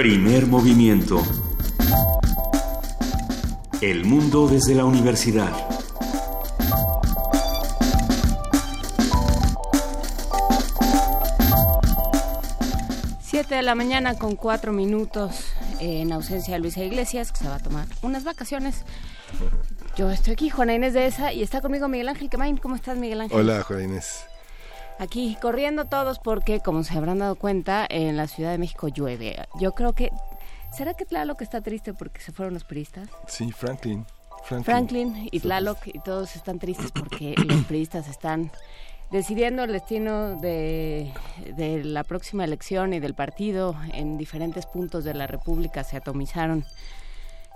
Primer movimiento. El mundo desde la universidad. Siete de la mañana con cuatro minutos en ausencia de Luisa Iglesias, que se va a tomar unas vacaciones. Yo estoy aquí, Juana Inés de esa, y está conmigo Miguel Ángel Quemain. ¿Cómo estás, Miguel Ángel? Hola, Juana Inés. Aquí corriendo todos porque, como se habrán dado cuenta, en la Ciudad de México llueve. Yo creo que... ¿Será que Tlaloc está triste porque se fueron los priistas? Sí, Franklin. Franklin, Franklin y Tlaloc y todos están tristes porque los priistas están decidiendo el destino de, de, la próxima elección y del partido en diferentes puntos de la República se atomizaron.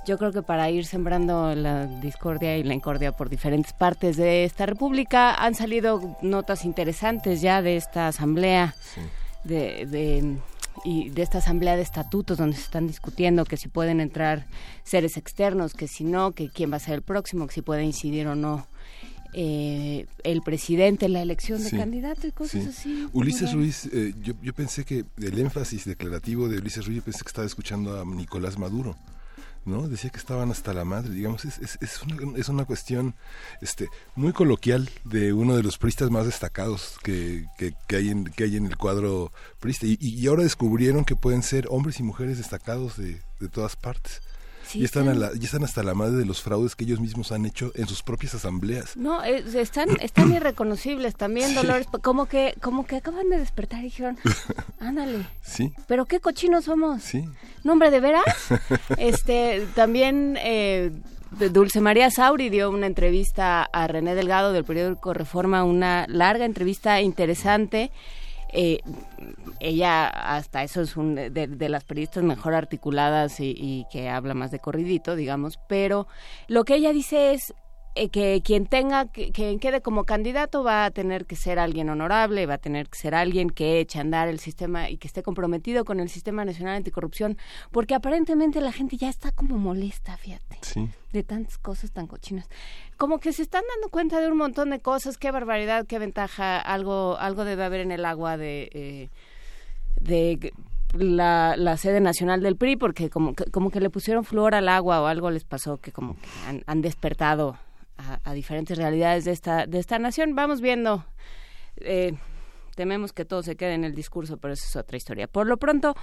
Yo creo que para ir sembrando la discordia y la incordia por diferentes partes de esta República han salido notas interesantes ya de esta asamblea sí. de, de y de esta asamblea de estatutos donde se están discutiendo que si pueden entrar seres externos, que si no, que quién va a ser el próximo, que si puede incidir o no eh, el presidente en la elección de Sí, candidato y cosas sí. así. Ulises Ruiz, eh, yo, yo pensé que el énfasis declarativo de Ulises Ruiz, yo pensé que estaba escuchando a Nicolás Maduro. ¿No? Decía que estaban hasta la madre, digamos, es, es, es, una, es una cuestión este, muy coloquial de uno de los priistas más destacados que, que, que hay, en, que hay en el cuadro priista. Y, y ahora descubrieron que pueden ser hombres y mujeres destacados de, de todas partes. Sí, y, están a la, y están hasta la madre de los fraudes que ellos mismos han hecho en sus propias asambleas. No, están, están irreconocibles también, Dolores. Como que, como que acaban de despertar y dijeron, ándale, Sí, pero qué cochinos somos. sí. No, hombre, ¿de veras? este, también eh, Dulce María Sauri dio una entrevista a René Delgado del periódico Reforma, una larga entrevista interesante. Eh, ella hasta eso es un, de, de las periodistas mejor articuladas y, y que habla más de corridito, digamos, pero lo que ella dice es eh, que quien tenga, que, quien quede como candidato va a tener que ser alguien honorable, va a tener que ser alguien que eche a andar el sistema y que esté comprometido con el Sistema Nacional Anticorrupción, porque aparentemente la gente ya está como molesta, fíjate, Sí, de tantas cosas tan cochinas. Como que se están dando cuenta de un montón de cosas, qué barbaridad, qué ventaja, algo, algo debe haber en el agua de... eh, de la, la sede nacional del PRI porque como que, como que le pusieron flor al agua o algo les pasó que como que han, despertado a, diferentes realidades de esta de esta nación. Vamos viendo. Eh, tememos que todo se quede en el discurso pero esa es otra historia. Por lo pronto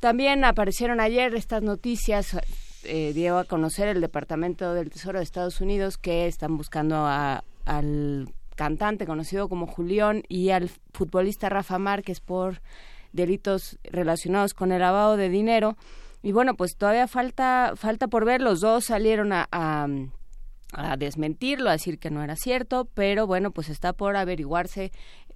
también aparecieron ayer estas noticias eh, dio a conocer el Departamento del Tesoro de Estados Unidos que están buscando a- al cantante conocido como Julián y al futbolista Rafa Márquez por delitos relacionados con el lavado de dinero. Y bueno, pues todavía falta, falta por ver, los dos salieron a, a, a desmentirlo, a decir que no era cierto, pero bueno, pues está por averiguarse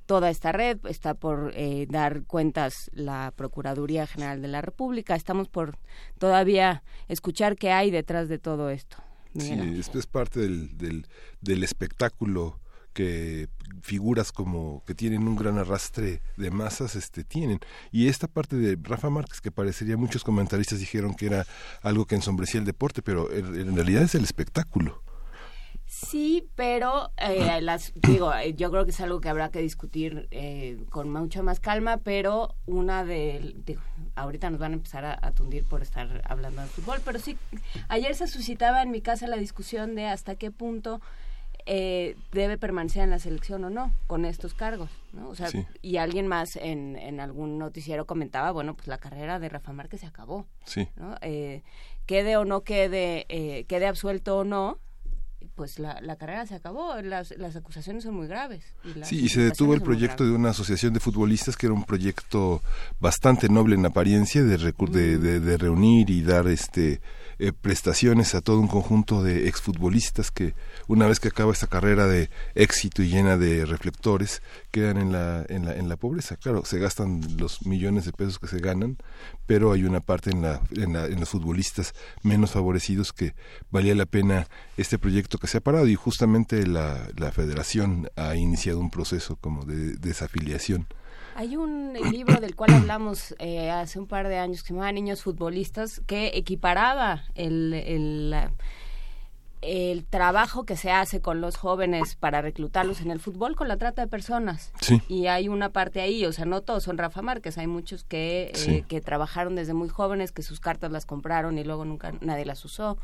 toda esta red, está por eh, dar cuentas la Procuraduría General de la República, estamos por todavía escuchar qué hay detrás de todo esto. Sí, Miguel esto es parte del, del, del espectáculo que figuras como que tienen un gran arrastre de masas este tienen. Y esta parte de Rafa Márquez que parecería muchos comentaristas dijeron que era algo que ensombrecía el deporte pero en, en realidad es el espectáculo Sí, pero eh, las, digo, eh, yo creo que es algo que habrá que discutir eh, con mucha más calma, pero una de, digo, ahorita nos van a empezar a, a tundir por estar hablando de fútbol, pero sí, ayer se suscitaba en mi casa la discusión de hasta qué punto eh, debe permanecer en la selección o no con estos cargos, ¿no? O sea, Sí. y alguien más en, en algún noticiero comentaba, bueno, pues la carrera de Rafa Márquez se acabó. sí ¿no? Eh, quede o no quede, eh, quede absuelto o no, pues la, la carrera se acabó, las, las acusaciones son muy graves. Y Sí, y se detuvo el proyecto de una asociación de futbolistas que era un proyecto bastante noble en apariencia de, recu- de, de, de reunir y dar este eh, prestaciones a todo un conjunto de exfutbolistas que una vez que acaba esta carrera de éxito y llena de reflectores quedan en la, en la, en la pobreza. Claro, se gastan los millones de pesos que se ganan, pero hay una parte en, la, en, la, en los futbolistas menos favorecidos que valía la pena este proyecto que se ha parado y justamente la, la federación ha iniciado un proceso como de desafiliación. Hay un libro del cual hablamos eh, hace un par de años que se llamaba Niños Futbolistas, que equiparaba el, el, el trabajo que se hace con los jóvenes para reclutarlos en el fútbol con la trata de personas. Sí. Y hay una parte ahí, o sea, no todos son Rafa Márquez, hay muchos que, eh, que trabajaron desde muy jóvenes, que sus cartas las compraron y luego nunca nadie las usó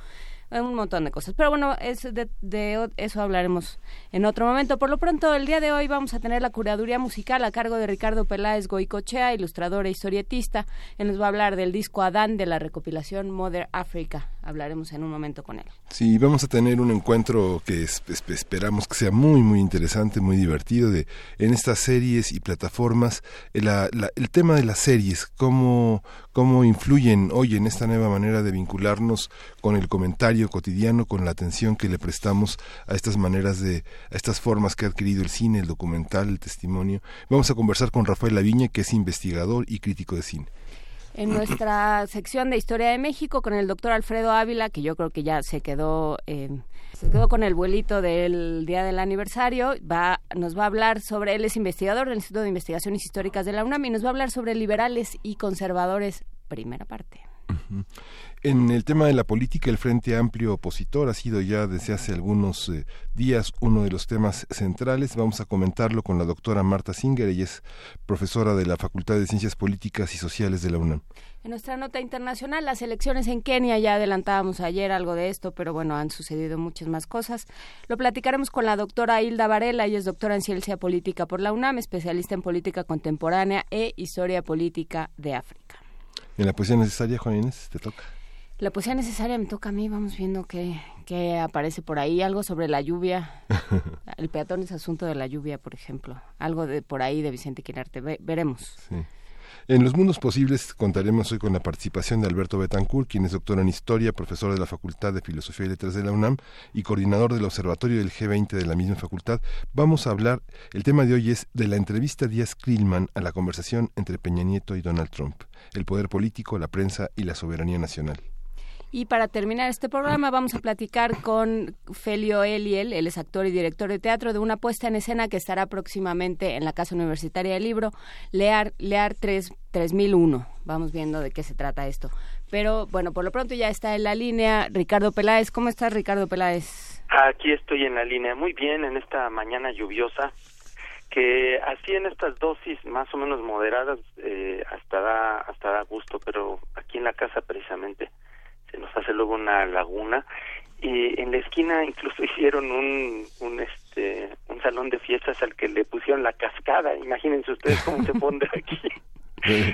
un montón de cosas. Pero bueno, es de, de, eso hablaremos en otro momento. Por lo pronto, el día de hoy vamos a tener la curaduría musical a cargo de Ricardo Peláez Goicochea, ilustrador e historietista. Él nos va a hablar del disco Adán de la recopilación Mother Africa. Hablaremos en un momento con él. Sí, vamos a tener un encuentro que esperamos que sea muy, muy interesante, muy divertido de en estas series y plataformas. El, el tema de las series, cómo, cómo influyen hoy en esta nueva manera de vincularnos con el comentario cotidiano, con la atención que le prestamos a estas maneras de, a estas formas que ha adquirido el cine, el documental, el testimonio. Vamos a conversar con Rafael Laviña, que es investigador y crítico de cine. En nuestra sección de Historia de México con el doctor Alfredo Ávila, que yo creo que ya se quedó, eh, se quedó con el vuelito del día del aniversario, va, nos va a hablar sobre, él es investigador del Instituto de Investigaciones Históricas de la UNAM y nos va a hablar sobre liberales y conservadores, primera parte. En el tema de la política, el Frente Amplio Opositor ha sido ya desde hace algunos eh, días uno de los temas centrales. Vamos a comentarlo con la doctora Marta Singer, ella es profesora de la Facultad de Ciencias Políticas y Sociales de la UNAM. En nuestra nota internacional, las elecciones en Kenia, ya adelantábamos ayer algo de esto, pero bueno, han sucedido muchas más cosas. Lo platicaremos con la doctora Hilda Varela, ella es doctora en Ciencia Política por la UNAM, especialista en política contemporánea e historia política de África. En la poesía necesaria, Juan Inés, te toca. La poesía necesaria me toca a mí, vamos viendo qué, qué aparece por ahí, algo sobre la lluvia. El peatón es asunto de la lluvia, por ejemplo. Algo de por ahí de Vicente Quirarte, veremos. En los mundos posibles contaremos hoy con la participación de Alberto Betancourt, quien es doctor en Historia, profesor de la Facultad de Filosofía y Letras de la UNAM y coordinador del Observatorio del G20 de la misma facultad. Vamos a hablar, el tema de hoy es de la entrevista Díaz Krillman a la conversación entre Peña Nieto y Donald Trump, el poder político, la prensa y la soberanía nacional. Y para terminar este programa vamos a platicar con Felio Eliel, él es actor y director de teatro, de una puesta en escena que estará próximamente en la Casa Universitaria del Libro, Lear, Lear 3, 3001. Vamos viendo de qué se trata esto. Pero bueno, por lo pronto ya está en la línea Ricardo Peláez. ¿Cómo estás, Ricardo Peláez? Aquí estoy en la línea. Muy bien, en esta mañana lluviosa que así en estas dosis más o menos moderadas eh, hasta da hasta da gusto pero aquí en la casa precisamente se nos hace luego una laguna y en la esquina incluso hicieron un, un este un salón de fiestas al que le pusieron la cascada imagínense ustedes cómo se pone aquí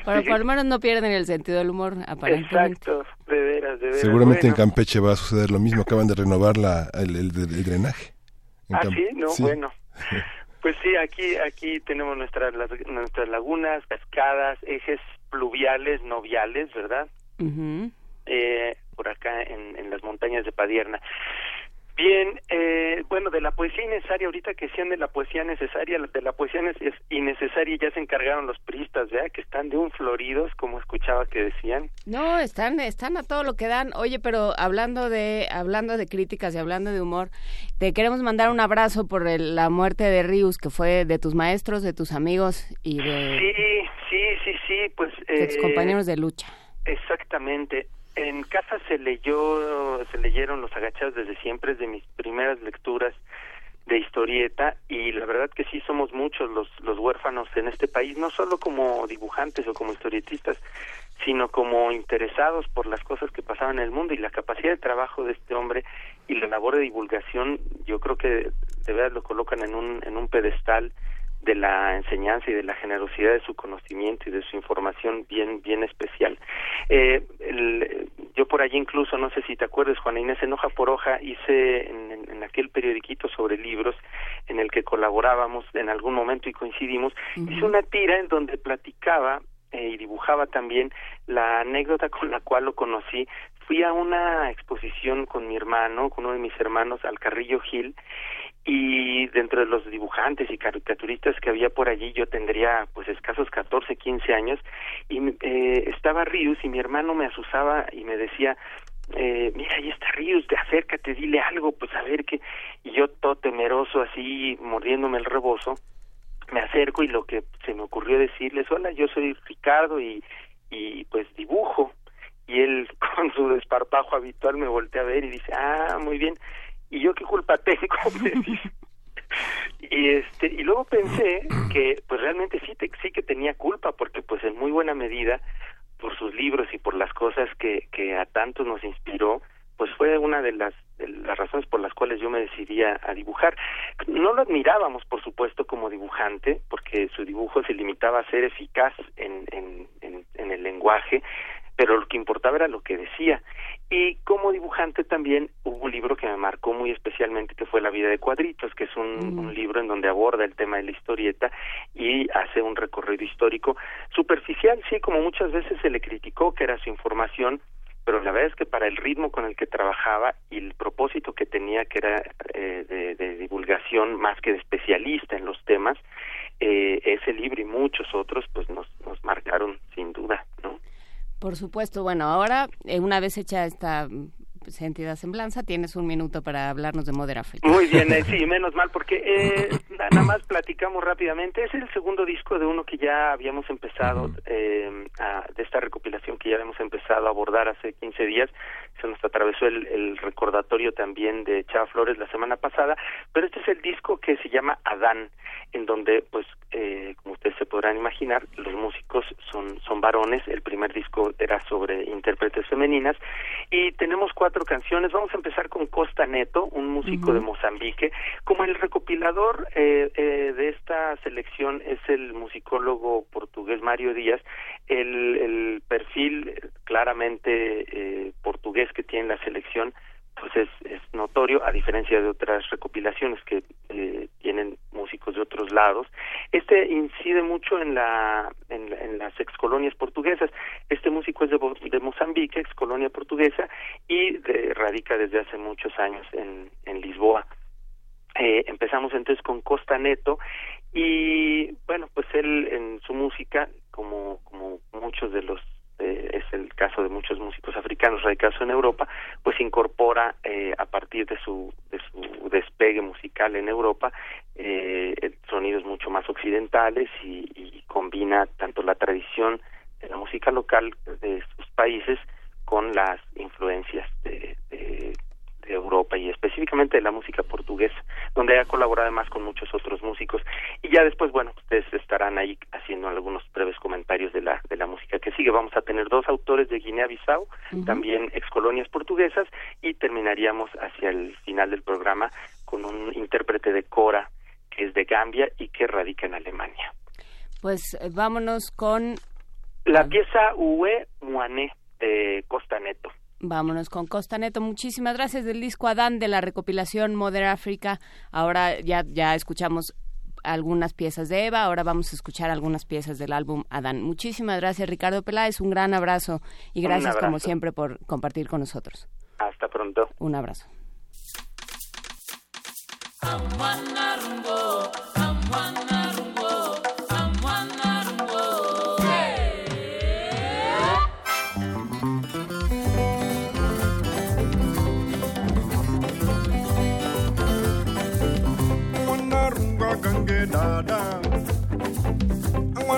Pero por lo menos no pierden el sentido del humor, aparentemente. Exacto, de veras, de veras. Seguramente en Campeche va a suceder lo mismo, acaban de renovar la, el, el, drenaje. ah, sí, no, bueno. Pues sí, aquí aquí tenemos nuestras nuestras lagunas, cascadas, ejes pluviales, no viales, ¿verdad? eh, por acá en, en las montañas de Padierna. Bien, eh, bueno, de la poesía innecesaria, ahorita que sean de la poesía necesaria, de la poesía innecesaria ya se encargaron los priistas, ¿verdad? Que están de un floridos, como escuchaba que decían. No, están, están a todo lo que dan. Oye, pero hablando de, hablando de críticas y hablando de humor, te queremos mandar un abrazo por la muerte de Rius, que fue de tus maestros, de tus amigos y de... Sí, sí, sí, sí, pues... De tus eh, compañeros de lucha. Exactamente en casa se leyó, se leyeron Los Agachados desde siempre, es de mis primeras lecturas de historieta y la verdad que sí somos muchos los, los huérfanos en este país, no solo como dibujantes o como historietistas, sino como interesados por las cosas que pasaban en el mundo y la capacidad de trabajo de este hombre y la labor de divulgación, yo creo que de verdad lo colocan en un, en un pedestal de la enseñanza y de la generosidad de su conocimiento y de su información bien bien especial. Eh, yo por allí incluso, no sé si te acuerdas, Juana Inés, en hoja por hoja hice en, en, aquel periodiquito sobre libros en el que colaborábamos en algún momento y coincidimos, hice una tira en donde platicaba eh, y dibujaba también la anécdota con la cual lo conocí. Fui a una exposición con mi hermano, con uno de mis hermanos, al Carrillo Gil, y dentro de los dibujantes y caricaturistas que había por allí yo tendría pues escasos 14, 15 años y eh, estaba Rius y mi hermano me asusaba y me decía eh, mira ahí está Rius, de acércate, dile algo, pues a ver qué y yo todo temeroso así mordiéndome el rebozo me acerco y lo que se me ocurrió decirles hola yo soy Ricardo y y pues dibujo y él con su desparpajo habitual me voltea a ver y dice ah muy bien y yo qué culpa tengo y este y luego pensé que pues realmente sí sí que tenía culpa porque pues en muy buena medida por sus libros y por las cosas que que a tantos nos inspiró pues fue una de las, las razones por las cuales yo me decidí a, dibujar. No lo admirábamos, por supuesto, como dibujante, porque su dibujo se limitaba a ser eficaz en, en, el lenguaje, pero lo que importaba era lo que decía. Y como dibujante también hubo un libro que me marcó muy especialmente, que fue La vida de cuadritos, que es un, mm. un, libro en donde aborda el tema de la historieta y hace un recorrido histórico superficial, sí, como muchas veces se le criticó, que era su información pero la verdad es que para el ritmo con el que trabajaba y el propósito que tenía, que era eh, de, divulgación más que de especialista en los temas, eh, ese libro y muchos otros pues nos, nos marcaron sin duda, ¿no? Por supuesto, bueno, ahora, eh, una vez hecha esta sentida semblanza, tienes un minuto para hablarnos de Modern Africa. Muy bien, eh, sí, menos mal, porque eh, nada más platicamos rápidamente. Es el segundo disco de uno que ya habíamos empezado, eh, de esta recopilación que ya habíamos empezado a abordar hace 15 días. Se nos atravesó el, el recordatorio también de Chava Flores la semana pasada, pero este es el disco que se llama Adán, en donde, pues, eh, como ustedes se podrán imaginar, los músicos son, son varones. El primer disco era sobre intérpretes femeninas y tenemos cuatro canciones. Vamos a empezar con Costa Neto, un músico de Mozambique. Como el recopilador eh, eh, de esta selección es el musicólogo portugués Mario Díaz, el, el perfil claramente eh, que tiene la selección pues es, es notorio, a diferencia de otras recopilaciones que eh, tienen músicos de otros lados. Este incide mucho en, la, en, en las excolonias portuguesas. Este músico es de, de Mozambique, excolonia portuguesa, y de, radica desde hace muchos años en, en Lisboa. Eh, empezamos entonces con Costa Neto y bueno, pues él en su música, como, como muchos de los eh, es el caso de muchos músicos africanos radicados en Europa, pues incorpora eh, a partir de su, de su despegue musical en Europa eh, sonidos mucho más occidentales y, combina tanto la tradición de la música local de sus países con las influencias de, de Europa y específicamente de la música portuguesa, donde ha colaborado además con muchos otros músicos. Y ya después, bueno, ustedes estarán ahí haciendo algunos breves comentarios de la, de la música que sigue. Vamos a tener dos autores de Guinea-Bissau, también ex colonias portuguesas, y terminaríamos hacia el final del programa con un intérprete de Cora que es de Gambia y que radica en Alemania. Pues eh, vámonos con... La pieza Ue Muané de Costa Neto. Vámonos con Costa Neto. Muchísimas gracias del disco Adán de la recopilación Modern Africa. Ahora ya, ya escuchamos algunas piezas de Eva, ahora vamos a escuchar algunas piezas del álbum Adán. Muchísimas gracias Ricardo Peláez, un gran abrazo y gracias como siempre por compartir con nosotros. Hasta pronto. Un abrazo.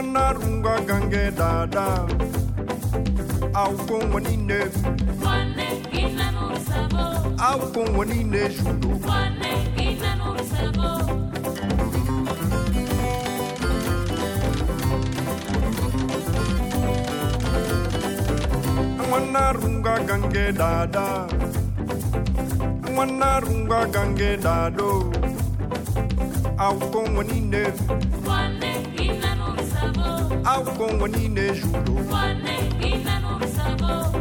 wanarunga gange dada. Au ko wanine wane ina no sabo au ko wanine shudo wane ina no sabo wanarunga gange dada. Wanarunga gange dado. Au ko wanine au kongo nine judo. Wane ina no sabo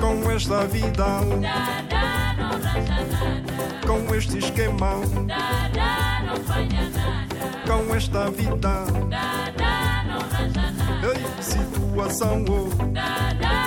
com esta vida nada não raja nada. com este esquema nada não falha nada. com esta vida nada não raja nada. Ei, situação oh. nada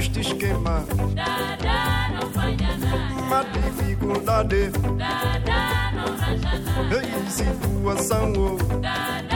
este esquema. Dada no falha nada. Uma dificuldade. Dada no raja nada. Ei, situação oh. Dada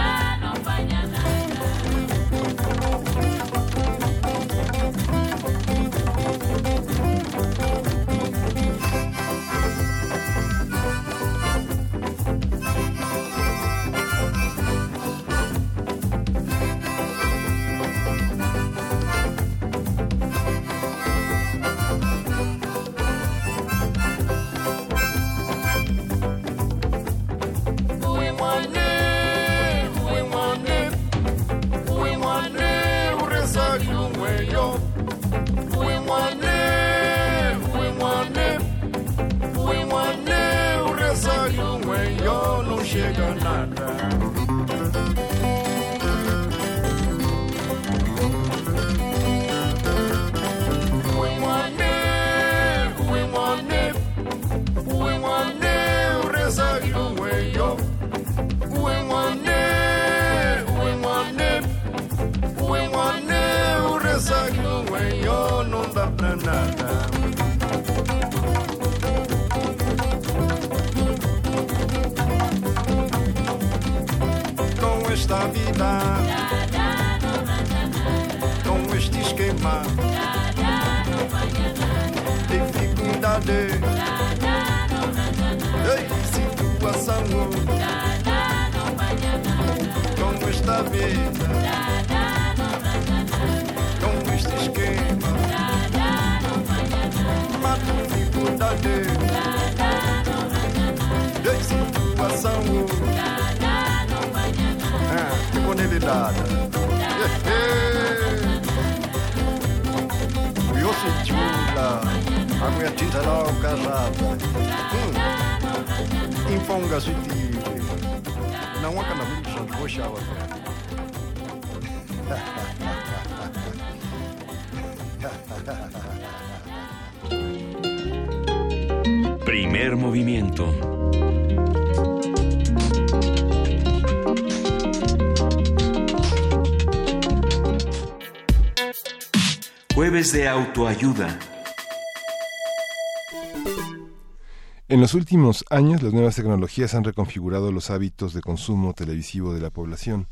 De autoayuda. En los últimos años, las nuevas tecnologías han reconfigurado los hábitos de consumo televisivo de la población.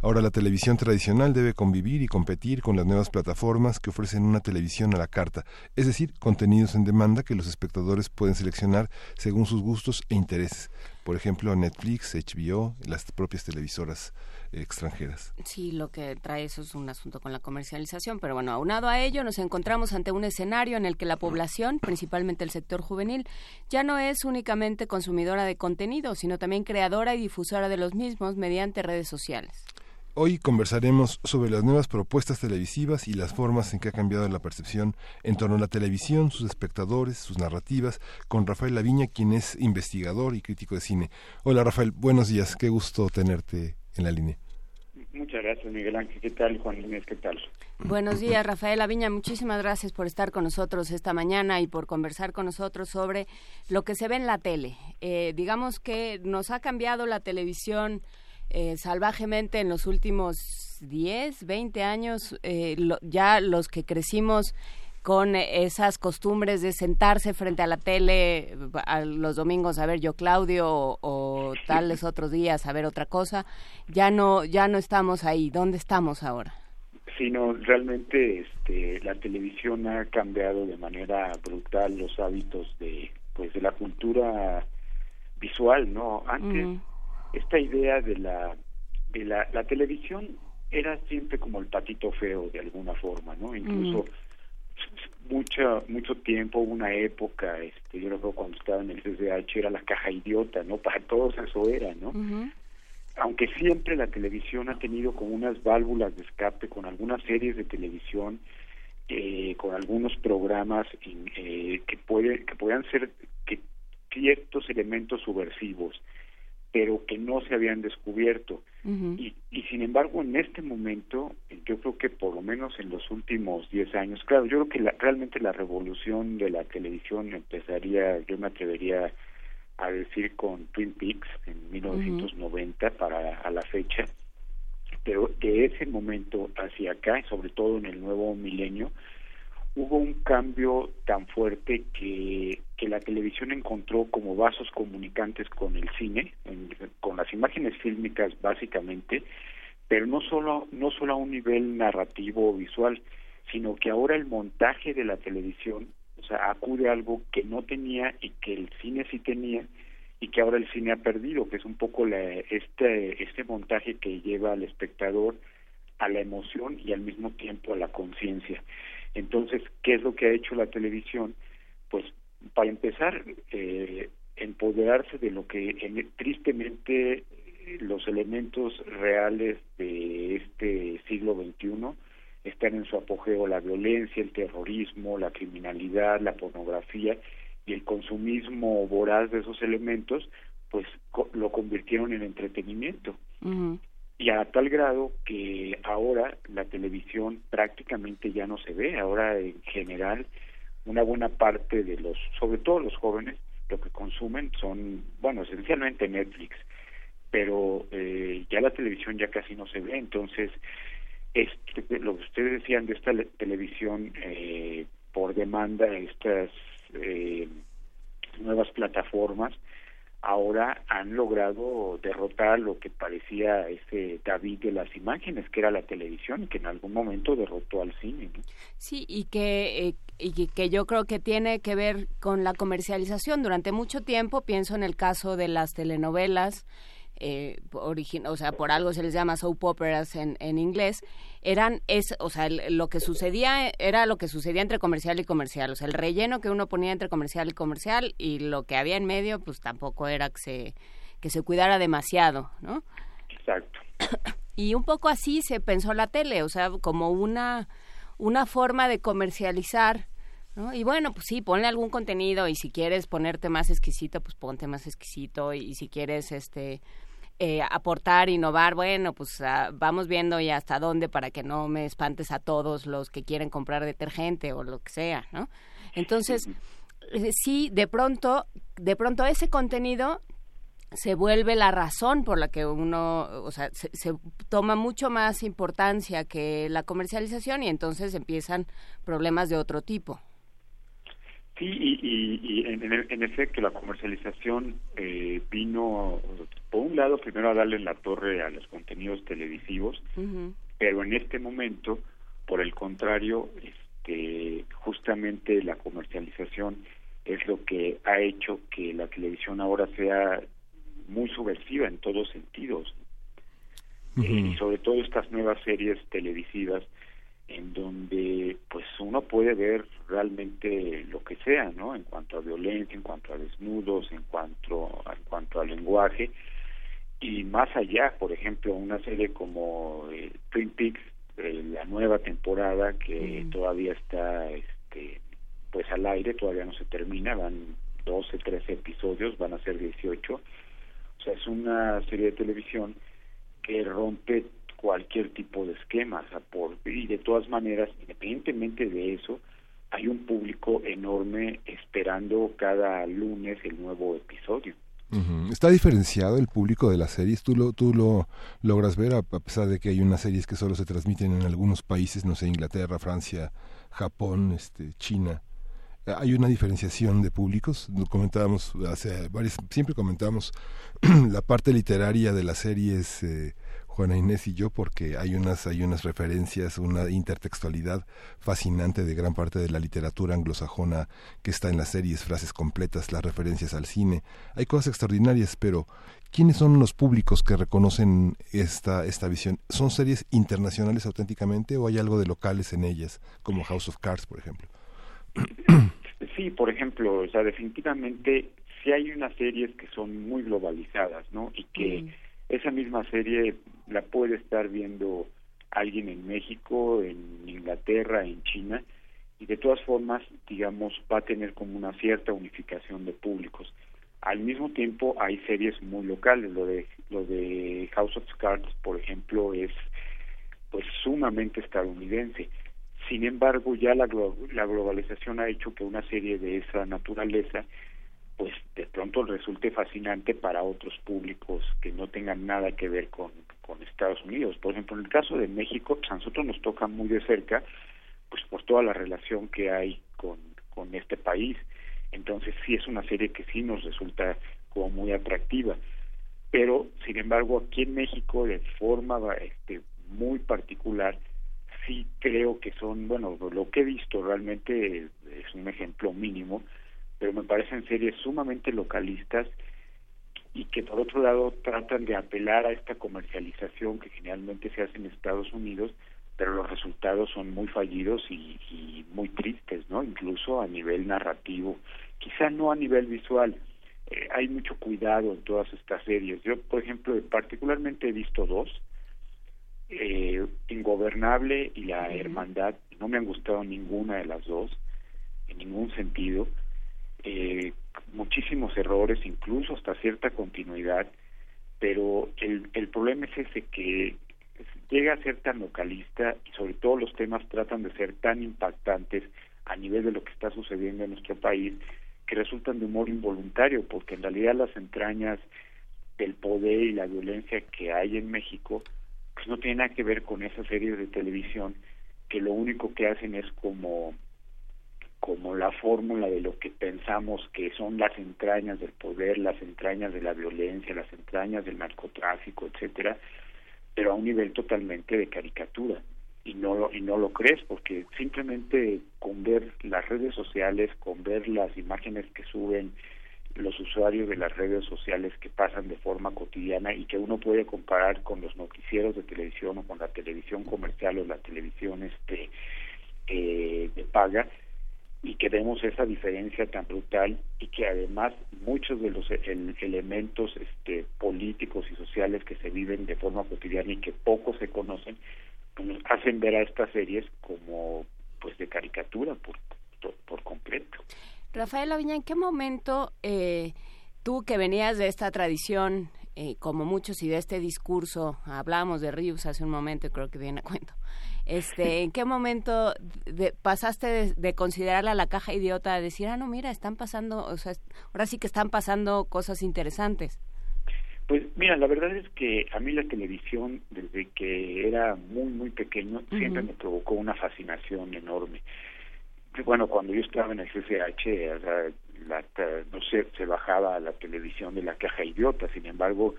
Ahora la televisión tradicional debe convivir y competir con las nuevas plataformas que ofrecen una televisión a la carta, es decir, contenidos en demanda que los espectadores pueden seleccionar según sus gustos e intereses. Por ejemplo, Netflix, HBO, las propias televisoras extranjeras. Sí, lo que trae eso es un asunto con la comercialización, pero bueno, aunado a ello nos encontramos ante un escenario en el que la población, principalmente el sector juvenil, ya no es únicamente consumidora de contenido, sino también creadora y difusora de los mismos mediante redes sociales. Hoy conversaremos sobre las nuevas propuestas televisivas y las formas en que ha cambiado la percepción en torno a la televisión, sus espectadores, sus narrativas, con Rafael Laviña, quien es investigador y crítico de cine. Hola Rafael, buenos días, qué gusto tenerte en la línea. Muchas gracias, Miguel Ángel. ¿Qué tal, Juan Inés? ¿Qué tal? Buenos días, Rafael Aviña. Muchísimas gracias por estar con nosotros esta mañana y por conversar con nosotros sobre lo que se ve en la tele. Eh, digamos que nos ha cambiado la televisión eh, salvajemente en los últimos 10, 20 años, eh, ya los que crecimos con esas costumbres de sentarse frente a la tele a los domingos a ver yo Claudio o, tales otros días a ver otra cosa, ya no ya no estamos ahí. ¿Dónde estamos ahora? Sí, no, realmente este, la televisión ha cambiado de manera brutal los hábitos de pues de la cultura visual, ¿no? Antes esta idea de la de la, la televisión era siempre como el patito feo de alguna forma, ¿no? Incluso mucho mucho tiempo, una época, este, yo recuerdo cuando estaba en el CCH era la caja idiota, ¿no? Para todos eso era, ¿no? Aunque siempre la televisión ha tenido como unas válvulas de escape con algunas series de televisión, eh, con algunos programas eh, que puede que puedan ser que ciertos elementos subversivos pero que no se habían descubierto. Y, y sin embargo, en este momento, yo creo que por lo menos en los últimos 10 años, claro, yo creo que la, realmente la revolución de la televisión empezaría, yo me atrevería a decir con Twin Peaks en 1990 para a la fecha, pero de ese momento hacia acá, sobre todo en el nuevo milenio, hubo un cambio tan fuerte que, que la televisión encontró como vasos comunicantes con el cine, con las imágenes fílmicas básicamente, pero no solo, no solo a un nivel narrativo o visual, sino que ahora el montaje de la televisión, o sea, acude a algo que no tenía y que el cine sí tenía y que ahora el cine ha perdido, que es un poco la, este, este montaje que lleva al espectador a la emoción y al mismo tiempo a la conciencia. Entonces, ¿qué es lo que ha hecho la televisión? Pues, para empezar, eh, empoderarse de lo que tristemente los elementos reales de este siglo XXI están en su apogeo, la violencia, el terrorismo, la criminalidad, la pornografía y el consumismo voraz de esos elementos, pues lo convirtieron en entretenimiento. Y a tal grado que ahora la televisión prácticamente ya no se ve, ahora en general una buena parte de los, sobre todo los jóvenes, lo que consumen son, bueno, esencialmente Netflix, pero eh, ya la televisión ya casi no se ve, entonces este, lo que ustedes decían de esta televisión eh, por demanda, estas eh, nuevas plataformas, ahora han logrado derrotar lo que parecía ese David de las imágenes, que era la televisión, que en algún momento derrotó al cine. Sí, y que, eh, y que yo creo que tiene que ver con la comercialización. Durante mucho tiempo, pienso en el caso de las telenovelas, eh, o sea, por algo se les llama soap operas en, en inglés, eran, es, o sea, lo que sucedía era lo que sucedía entre comercial y comercial, o sea, el relleno que uno ponía entre comercial y comercial y lo que había en medio, pues tampoco era que se, que se cuidara demasiado, ¿no? Exacto. Y un poco así se pensó la tele, o sea, como una, una forma de comercializar ¿No? Y bueno, pues sí, ponle algún contenido y si quieres ponerte más exquisito, pues ponte más exquisito y, y si quieres este eh, aportar, innovar, bueno, pues ah, vamos viendo y hasta dónde para que no me espantes a todos los que quieren comprar detergente o lo que sea, ¿no? Entonces, eh, sí, de pronto, de pronto ese contenido se vuelve la razón por la que uno, o sea, se, se, toma mucho más importancia que la comercialización y entonces empiezan problemas de otro tipo. Sí, y, y, en, en, efecto la comercialización eh, vino, por un lado, primero a darle la torre a los contenidos televisivos, pero en este momento, por el contrario, este, justamente la comercialización es lo que ha hecho que la televisión ahora sea muy subversiva en todos sentidos. y sobre todo estas nuevas series televisivas en donde pues uno puede ver realmente lo que sea, ¿no? En cuanto a violencia, en cuanto a desnudos, en cuanto en cuanto al lenguaje y más allá, por ejemplo, una serie como eh, Twin Peaks, eh, la nueva temporada que todavía está este pues al aire, todavía no se termina, van 12, 13 episodios, van a ser 18. O sea, es una serie de televisión que rompe cualquier tipo de esquema. y de todas maneras, independientemente de eso, hay un público enorme esperando cada lunes el nuevo episodio. ¿Está diferenciado el público de las series? ¿Tú lo, tú lo logras ver a, pesar de que hay unas series que solo se transmiten en algunos países, no sé, Inglaterra, Francia, Japón, este, China? ¿Hay una diferenciación de públicos? Comentábamos hace siempre comentábamos la parte literaria de las series eh, Juana Inés y yo porque hay unas hay unas referencias, una intertextualidad fascinante de gran parte de la literatura anglosajona que está en las series, frases completas, las referencias al cine. Hay cosas extraordinarias, pero ¿quiénes son los públicos que reconocen esta esta visión? ¿Son series internacionales auténticamente o hay algo de locales en ellas, como House of Cards, por ejemplo? Sí, por ejemplo, o sea, definitivamente sí hay unas series que son muy globalizadas, ¿no? Y que mm. esa misma serie la puede estar viendo alguien en México, en Inglaterra, en China, y de todas formas, digamos, va a tener como una cierta unificación de públicos. Al mismo tiempo hay series muy locales, lo de lo de House of Cards, por ejemplo, es pues sumamente estadounidense. Sin embargo, ya la, la globalización ha hecho que una serie de esa naturaleza pues de pronto resulte fascinante para otros públicos que no tengan nada que ver con, con Estados Unidos. Por ejemplo, en el caso de México, pues a nosotros nos toca muy de cerca, pues por toda la relación que hay con, con este país. Entonces sí es una serie que sí nos resulta como muy atractiva. Pero, sin embargo, aquí en México, de forma este, muy particular, sí creo que son, bueno, lo que he visto realmente es un ejemplo mínimo, pero me parecen series sumamente localistas y que por otro lado tratan de apelar a esta comercialización que generalmente se hace en Estados Unidos, pero los resultados son muy fallidos y, muy tristes, ¿no? Incluso a nivel narrativo, quizá no a nivel visual. Eh, hay mucho cuidado en todas estas series. Yo, por ejemplo, particularmente he visto dos, eh, Ingobernable y La Hermandad. No me han gustado ninguna de las dos, en ningún sentido eh, muchísimos errores, incluso hasta cierta continuidad, pero el, el problema es ese que llega a ser tan localista y sobre todo los temas tratan de ser tan impactantes a nivel de lo que está sucediendo en nuestro país que resultan de humor involuntario porque en realidad las entrañas del poder y la violencia que hay en México pues no tienen nada que ver con esas series de televisión que lo único que hacen es como como la fórmula de lo que pensamos que son las entrañas del poder, las entrañas de la violencia, las entrañas del narcotráfico, etcétera, pero a un nivel totalmente de caricatura. Y no lo, y no lo crees porque simplemente con ver las redes sociales, con ver las imágenes que suben los usuarios de las redes sociales que pasan de forma cotidiana y que uno puede comparar con los noticieros de televisión o con la televisión comercial o la televisión este eh, de paga, y que vemos esa diferencia tan brutal y que además muchos de los elementos este, políticos y sociales que se viven de forma cotidiana y que poco se conocen pues hacen ver a estas series como pues de caricatura por, por, completo. Rafael Aviña, ¿en qué momento eh, tú que venías de esta tradición, eh, como muchos y de este discurso, hablamos de Rius hace un momento creo que viene a cuento, este, ¿En qué momento pasaste de, considerarla la caja idiota a decir, ah, no, mira, están pasando, o sea, ahora sí que están pasando cosas interesantes? Pues mira, la verdad es que a mí la televisión, desde que era muy, muy pequeño, siempre me provocó una fascinación enorme. Bueno, cuando yo estaba en el CCH, o sea, la, no sé, se bajaba la televisión de la caja idiota, sin embargo,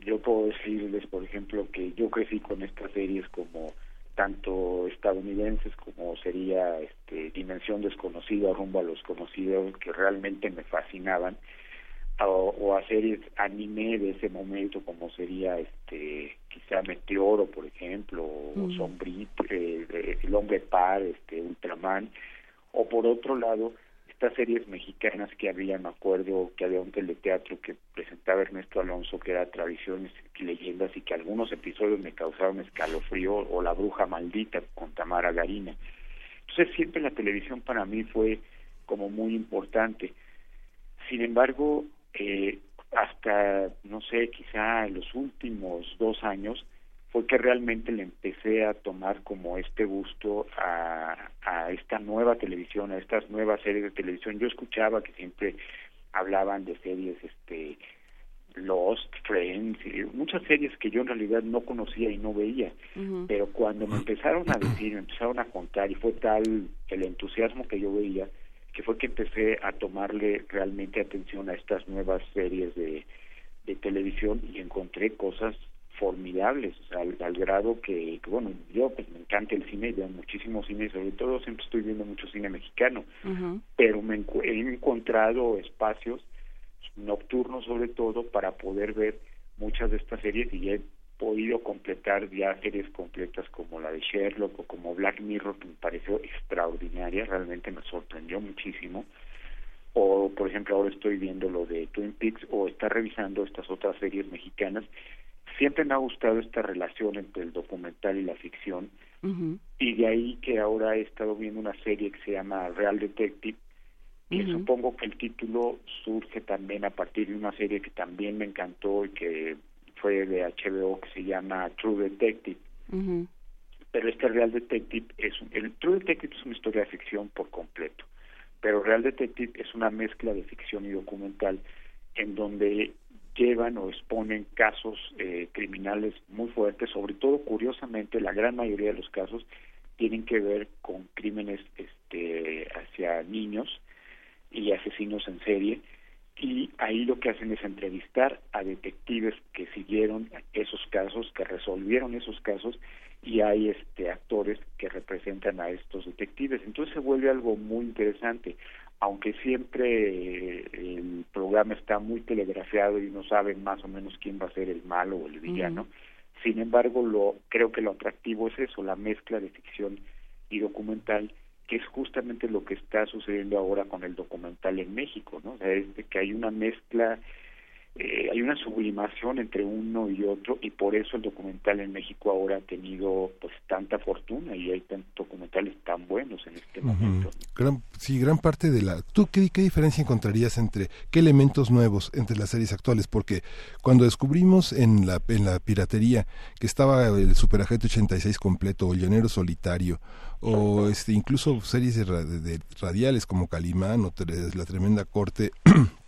yo puedo decirles, por ejemplo, que yo crecí con estas series como tanto estadounidenses como sería este, Dimensión Desconocida, Rumbo a los Conocidos, que realmente me fascinaban, o, a series anime de ese momento como sería este quizá Meteoro, por ejemplo, o. Sombrito, eh, El Hombre Par, este, Ultraman, o por otro lado, estas series mexicanas que había, me acuerdo que había un teleteatro que presentaba Ernesto Alonso, que era Tradiciones y Leyendas, y que algunos episodios me causaron escalofrío, o La Bruja Maldita con Tamara Garina. Entonces siempre la televisión para mí fue como muy importante. Sin embargo, eh, hasta, no sé, quizá en los últimos dos años, fue que realmente le empecé a tomar como este gusto a, a esta nueva televisión, a estas nuevas series de televisión. Yo escuchaba que siempre hablaban de series este Lost, Friends, y muchas series que yo en realidad no conocía y no veía, pero cuando me empezaron a decir, me empezaron a contar y fue tal el entusiasmo que yo veía, que fue que empecé a tomarle realmente atención a estas nuevas series de, de televisión y encontré cosas formidables, sea, al, grado que, bueno, yo pues me encanta el cine, veo muchísimo cine, sobre todo siempre estoy viendo mucho cine mexicano, pero me he encontrado espacios nocturnos sobre todo para poder ver muchas de estas series y he podido completar ya series completas como la de Sherlock o como Black Mirror que me pareció extraordinaria, realmente me sorprendió muchísimo. O por ejemplo ahora estoy viendo lo de Twin Peaks o está revisando estas otras series mexicanas siempre me ha gustado esta relación entre el documental y la ficción y de ahí que ahora he estado viendo una serie que se llama Real Detective y supongo que el título surge también a partir de una serie que también me encantó y que fue de HBO que se llama True Detective. Pero este Real Detective es un, el True Detective es una historia de ficción por completo pero Real Detective es una mezcla de ficción y documental en donde llevan o exponen casos eh, criminales muy fuertes, sobre todo curiosamente la gran mayoría de los casos tienen que ver con crímenes este, hacia niños y asesinos en serie y ahí lo que hacen es entrevistar a detectives que siguieron esos casos, que resolvieron esos casos y hay este actores que representan a estos detectives. Entonces se vuelve algo muy interesante aunque siempre eh, el programa está muy telegrafiado y no saben más o menos quién va a ser el malo o el villano, sin embargo lo creo que lo atractivo es eso, la mezcla de ficción y documental, que es justamente lo que está sucediendo ahora con el documental en México, ¿no? O sea, es que hay una mezcla eh, hay una sublimación entre uno y otro y por eso el documental en México ahora ha tenido pues tanta fortuna y hay tantos documentales tan buenos en este momento. Gran, sí, gran parte de la... ¿Tú qué, qué diferencia encontrarías entre qué elementos nuevos entre las series actuales? Porque cuando descubrimos en la, en la piratería que estaba el Superagente 86 completo o el Llanero Solitario o este incluso series de, radiales como Calimán o La Tremenda Corte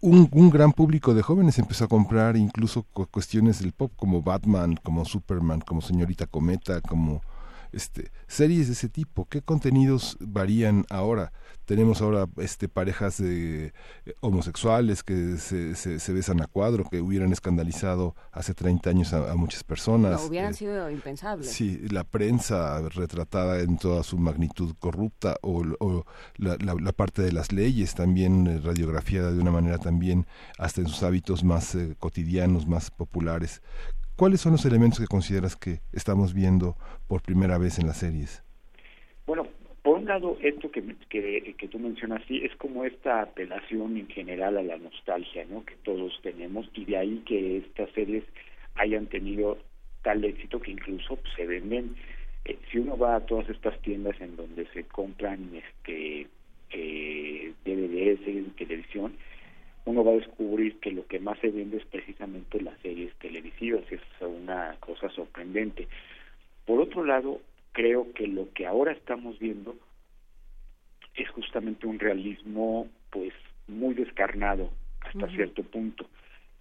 un, un, gran público de jóvenes empezó a comprar incluso cuestiones del pop como Batman, como Superman, como Señorita Cometa, como este, series de ese tipo. ¿Qué contenidos varían ahora? Tenemos ahora este, parejas de eh, homosexuales que se, se, besan a cuadro, que hubieran escandalizado hace 30 años a, muchas personas. No, hubieran eh, sido impensables. Sí, la prensa retratada en toda su magnitud corrupta o, la, la, parte de las leyes también eh, radiografiada de una manera también hasta en sus hábitos más cotidianos, más populares. ¿Cuáles son los elementos que consideras que estamos viendo por primera vez en las series? Bueno, por un lado, esto que, que, tú mencionas, sí, es como esta apelación en general a la nostalgia, ¿no? Que todos tenemos y de ahí que estas series hayan tenido tal éxito que incluso pues, se venden. Eh, si uno va a todas estas tiendas en donde se compran este eh, DVDs, de televisión, uno va a descubrir que lo que más se vende es precisamente las series televisivas, es una cosa sorprendente. Por otro lado, creo que lo que ahora estamos viendo es justamente un realismo pues muy descarnado hasta cierto punto.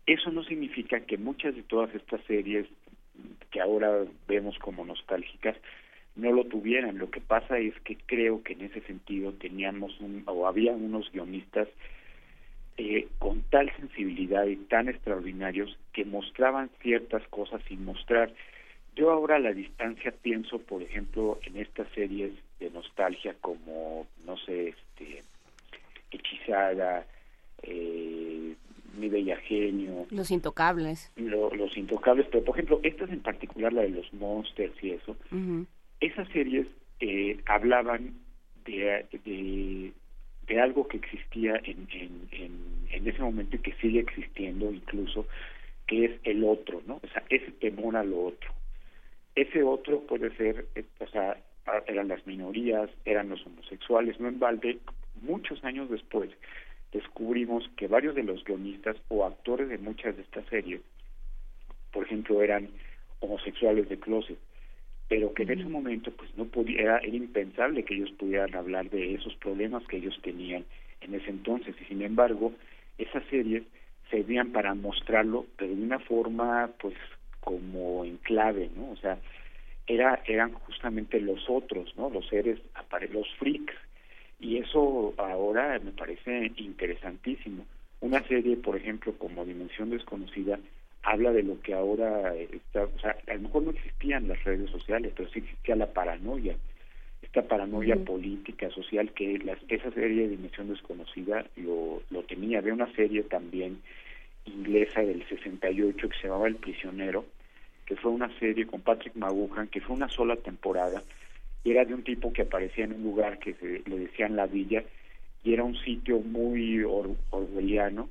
Eso no significa que muchas de todas estas series que ahora vemos como nostálgicas no lo tuvieran. Lo que pasa es que creo que en ese sentido teníamos un, o había unos guionistas eh, con tal sensibilidad y tan extraordinarios que mostraban ciertas cosas sin mostrar. Yo ahora a la distancia pienso, por ejemplo, en estas series de nostalgia como, no sé, este, Hechizada, eh, Mi Bella Genio. Los Intocables. los Intocables, pero por ejemplo, estas en particular, la de los Monsters y eso, esas series eh, hablaban de, de, de algo que existía en, en, ese momento y que sigue existiendo incluso, que es el otro, ¿no? O sea, ese temor a lo otro. Ese otro puede ser, eh, o sea, eran las minorías, eran los homosexuales, no en balde, muchos años después descubrimos que varios de los guionistas o actores de muchas de estas series, por ejemplo, eran homosexuales de closet pero que en ese momento pues no podía era, impensable que ellos pudieran hablar de esos problemas que ellos tenían en ese entonces. Y sin embargo esas series servían para mostrarlo pero de una forma pues como en clave no o sea era eran justamente los otros no los seres los freaks. Y eso ahora me parece interesantísimo. Una serie por ejemplo como Dimensión desconocida habla de lo que ahora está, o sea, a lo mejor no existían las redes sociales, pero sí existía la paranoia, esta paranoia política, social, que las, esa serie de Dimensión Desconocida lo, lo tenía. Había una serie también inglesa del 68 que se llamaba El Prisionero, que fue una serie con Patrick Maguhan, que fue una sola temporada, y era de un tipo que aparecía en un lugar que se, le decían La Villa, y era un sitio muy or, orwelliano,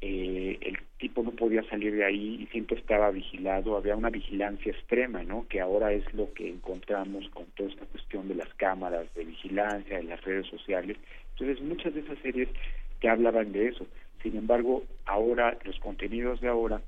eh, el tipo no podía salir de ahí y siempre estaba vigilado, había una vigilancia extrema, ¿no? Que ahora es lo que encontramos con toda esta cuestión de las cámaras de vigilancia, de las redes sociales. Entonces, muchas de esas series que hablaban de eso. Sin embargo, ahora los contenidos de ahora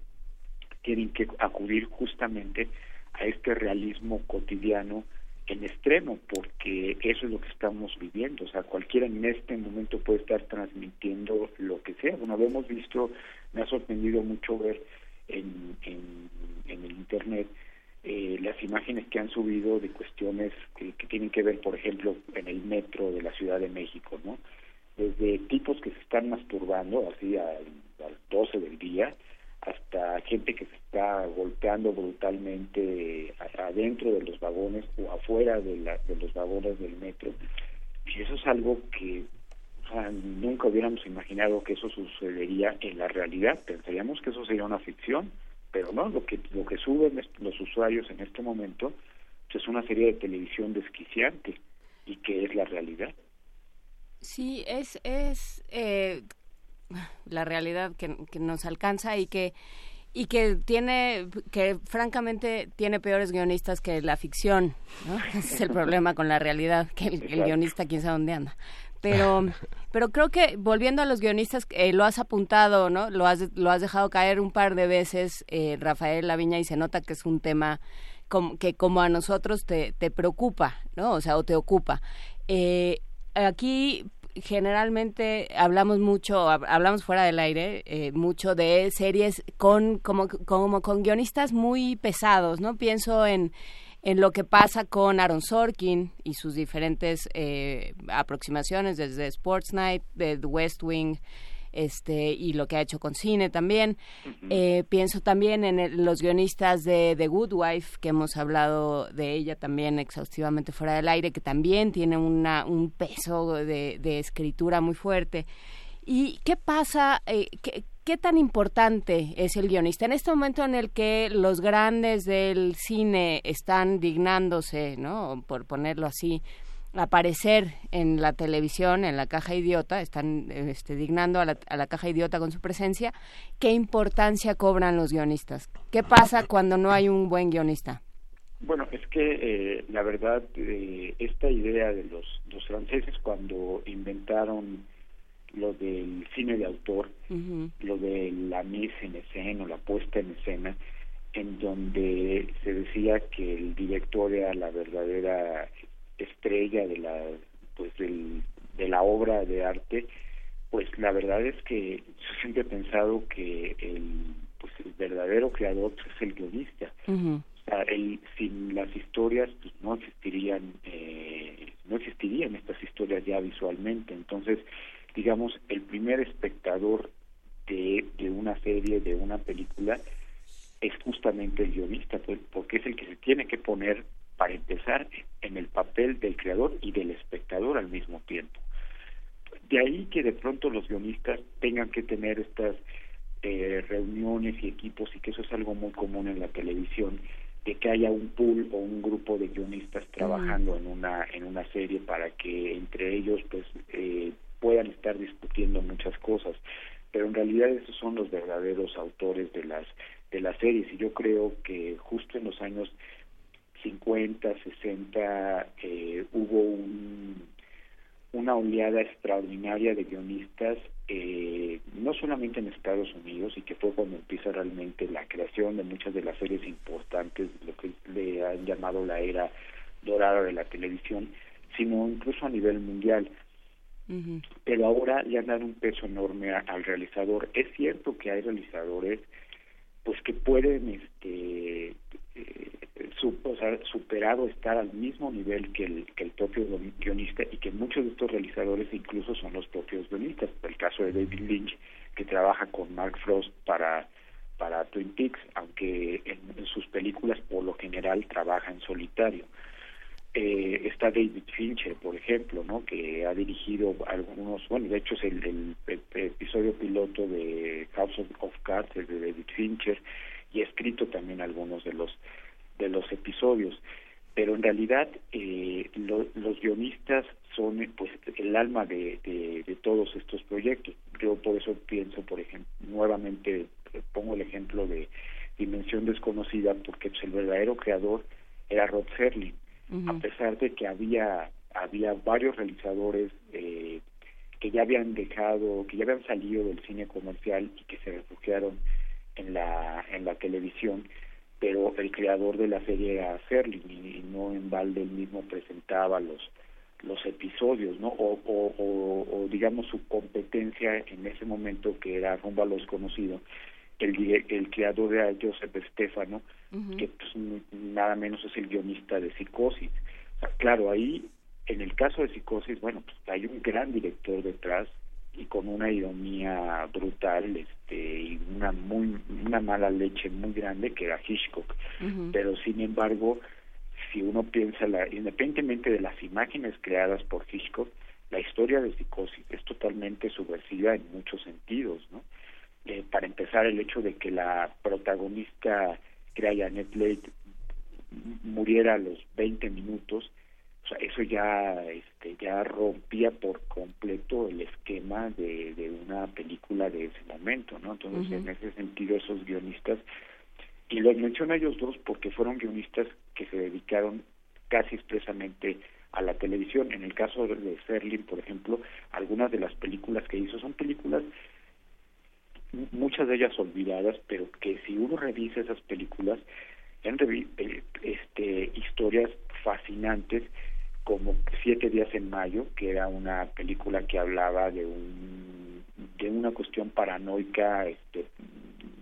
tienen que acudir justamente a este realismo cotidiano en extremo, porque eso es lo que estamos viviendo. O sea, cualquiera en este momento puede estar transmitiendo lo que sea. Bueno, lo hemos visto, me ha sorprendido mucho ver en, en, el Internet eh, las imágenes que han subido de cuestiones que, tienen que ver, por ejemplo, en el metro de la Ciudad de México, ¿no? Desde tipos que se están masturbando, así a, a las 12 del día, hasta gente que se está golpeando brutalmente adentro de los vagones o afuera de, la, de los vagones del metro. Y eso es algo que nunca hubiéramos imaginado que eso sucedería en la realidad. Pensaríamos que eso sería una ficción, pero no, lo que, lo que suben los usuarios en este momento pues, es una serie de televisión desquiciante y que es la realidad. Sí, es, es eh, la realidad que, nos alcanza y que y que tiene que francamente tiene peores guionistas que la ficción ¿no? ese es el problema con la realidad que el, guionista quién sabe dónde anda. Pero pero creo que volviendo a los guionistas eh, lo has apuntado no lo has lo has dejado caer un par de veces eh, Rafael Laviña y se nota que es un tema que como a nosotros te, te preocupa no o sea o te ocupa. Eh, aquí generalmente hablamos mucho, hablamos fuera del aire, eh, mucho de series con como, como con guionistas muy pesados, ¿no? Pienso en en lo que pasa con Aaron Sorkin y sus diferentes eh, aproximaciones desde Sports Night, The West Wing, este y lo que ha hecho con cine también. Eh, pienso también en los guionistas de The Good Wife, que hemos hablado de ella también exhaustivamente fuera del aire, que también tiene una, un peso de, escritura muy fuerte. ¿Y qué pasa? Eh, qué, ¿Qué tan importante es el guionista? En este momento en el que los grandes del cine están dignándose, ¿no? Por ponerlo así, aparecer en la televisión, en la caja idiota, están este, dignando a la, a la, caja idiota con su presencia, ¿qué importancia cobran los guionistas? ¿Qué pasa cuando no hay un buen guionista? Bueno, es que eh, la verdad, eh, esta idea de los, los franceses cuando inventaron lo del cine de autor, lo de la mise en escena o la puesta en escena, en donde se decía que el director era la verdadera estrella de la pues del, de la obra de arte pues la verdad es que yo siempre he pensado que el pues el verdadero creador es el guionista. O sea el, sin las historias pues no existirían eh, no existirían estas historias ya visualmente. Entonces digamos el primer espectador de, de una serie de una película es justamente el guionista pues, porque es el que se tiene que poner para empezar en el papel del creador y del espectador al mismo tiempo. De ahí que de pronto los guionistas tengan que tener estas eh, reuniones y equipos y que eso es algo muy común en la televisión de que haya un pool o un grupo de guionistas trabajando en una en una serie para que entre ellos pues eh, puedan estar discutiendo muchas cosas. Pero en realidad esos son los verdaderos autores de las de las series. Y yo creo que justo en los años 50, 60 eh, hubo un, una oleada extraordinaria de guionistas, eh, no solamente en Estados Unidos, y que fue cuando empieza realmente la creación de muchas de las series importantes, lo que le han llamado la era dorada de la televisión, sino incluso a nivel mundial. pero ahora le han dado un peso enorme al realizador. Es cierto que hay realizadores pues que pueden este eh, superar o estar al mismo nivel que el, que el propio guionista y que muchos de estos realizadores incluso son los propios guionistas. El caso de David Lynch, que trabaja con Mark Frost para para Twin Peaks, aunque en, sus películas por lo general trabaja en solitario. Eh, está David Fincher, por ejemplo, ¿no? que ha dirigido algunos, bueno, de hecho es el, episodio piloto de House of, Cards, de David Fincher, y ha escrito también algunos de los de los episodios. Pero en realidad eh, los guionistas son pues el alma de, de, de todos estos proyectos. Yo por eso pienso, por ejemplo, nuevamente pongo el ejemplo de Dimensión Desconocida, porque pues, el verdadero creador era Rod Serling, a pesar de que había, había varios realizadores eh, que ya habían dejado, que ya habían salido del cine comercial y que se refugiaron en la, en la televisión, pero el creador de la serie era Serling y, no en balde él mismo presentaba los los episodios, ¿no? O, o, o, digamos su competencia en ese momento que era rumbo a lo desconocido, el, el creador de Joseph Stefano, que pues, nada menos es el guionista de Psicosis. claro, ahí, en el caso de Psicosis, bueno, pues hay un gran director detrás y con una ironía brutal este y una muy una mala leche muy grande que era Hitchcock. Pero sin embargo si uno piensa la independientemente de las imágenes creadas por Hitchcock la historia de Psicosis es totalmente subversiva en muchos sentidos no eh, para empezar el hecho de que la protagonista que era Janet Leigh muriera a los 20 minutos sea, eso ya este ya rompía por completo el esquema de, de una película de ese momento no entonces en ese sentido esos guionistas y los menciono a ellos dos porque fueron guionistas que se dedicaron casi expresamente a la televisión. En el caso de Serling, por ejemplo, algunas de las películas que hizo son películas muchas de ellas olvidadas, pero que si uno revisa esas películas, han eh, este, historias fascinantes como Siete días en mayo, que era una película que hablaba de un de una cuestión paranoica, este,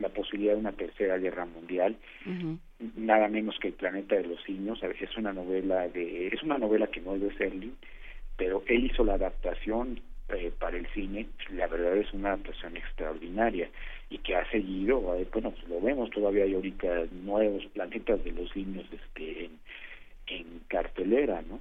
la posibilidad de una tercera guerra mundial, nada menos que el planeta de los simios, es una novela de es una novela que no es de Serling, pero él hizo la adaptación eh, para el cine, la verdad es una adaptación extraordinaria y que ha seguido, bueno, pues lo vemos, todavía hay ahorita nuevos planetas de los niños este, en, en cartelera, ¿no?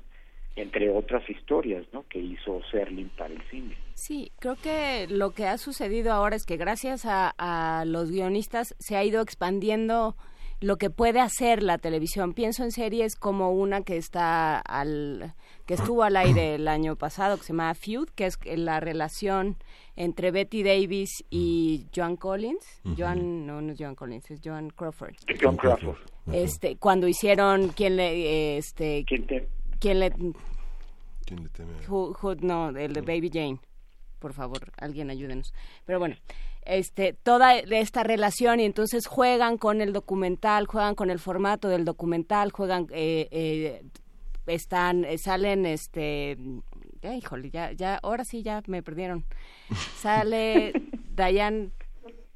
Entre otras historias ¿no? que hizo Serling para el cine. Sí, creo que lo que ha sucedido ahora es que gracias a, a los guionistas se ha ido expandiendo lo que puede hacer la televisión. Pienso en series como una que está al que estuvo al aire el año pasado que se llama Feud, que es la relación entre Betty Davis y Joan Collins. Joan no, no es Joan Collins, es Joan Crawford. Joan Crawford. Este, cuando hicieron quién le este quién, te... quién le ¿Quién le teme? no, el de Baby Jane. Por favor, alguien ayúdenos. Pero bueno, este, toda esta relación y entonces juegan con el documental, juegan con el formato del documental, juegan, eh, eh, están, eh, salen, este, híjole, ya, ya, ahora sí ya me perdieron. Sale Dayan,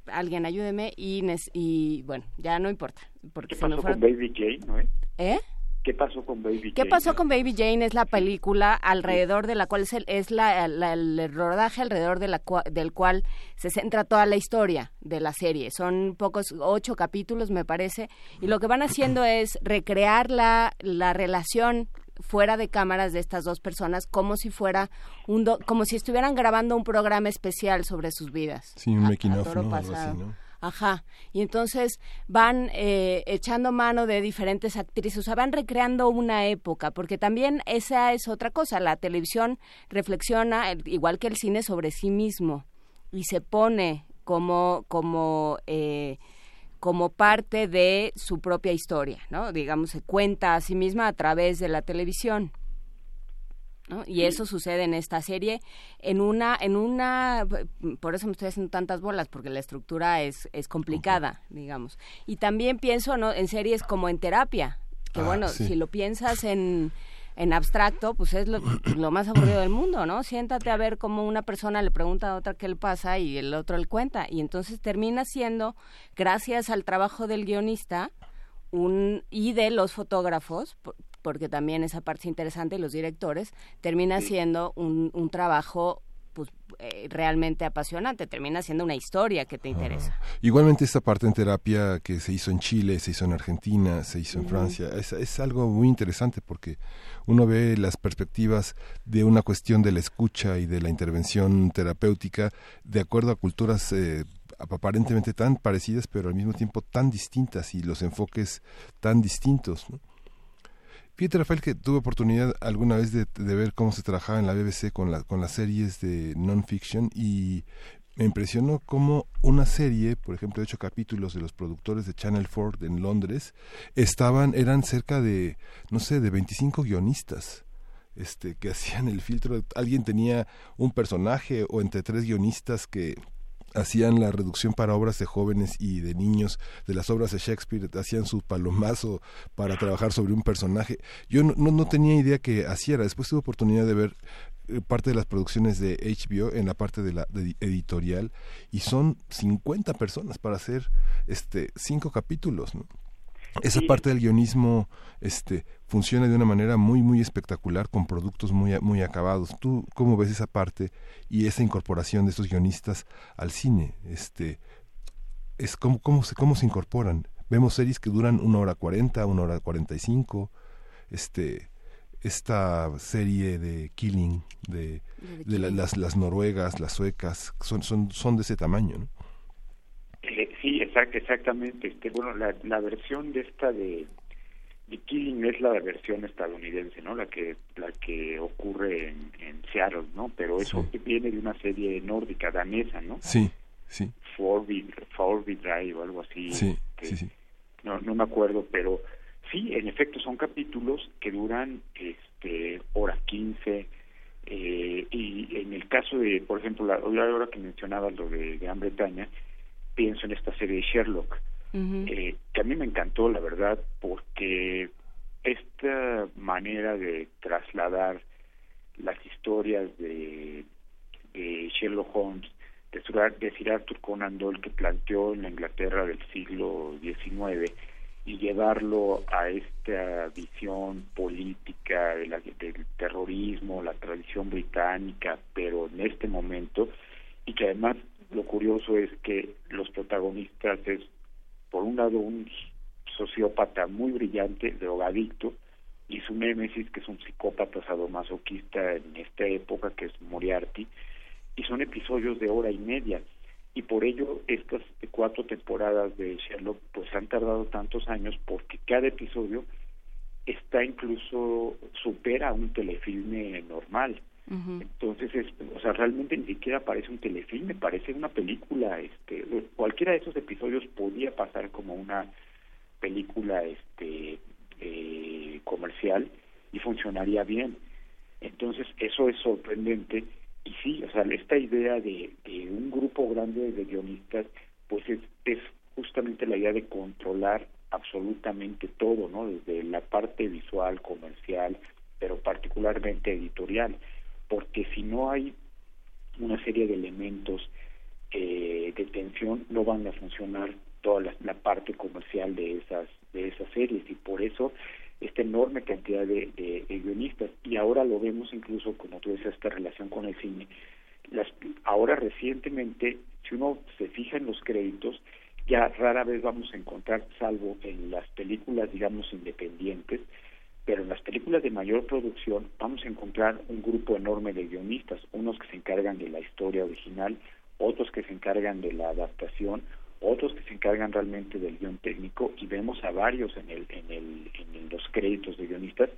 alguien ayúdeme y, y bueno, ya no importa. Porque ¿Qué pasó con Baby Jane, no? ¿Eh? ¿Qué pasó con Baby Jane? ¿Qué pasó con Baby Jane? Es la película alrededor de la cual es, el, es la, el rodaje alrededor de la del cual se centra toda la historia de la serie. Son pocos, ocho capítulos me parece, y lo que van haciendo es recrear la, la relación fuera de cámaras de estas dos personas como si fuera un como si estuvieran grabando un programa especial sobre sus vidas. Sí, un making of, ¿no? Así, ¿no? Ajá. Y entonces van eh, echando mano de diferentes actrices, o sea, van recreando una época, porque también esa es otra cosa. La televisión reflexiona, igual que el cine, sobre sí mismo y se pone como, como, eh, como parte de su propia historia, ¿no? Digamos, se cuenta a sí misma a través de la televisión. Y eso sucede en esta serie en una en una por eso me estoy haciendo tantas bolas porque la estructura es es complicada, digamos. Y también pienso ¿no? en series como en terapia, que ah, bueno, si lo piensas en en abstracto, pues es lo, lo, más aburrido del mundo, ¿no? Siéntate a ver cómo una persona le pregunta a otra qué le pasa y el otro le cuenta. Y entonces termina siendo, gracias al trabajo del guionista un, y de los fotógrafos, porque también esa parte es interesante, y los directores, termina siendo un, un trabajo pues eh, realmente apasionante, termina siendo una historia que te interesa. Igualmente esta parte en terapia que se hizo en Chile, se hizo en Argentina, se hizo en Francia, es, es, algo muy interesante porque uno ve las perspectivas de una cuestión de la escucha y de la intervención terapéutica de acuerdo a culturas eh, aparentemente tan parecidas pero al mismo tiempo tan distintas y los enfoques tan distintos. ¿no? Fíjate, Rafael, que tuve oportunidad alguna vez de, de, ver cómo se trabajaba en la BBC con, la, con las series de non-fiction y me impresionó cómo una serie, por ejemplo, de ocho capítulos de los productores de Channel 4 en Londres, estaban, eran cerca de, no sé, de 25 guionistas este, que hacían el filtro. Alguien tenía un personaje o entre tres guionistas que hacían la reducción para obras de jóvenes y de niños de las obras de Shakespeare, hacían su palomazo para trabajar sobre un personaje. Yo no, no, no tenía idea que hacía, después tuve oportunidad de ver eh, parte de las producciones de HBO en la parte de la de editorial y son 50 personas para hacer este cinco capítulos, ¿no? esa parte del guionismo este funciona de una manera muy muy espectacular con productos muy muy acabados. Tú cómo ves esa parte y esa incorporación de esos guionistas al cine este es cómo cómo se cómo se incorporan. Vemos series que duran una hora cuarenta una hora cuarenta y cinco. Este esta serie de Killing de, de, de la, las las noruegas las suecas son son son de ese tamaño ¿no? Sí, exact, exactamente. Este, bueno, la, la versión de esta de, de Killing es la versión estadounidense, ¿no? La que la que ocurre en, en Seattle, ¿no? Pero eso sí. viene de una serie nórdica danesa, ¿no? Sí, sí. Forby Drive o algo así. Sí, sí, sí. No, no me acuerdo, pero sí, en efecto son capítulos que duran este hora 15 eh, y en el caso de, por ejemplo, la, la hora que mencionabas lo de Gran Bretaña, pienso en esta serie de Sherlock, eh, que a mí me encantó, la verdad, porque esta manera de trasladar las historias de, de Sherlock Holmes, de, de Sir Arthur Conan Doyle que planteó en la Inglaterra del siglo XIX y llevarlo a esta visión política de la, del terrorismo, la tradición británica, pero en este momento, y que además lo curioso es que los protagonistas es, por un lado, un sociópata muy brillante, drogadicto, y su némesis, que es un psicópata sadomasoquista en esta época, que es Moriarty, y son episodios de hora y media. Y por ello estas cuatro temporadas de Sherlock pues han tardado tantos años porque cada episodio está incluso supera un telefilme normal. Entonces, es, o sea, realmente ni siquiera parece un telefilme, parece una película. Este, cualquiera de esos episodios podía pasar como una película este, eh, comercial y funcionaría bien. Entonces, eso es sorprendente. Y sí, o sea, esta idea de, de un grupo grande de guionistas, pues es, es justamente la idea de controlar absolutamente todo, ¿no? Desde la parte visual, comercial, pero particularmente editorial porque si no hay una serie de elementos eh, de tensión no van a funcionar toda la, parte comercial de esas de esas series. Y por eso esta enorme cantidad de, de, de, guionistas. Y ahora lo vemos incluso como tú decías esta relación con el cine. Las ahora recientemente si uno se fija en los créditos ya rara vez vamos a encontrar salvo en las películas digamos independientes pero en las películas de mayor producción vamos a encontrar un grupo enorme de guionistas, unos que se encargan de la historia original, otros que se encargan de la adaptación, otros que se encargan realmente del guion técnico y vemos a varios en el en el en los créditos de guionistas,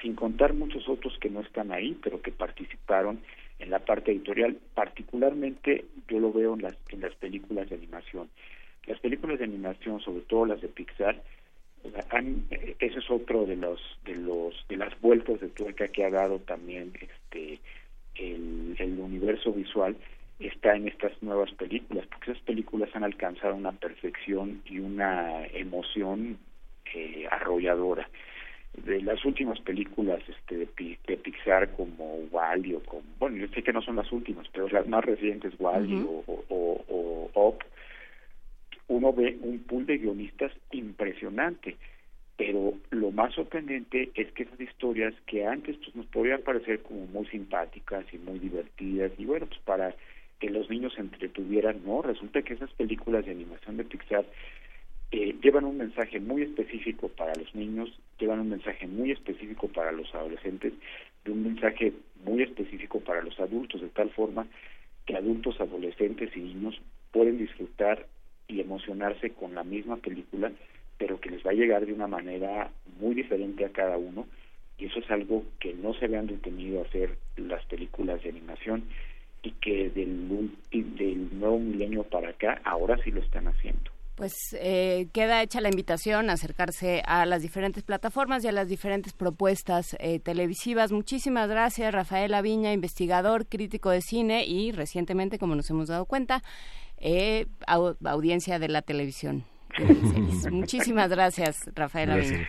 sin contar muchos otros que no están ahí, pero que participaron en la parte editorial, particularmente yo lo veo en las en las películas de animación. Las películas de animación, sobre todo las de Pixar, han, ese es otro de los de los de las vueltas de tuerca que ha dado también este el, el universo visual está en estas nuevas películas porque esas películas han alcanzado una perfección y una emoción eh, arrolladora. De las últimas películas este de, Pixar como Wally o como bueno yo sé que no son las últimas pero las más recientes Wally o, o, o, uno ve un pool de guionistas impresionante pero lo más sorprendente es que esas historias que antes pues, nos podían parecer como muy simpáticas y muy divertidas y bueno pues para que los niños se entretuvieran no resulta que esas películas de animación de Pixar eh, llevan un mensaje muy específico para los niños, llevan un mensaje muy específico para los adolescentes y un mensaje muy específico para los adultos, de tal forma que adultos, adolescentes y niños pueden disfrutar y emocionarse con la misma película, pero que les va a llegar de una manera muy diferente a cada uno, y eso es algo que no se habían detenido a hacer las películas de animación y que del, del nuevo milenio para acá ahora sí lo están haciendo pues eh, queda hecha la invitación a acercarse a las diferentes plataformas y a las diferentes propuestas eh, televisivas. Muchísimas gracias, Rafael Aviña, investigador, crítico de cine y recientemente, como nos hemos dado cuenta, eh, audiencia de la televisión. Muchísimas gracias, Rafael Aviña.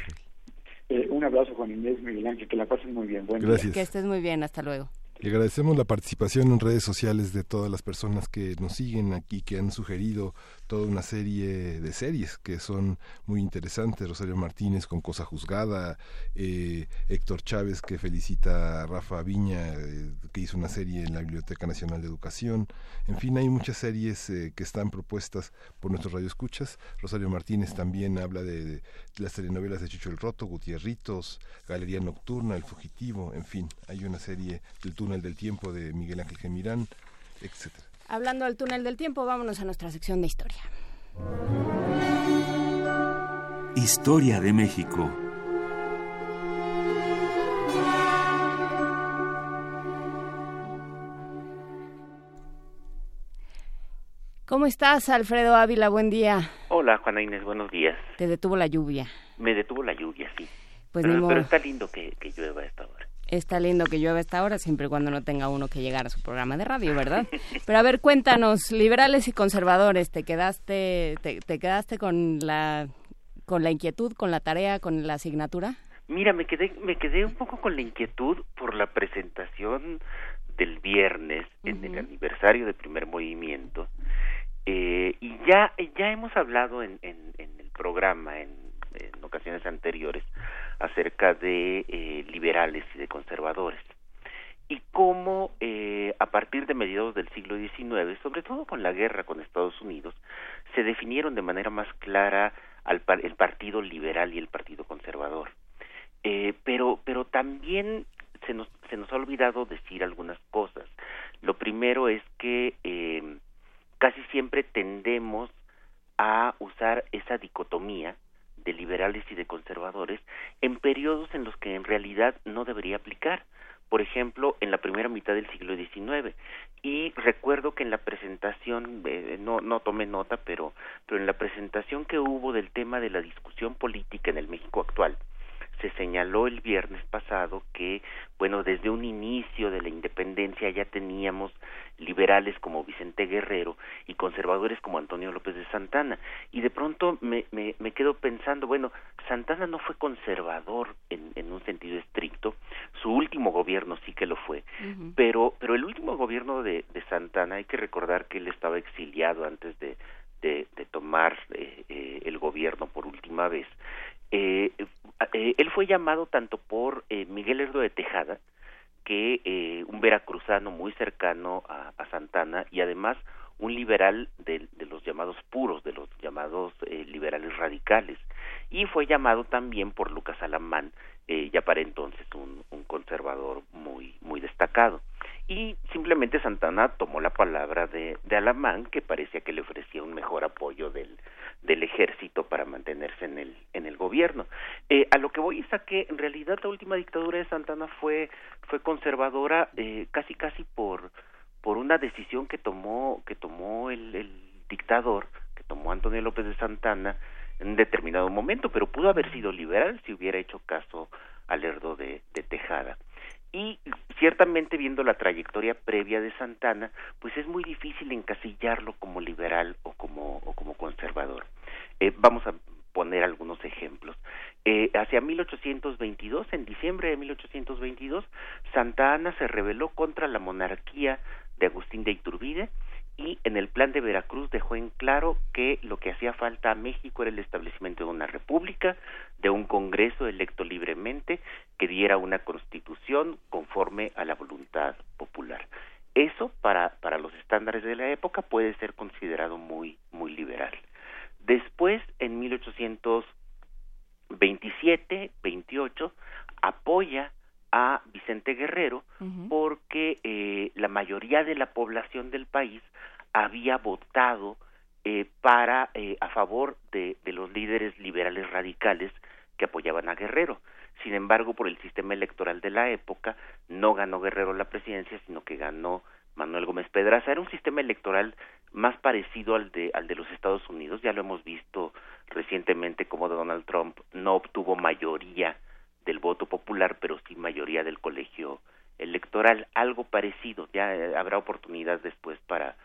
un abrazo, Juan Inés Miguel Ángel, que la pasen muy bien. Buen gracias. Que estés muy bien, hasta luego. Y agradecemos la participación en redes sociales de todas las personas que nos siguen aquí, que han sugerido toda una serie de series que son muy interesantes. Rosario Martínez con Cosa Juzgada, eh, Héctor Chávez que felicita a Rafa Viña, eh, que hizo una serie en la Biblioteca Nacional de Educación. En fin, hay muchas series eh, que están propuestas por nuestros radioescuchas. Rosario Martínez también habla de, las telenovelas de Chicho el Roto, Gutierritos, Galería Nocturna, El Fugitivo, en fin, hay una serie del Túnel del Tiempo de Miguel Ángel Gemirán, etcétera. Hablando del túnel del tiempo, vámonos a nuestra sección de historia. Historia de México. ¿Cómo estás, Alfredo Ávila? Buen día. Hola, Juana Inés, buenos días. Te detuvo la lluvia. Me detuvo la lluvia, sí. Pues pero, está lindo que, que llueva a esta hora. Está lindo que llueva esta hora, siempre y cuando no tenga uno que llegar a su programa de radio, ¿verdad? Pero a ver, cuéntanos, liberales y conservadores, ¿te quedaste, te, quedaste con la, con la inquietud, con la tarea, con la asignatura? Mira, me quedé, me quedé un poco con la inquietud por la presentación del viernes en el aniversario del primer movimiento. Eh, y ya, ya hemos hablado en, en, en el programa, en, en ocasiones anteriores, acerca de eh, liberales y de conservadores y cómo eh, a partir de mediados del siglo XIX, sobre todo con la guerra con Estados Unidos, se definieron de manera más clara al el partido liberal y el partido conservador. Eh, pero, pero también se nos, se nos ha olvidado decir algunas cosas. Lo primero es que eh, casi siempre tendemos a usar esa dicotomía de liberales y de conservadores en periodos en los que en realidad no debería aplicar. Por ejemplo, en la primera mitad del siglo XIX. Y recuerdo que en la presentación, eh, no, no tomé nota, pero, pero en la presentación que hubo del tema de la discusión política en el México actual, se señaló el viernes pasado que, bueno, desde un inicio de la independencia ya teníamos liberales como Vicente Guerrero y conservadores como Antonio López de Santana. Y de pronto me, me, me quedo pensando, bueno, Santana no fue conservador en, en un sentido estricto, su último gobierno sí que lo fue, pero, pero el último gobierno de, de Santana, hay que recordar que él estaba exiliado antes de, de, de tomar eh, eh, el gobierno por última vez, eh, eh, él fue llamado tanto por eh, Miguel Herdo de Tejada, que eh, un veracruzano muy cercano a, Santana y además un liberal de, los llamados puros, de los llamados liberales radicales, y fue llamado también por Lucas Alamán, ya para entonces un, un conservador muy muy destacado. Y simplemente Santana tomó la palabra de, de Alamán que parecía que le ofrecía un mejor apoyo del, del ejército para mantenerse en el en el gobierno. Eh, a lo que voy es a que en realidad la última dictadura de Santana fue fue conservadora eh, casi casi por por una decisión que tomó que tomó el, el dictador que tomó Antonio López de Santana en determinado momento pero pudo haber sido liberal si hubiera hecho caso al Lerdo de, de Tejada. Y ciertamente viendo la trayectoria previa de Santana, pues es muy difícil encasillarlo como liberal o como, o como conservador. Eh, vamos a poner algunos ejemplos. Eh, hacia 1822, en diciembre de 1822, Santa Ana se rebeló contra la monarquía de Agustín de Iturbide y en el plan de Veracruz dejó en claro que lo que hacía falta a México era el establecimiento de una república, de un Congreso electo libremente que diera una constitución conforme a la voluntad popular. Eso para, para los estándares de la época puede ser considerado muy, muy liberal. Después, en 1827, 28, apoya a Vicente Guerrero porque eh, la mayoría de la población del país había votado eh, para eh, a favor de, de, los líderes liberales radicales que apoyaban a Guerrero. Sin embargo, por el sistema electoral de la época, no ganó Guerrero la presidencia, sino que ganó Manuel Gómez Pedraza. Era un sistema electoral más parecido al de, al de los Estados Unidos. Ya lo hemos visto recientemente como Donald Trump no obtuvo mayoría del voto popular, pero sí mayoría del colegio electoral. Algo parecido. Ya eh, habrá oportunidad después para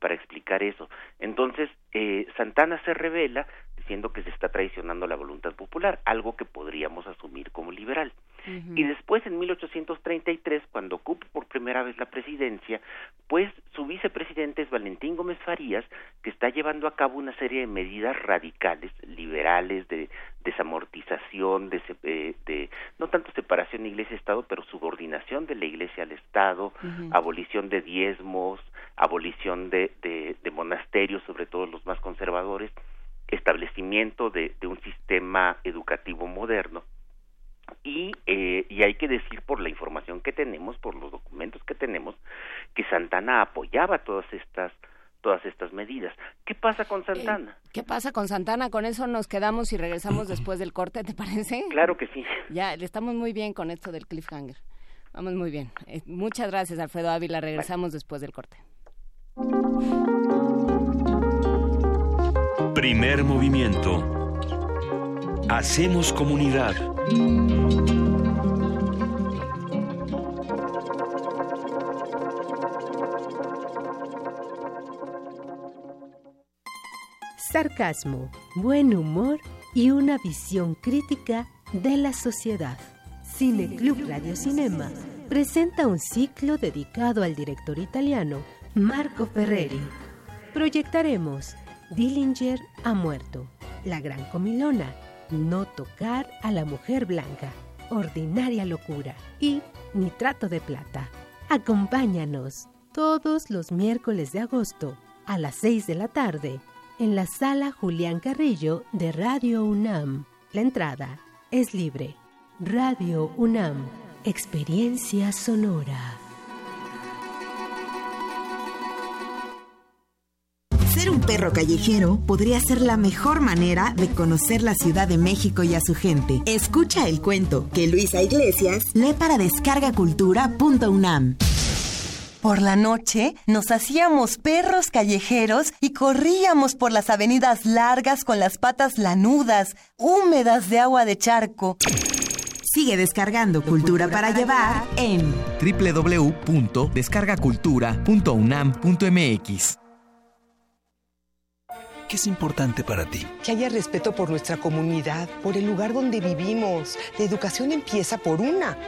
para explicar eso. Entonces, eh, Santana se revela diciendo que se está traicionando la voluntad popular, algo que podríamos asumir como liberal. Y después, en 1833, cuando ocupa por primera vez la presidencia, pues su vicepresidente es Valentín Gómez Farías, que está llevando a cabo una serie de medidas radicales, liberales, de desamortización, de, eh, de no tanto separación iglesia-estado, pero subordinación de la iglesia al Estado, abolición de diezmos, abolición de, de, de monasterios, sobre todo los más conservadores, establecimiento de, de un sistema educativo moderno y, eh, y hay que decir por la información que tenemos, por los documentos que tenemos, que Santana apoyaba todas estas todas estas medidas. ¿Qué pasa con Santana? Eh, ¿Qué pasa con Santana? Con eso nos quedamos y regresamos después del corte, ¿te parece? Claro que sí. Ya, le estamos muy bien con esto del cliffhanger. Vamos muy bien. Eh, muchas gracias, Alfredo Ávila. Regresamos después del corte. Primer movimiento. Hacemos comunidad. Sarcasmo, buen humor y una visión crítica de la sociedad. Cine Club Radio Cinema presenta un ciclo dedicado al director italiano Marco Ferreri. Proyectaremos Dillinger ha muerto, La Gran Comilona, No tocar a la mujer blanca, Ordinaria locura y Nitrato de plata. Acompáñanos todos los miércoles de agosto a las 6 de la tarde en la sala Julián Carrillo de Radio UNAM. La entrada es libre. Radio UNAM, experiencia sonora. Ser un perro callejero podría ser la mejor manera de conocer la Ciudad de México y a su gente. Escucha el cuento que Luisa Iglesias lee para descargacultura.unam. Por la noche nos hacíamos perros callejeros y corríamos por las avenidas largas con las patas lanudas, húmedas de agua de charco. Sigue descargando Cultura para llevar en www.descargacultura.unam.mx. ¿Qué es importante para ti? Que haya respeto por nuestra comunidad, por el lugar donde vivimos. La educación empieza por una.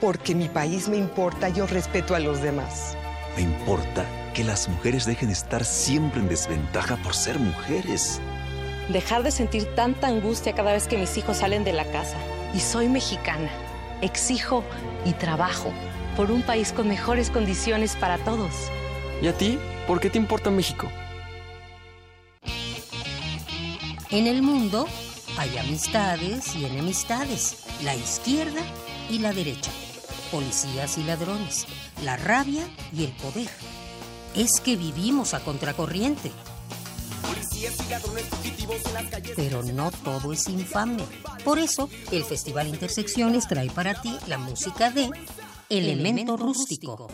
Porque mi país me importa, yo respeto a los demás. Me importa que las mujeres dejen de estar siempre en desventaja por ser mujeres. Dejar de sentir tanta angustia cada vez que mis hijos salen de la casa. Y soy mexicana. Exijo y trabajo por un país con mejores condiciones para todos. ¿Y a ti? ¿Por qué te importa México? En el mundo hay amistades y enemistades, la izquierda y la derecha, policías y ladrones, la rabia y el poder. Es que vivimos a contracorriente. Pero no todo es infame. Por eso, el Festival Intersecciones trae para ti la música de Elemento, Rústico.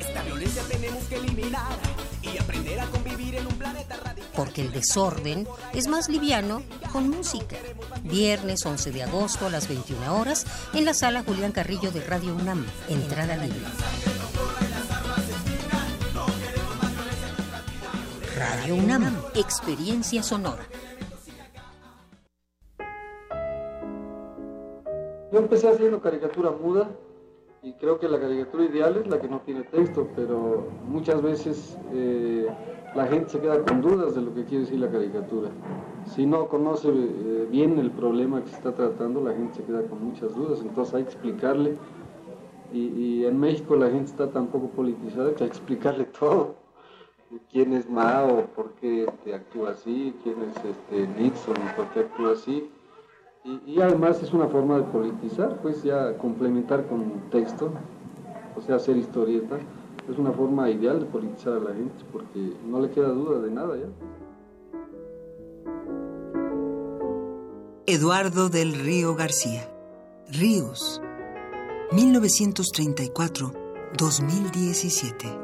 Esta violencia tenemos que eliminar Porque el desorden es más liviano con música. Viernes 11 de agosto a las 21 horas en la sala Julián Carrillo de Radio UNAM. Entrada libre. Radio UNAM, experiencia sonora. Yo empecé haciendo caricatura muda y creo que la caricatura ideal es la que no tiene texto, pero muchas veces eh, la gente se queda con dudas de lo que quiere decir la caricatura. Si no conoce eh, bien el problema que se está tratando, la gente se queda con muchas dudas, entonces hay que explicarle. Y, en México la gente está tan poco politizada que hay que explicarle todo. ¿Quién es Mao? ¿Por qué actúa así? ¿Quién es este Nixon? ¿Por qué actúa así? Y, y, además es una forma de politizar, pues ya complementar con texto, o sea, hacer historieta, es una forma ideal de politizar a la gente, porque no le queda duda de nada ya. Eduardo del Río García. Ríos. 1934-2017.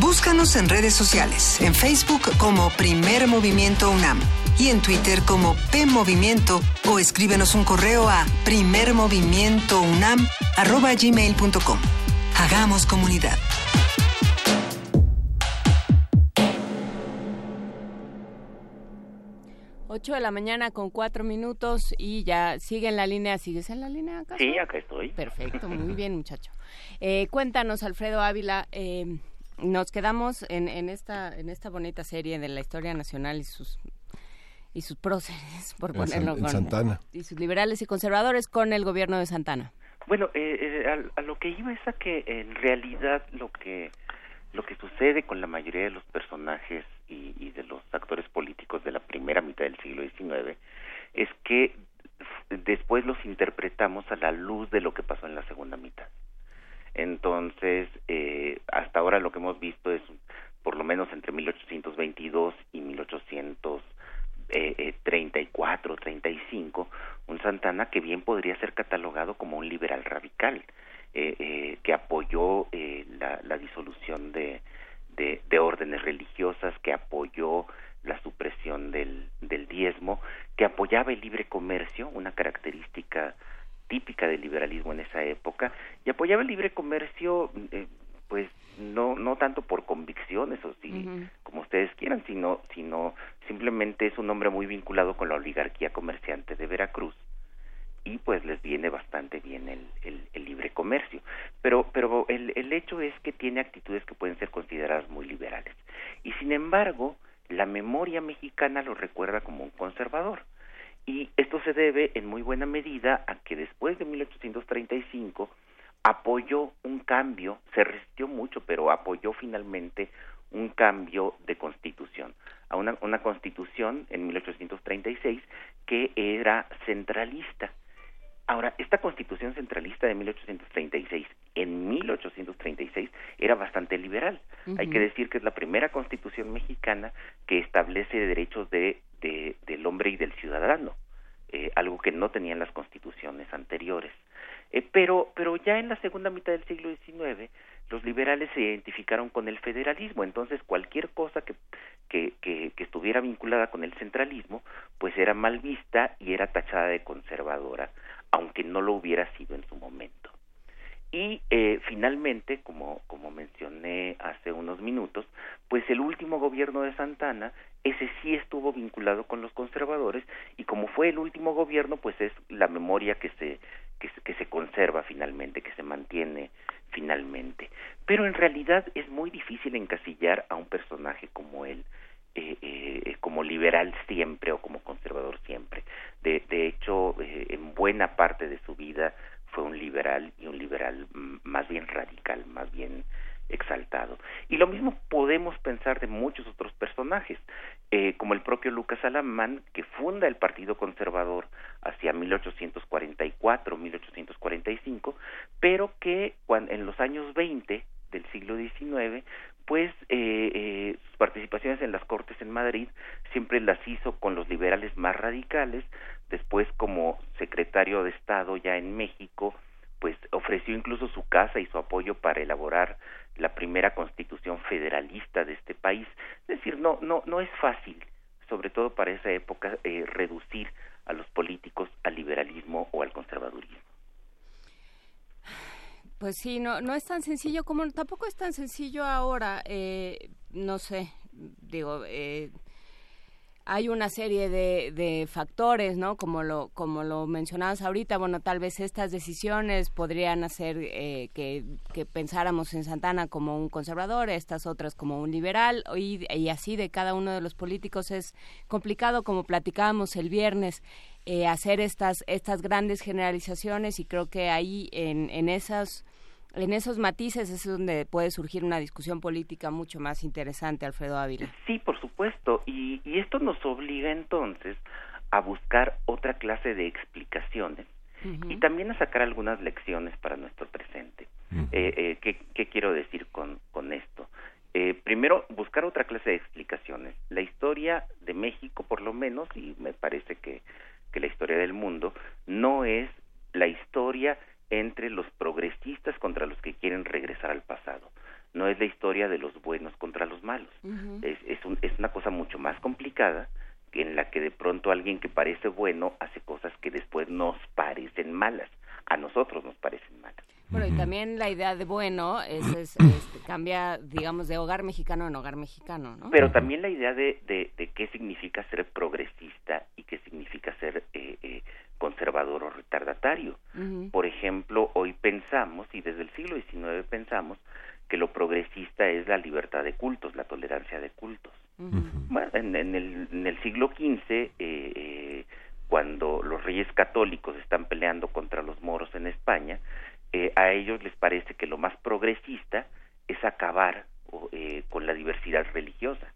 Búscanos en redes sociales, en Facebook como Primer Movimiento UNAM y en Twitter como P Movimiento o escríbenos un correo a primermovimientounam@gmail.com. Hagamos comunidad. Ocho de la mañana con cuatro minutos y ya sigue en la línea. ¿Sigues en la línea acá? Sí, acá estoy. Perfecto, muy bien, muchacho. Eh, cuéntanos, Alfredo Ávila. Eh, nos quedamos en, en, esta en esta bonita serie de la historia nacional y sus y sus próceres por ponerlo en, con, Santana. y sus liberales y conservadores con el gobierno de Santana. Bueno eh, eh, a, a, lo que iba es a que en realidad lo que lo que sucede con la mayoría de los personajes y, y de los actores políticos de la primera mitad del siglo XIX es que después los interpretamos a la luz de lo que pasó en la segunda mitad. Entonces, eh, hasta ahora lo que hemos visto es, por lo menos entre 1822 y 1834, 35, un Santana que bien podría ser catalogado como un liberal radical, eh, eh, que apoyó eh, la, la, disolución de, de, de, órdenes religiosas, que apoyó la supresión del, del diezmo, que apoyaba el libre comercio, una característica típica del liberalismo en esa época y apoyaba el libre comercio eh, pues no no tanto por convicciones o si uh -huh. como ustedes quieran sino sino simplemente es un hombre muy vinculado con la oligarquía comerciante de Veracruz y pues les viene bastante bien el, el, el libre comercio. Pero pero el, el hecho es que tiene actitudes que pueden ser consideradas muy liberales. Y sin embargo la memoria mexicana lo recuerda como un conservador. Y esto se debe en muy buena medida a que después de 1835 apoyó un cambio, se resistió mucho, pero apoyó finalmente un cambio de constitución, a una, una constitución en 1836 que era centralista. Ahora, esta constitución centralista de 1836, en 1836, era bastante liberal. Uh -huh. Hay que decir que es la primera constitución mexicana que establece derechos de, de, del hombre y del ciudadano, eh, algo que no tenían las constituciones anteriores. Eh, pero, pero ya en la segunda mitad del siglo XIX, los liberales se identificaron con el federalismo, entonces cualquier cosa que, que, que, estuviera vinculada con el centralismo, pues era mal vista y era tachada de conservadora aunque no lo hubiera sido en su momento. Y eh, finalmente, como, como mencioné hace unos minutos, pues el último gobierno de Santana, ese sí estuvo vinculado con los conservadores y como fue el último gobierno, pues es la memoria que se, que, que se conserva finalmente, que se mantiene finalmente. Pero en realidad es muy difícil encasillar a un personaje como él eh, eh, como liberal siempre o como conservador siempre. De, de hecho, eh, en buena parte de su vida fue un liberal y un liberal más bien radical, más bien exaltado. Y lo mismo podemos pensar de muchos otros personajes, eh, como el propio Lucas Alamán, que funda el Partido Conservador hacia 1844-1845, pero que cuando, en los años 20 del siglo XIX pues eh, eh, sus participaciones en las Cortes en Madrid siempre las hizo con los liberales más radicales, después como secretario de Estado ya en México, pues ofreció incluso su casa y su apoyo para elaborar la primera constitución federalista de este país. Es decir, no, no, no es fácil, sobre todo para esa época, eh, reducir a los políticos al liberalismo o al conservadurismo. Pues sí, no, no es tan sencillo como tampoco es tan sencillo ahora. Eh, no sé, digo, eh, hay una serie de, de, factores, ¿no? Como lo, como lo mencionabas ahorita, bueno, tal vez estas decisiones podrían hacer eh, que, pensáramos en Santana como un conservador, estas otras como un liberal, y, y, así de cada uno de los políticos es complicado, como platicábamos el viernes, eh, hacer estas, estas grandes generalizaciones y creo que ahí en, en esas en esos matices es donde puede surgir una discusión política mucho más interesante, Alfredo Ávila. Sí, por supuesto, y, y esto nos obliga entonces a buscar otra clase de explicaciones uh -huh. y también a sacar algunas lecciones para nuestro presente. Uh -huh. eh, eh, ¿qué, ¿qué, quiero decir con, con esto? Eh, primero, buscar otra clase de explicaciones. La historia de México, por lo menos, y me parece que, que la historia del mundo, no es la historia entre los progresistas contra los que quieren regresar al pasado. No es la historia de los buenos contra los malos. Uh -huh. es, es, un, es, una cosa mucho más complicada en la que de pronto alguien que parece bueno hace cosas que después nos parecen malas. A nosotros nos parecen malas. Bueno, y también la idea de bueno es, es, es, cambia, digamos, de hogar mexicano en hogar mexicano, ¿no? Pero también la idea de, de, de qué significa ser progresista y qué significa ser eh, eh, conservador o retardatario. Uh -huh. Por ejemplo, hoy pensamos, y desde el siglo XIX pensamos, que lo progresista es la libertad de cultos, la tolerancia de cultos. Uh -huh. bueno, en, en, el, en, el, siglo XV, eh, eh, cuando los reyes católicos están peleando contra los moros en España, eh, a ellos les parece que lo más progresista es acabar eh, con la diversidad religiosa,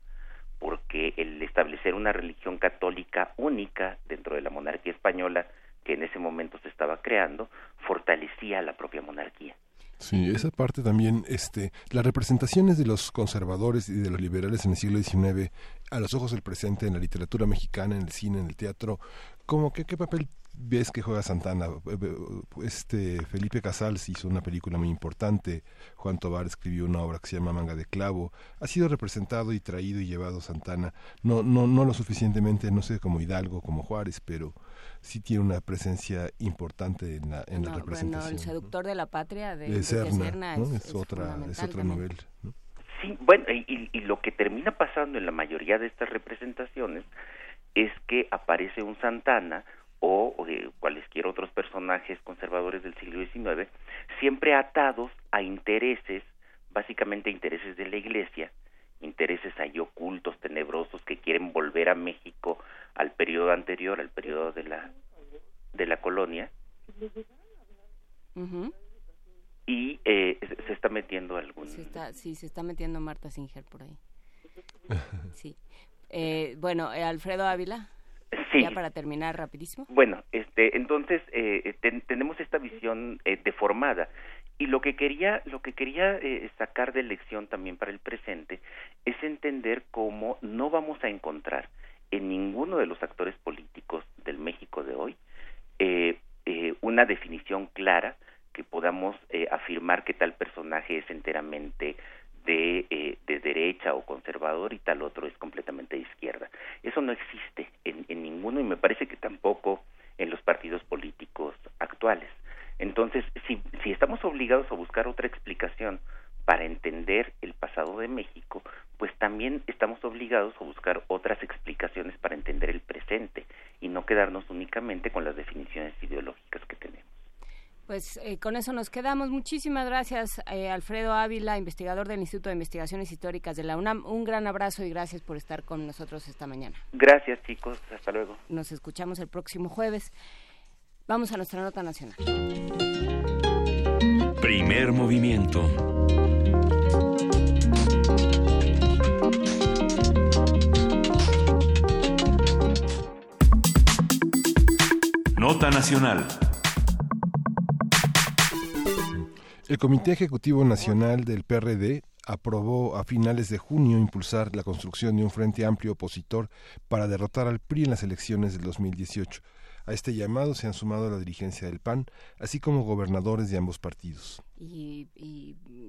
porque el establecer una religión católica única dentro de la monarquía española que en ese momento se estaba creando fortalecía la propia monarquía. Sí, esa parte también, este, las representaciones de los conservadores y de los liberales en el siglo XIX a los ojos del presente en la literatura mexicana, en el cine, en el teatro, ¿cómo que qué papel ves que juega Santana. Este Felipe Casals hizo una película muy importante, Juan Tobar escribió una obra que se llama Manga de Clavo. Ha sido representado y traído y llevado Santana, no, no, no lo suficientemente, no sé, como Hidalgo, como Juárez, pero sí tiene una presencia importante en la, en no, la representación. Bueno, el seductor ¿no? de la patria de, de Serna, de Serna ¿no? es, es, otra, es otra novela. ¿no? Sí, bueno, y, y lo que termina pasando en la mayoría de estas representaciones es que aparece un Santana o, o de cualesquiera otros personajes conservadores del siglo XIX, siempre atados a intereses, básicamente intereses de la Iglesia, intereses ahí ocultos, tenebrosos, que quieren volver a México al periodo anterior, al periodo de la de la colonia. Uh -huh. Y eh, se está metiendo algún... Se está, sí, se está metiendo Marta Singer por ahí. sí. Eh, bueno, eh, Alfredo Ávila. Sí. Ya para terminar rapidísimo. Bueno, este, entonces eh, ten, tenemos esta visión eh, deformada y lo que quería, lo que quería eh, sacar de lección también para el presente es entender cómo no vamos a encontrar en ninguno de los actores políticos del México de hoy eh, eh, una definición clara que podamos eh, afirmar que tal personaje es enteramente de, eh, de derecha o conservador y tal otro es completamente de izquierda. Eso no existe en, en ninguno y me parece que tampoco en los partidos políticos actuales. Entonces, si, si estamos obligados a buscar otra explicación para entender el pasado de México, pues también estamos obligados a buscar otras explicaciones para entender el presente y no quedarnos únicamente con las definiciones ideológicas que tenemos. Pues eh, con eso nos quedamos. Muchísimas gracias, eh, Alfredo Ávila, investigador del Instituto de Investigaciones Históricas de la UNAM. Un gran abrazo y gracias por estar con nosotros esta mañana. Gracias, chicos. Hasta luego. Nos escuchamos el próximo jueves. Vamos a nuestra nota nacional. Primer movimiento. Nota nacional. El Comité Ejecutivo Nacional del PRD aprobó a finales de junio impulsar la construcción de un frente amplio opositor para derrotar al PRI en las elecciones del 2018. A este llamado se han sumado la dirigencia del PAN, así como gobernadores de ambos partidos. Y,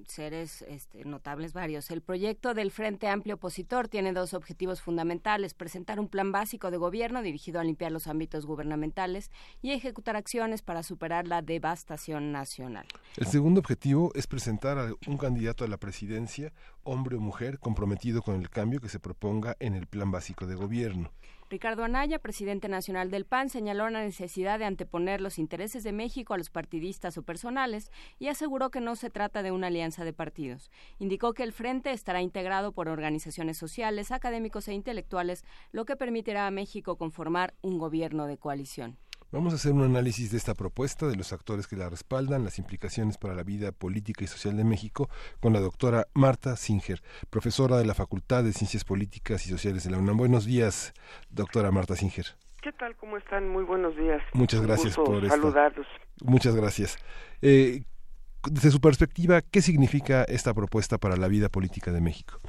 seres este, notables varios. El proyecto del Frente Amplio Opositor tiene dos objetivos fundamentales, presentar un plan básico de gobierno dirigido a limpiar los ámbitos gubernamentales y ejecutar acciones para superar la devastación nacional. El segundo objetivo es presentar a un candidato a la presidencia, hombre o mujer, comprometido con el cambio que se proponga en el plan básico de gobierno. Ricardo Anaya, presidente nacional del PAN, señaló la necesidad de anteponer los intereses de México a los partidistas o personales y aseguró que no se trata de una alianza de partidos. Indicó que el frente estará integrado por organizaciones sociales, académicos e intelectuales, lo que permitirá a México conformar un gobierno de coalición. Vamos a hacer un análisis de esta propuesta, de los actores que la respaldan, las implicaciones para la vida política y social de México, con la doctora Marta Singer, profesora de la Facultad de Ciencias Políticas y Sociales de la UNAM. Buenos días, doctora Marta Singer. ¿Qué tal? ¿Cómo están? Muy buenos días. Muchas gracias por saludarlos. Muchas gracias. Eh, desde su perspectiva, ¿qué significa esta propuesta para la vida política de México?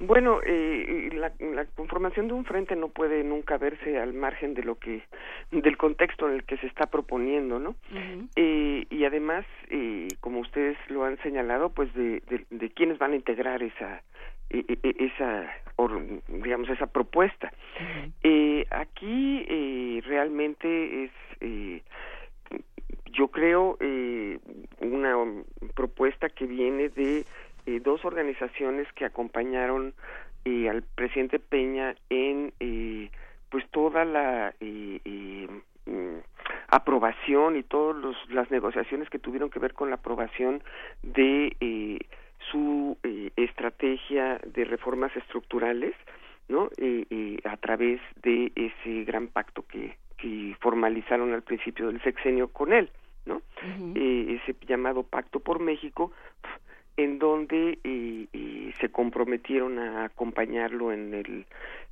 Bueno, eh, la, conformación de un frente no puede nunca verse al margen de lo que, del contexto en el que se está proponiendo, ¿no? eh, y además, eh, como ustedes lo han señalado, pues de, de, de quiénes van a integrar esa, e, e, e, esa, digamos, esa propuesta. eh, aquí eh, realmente es, eh, yo creo, eh, una propuesta que viene de eh, dos organizaciones que acompañaron eh, al presidente Peña en eh, pues toda la mm, aprobación y todas las negociaciones que tuvieron que ver con la aprobación de su estrategia de reformas estructurales no a través de ese gran pacto que, que formalizaron al principio del sexenio con él no ese llamado pacto por México en donde eh, eh, se comprometieron a acompañarlo en el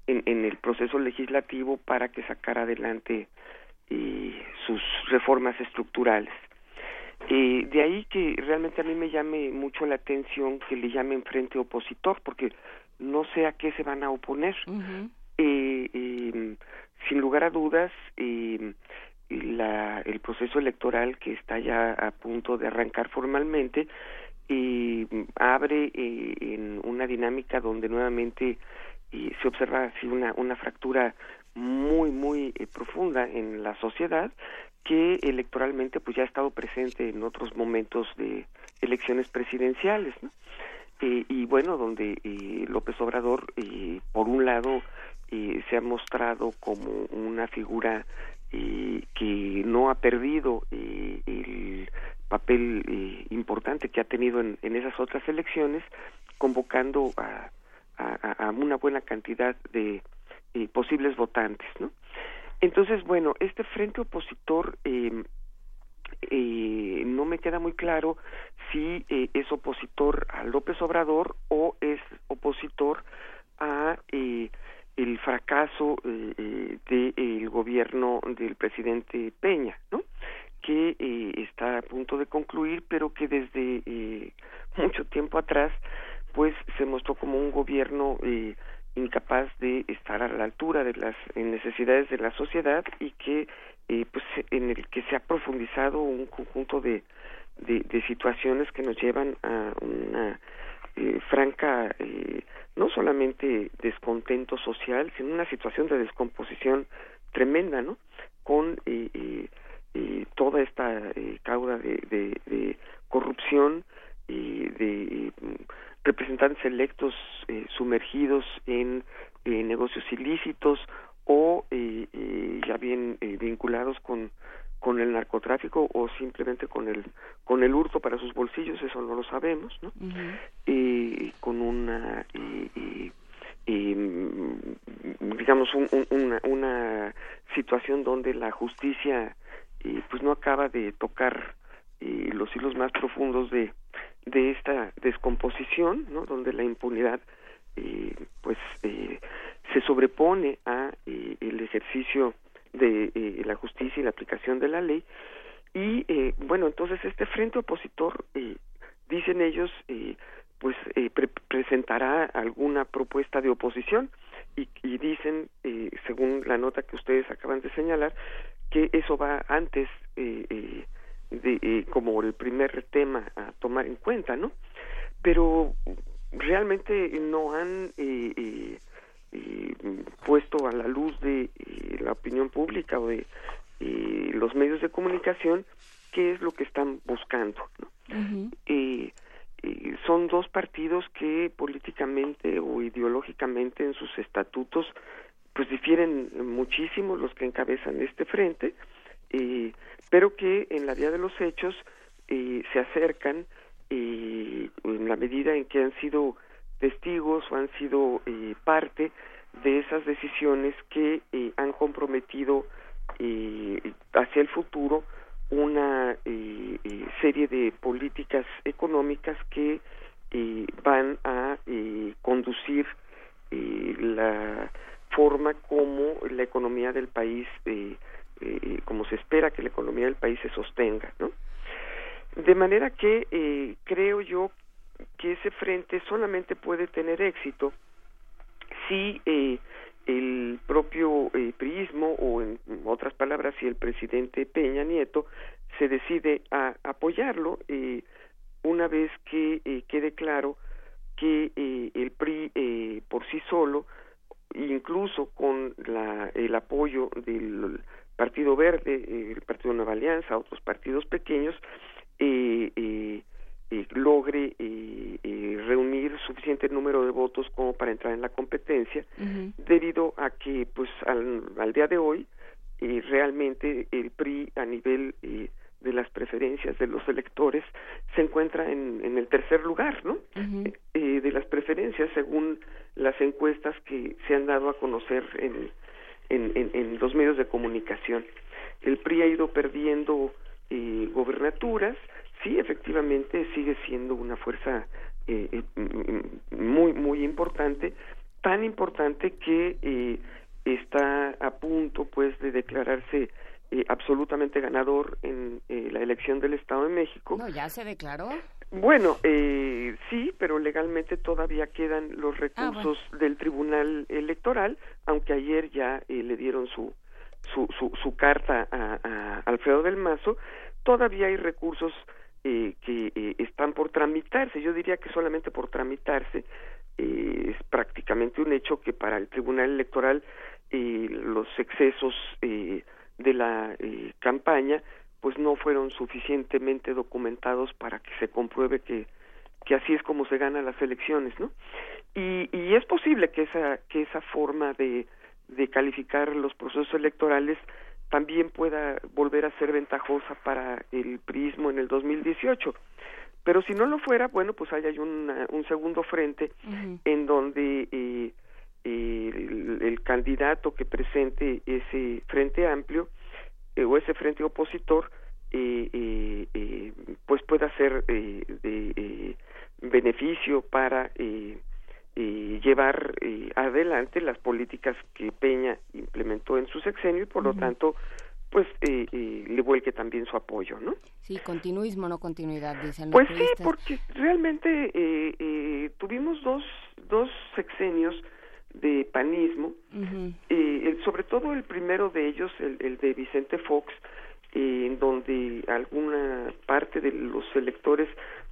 en, el proceso legislativo para que sacara adelante eh, sus reformas estructurales. de ahí que realmente a mí me llame mucho la atención que le llamen frente opositor, porque no sé a qué se van a oponer. sin lugar a dudas, la, el proceso electoral que está ya a punto de arrancar formalmente y abre eh, en una dinámica donde nuevamente eh, se observa así una, una fractura muy muy eh, profunda en la sociedad que electoralmente pues ya ha estado presente en otros momentos de elecciones presidenciales ¿no? y bueno donde López Obrador por un lado se ha mostrado como una figura que no ha perdido el papel eh, importante que ha tenido en, esas otras elecciones, convocando a, a, una buena cantidad de eh, posibles votantes, ¿no? Entonces, bueno, este frente opositor eh, eh, no me queda muy claro si eh, es opositor a López Obrador o es opositor a eh, el fracaso eh, del gobierno del presidente Peña, ¿no? Que eh, está a punto de concluir, pero que desde eh, mucho tiempo atrás, pues se mostró como un gobierno eh, incapaz de estar a la altura de las necesidades de la sociedad y que, eh, pues, en el que se ha profundizado un conjunto de, de, situaciones que nos llevan a una eh, franca, eh, no solamente descontento social, sino una situación de descomposición tremenda, ¿no? Con eh, eh, toda esta eh, cauda de, de, de corrupción y de representantes electos eh, sumergidos en eh, negocios ilícitos o eh, eh, ya bien eh, vinculados con con el narcotráfico o simplemente con el con el hurto para sus bolsillos eso no lo sabemos no eh, con una eh, digamos un, un, una, una situación donde la justicia eh, pues no acaba de tocar eh, los hilos más profundos de de esta descomposición no donde la impunidad eh, pues eh, se sobrepone a eh, el ejercicio de eh, la justicia y la aplicación de la ley. Y bueno entonces este frente opositor dicen ellos pues eh, pre presentará alguna propuesta de oposición y, y dicen según la nota que ustedes acaban de señalar que eso va antes de como el primer tema a tomar en cuenta, ¿no? Pero realmente no han puesto a la luz de la opinión pública o de los medios de comunicación qué es lo que están buscando. ¿no? son dos partidos que políticamente o ideológicamente en sus estatutos pues difieren muchísimo los que encabezan este frente, pero que en la vía de los hechos se acercan en la medida en que han sido testigos o han sido parte de esas decisiones que han comprometido hacia el futuro una eh, eh, serie de políticas económicas que eh, van a conducir la forma como la economía del país, como se espera que la economía del país se sostenga, ¿no? De manera que creo yo que ese frente solamente puede tener éxito si el propio eh, priismo o en otras palabras si el presidente Peña Nieto se decide a apoyarlo eh, una vez que eh, quede claro que eh, el PRI eh, por sí solo incluso con la, el apoyo del Partido Verde, el Partido Nueva Alianza, otros partidos pequeños, eh, eh, eh, logre eh, eh, reunir suficiente número de votos como para entrar en la competencia, debido a que, pues, al, al día de hoy, eh, realmente el PRI a nivel eh, de las preferencias de los electores se encuentra en, en el tercer lugar, ¿no? eh, de las preferencias según las encuestas que se han dado a conocer en, en, en, en los medios de comunicación. El PRI ha ido perdiendo eh, gobernaturas, sí, efectivamente sigue siendo una fuerza eh, eh, muy, muy importante, tan importante que eh, está a punto, pues, de declararse eh, absolutamente ganador en eh, la elección del Estado de México. No, ya se declaró. Bueno, eh, sí, pero legalmente todavía quedan los recursos del Tribunal Electoral, aunque ayer ya eh, le dieron su, su, su, su carta a, a Alfredo del Mazo, todavía hay recursos eh, que eh, están por tramitarse. Yo diría que solamente por tramitarse es prácticamente un hecho que para el Tribunal Electoral eh, los excesos eh, de la eh, campaña pues no fueron suficientemente documentados para que se compruebe que que así es como se ganan las elecciones, ¿no? Y, y es posible que esa que esa forma de de calificar los procesos electorales también pueda volver a ser ventajosa para el prismo en el 2018. Pero si no lo fuera, bueno, pues ahí hay una, un segundo frente en donde eh, eh, el, el, candidato que presente ese frente amplio eh, o ese frente opositor eh, pues pueda ser eh, de beneficio para llevar eh, adelante las políticas que Peña implementó en su sexenio y por lo tanto pues eh, eh, le vuelque también su apoyo, ¿no? Sí, continuismo, no continuidad, dicen los Pues sí, porque realmente eh, tuvimos dos, dos sexenios de panismo, Ujú. eh, el- sobre todo el primero de ellos, el, el de Vicente Fox, eh, en donde alguna parte de los electores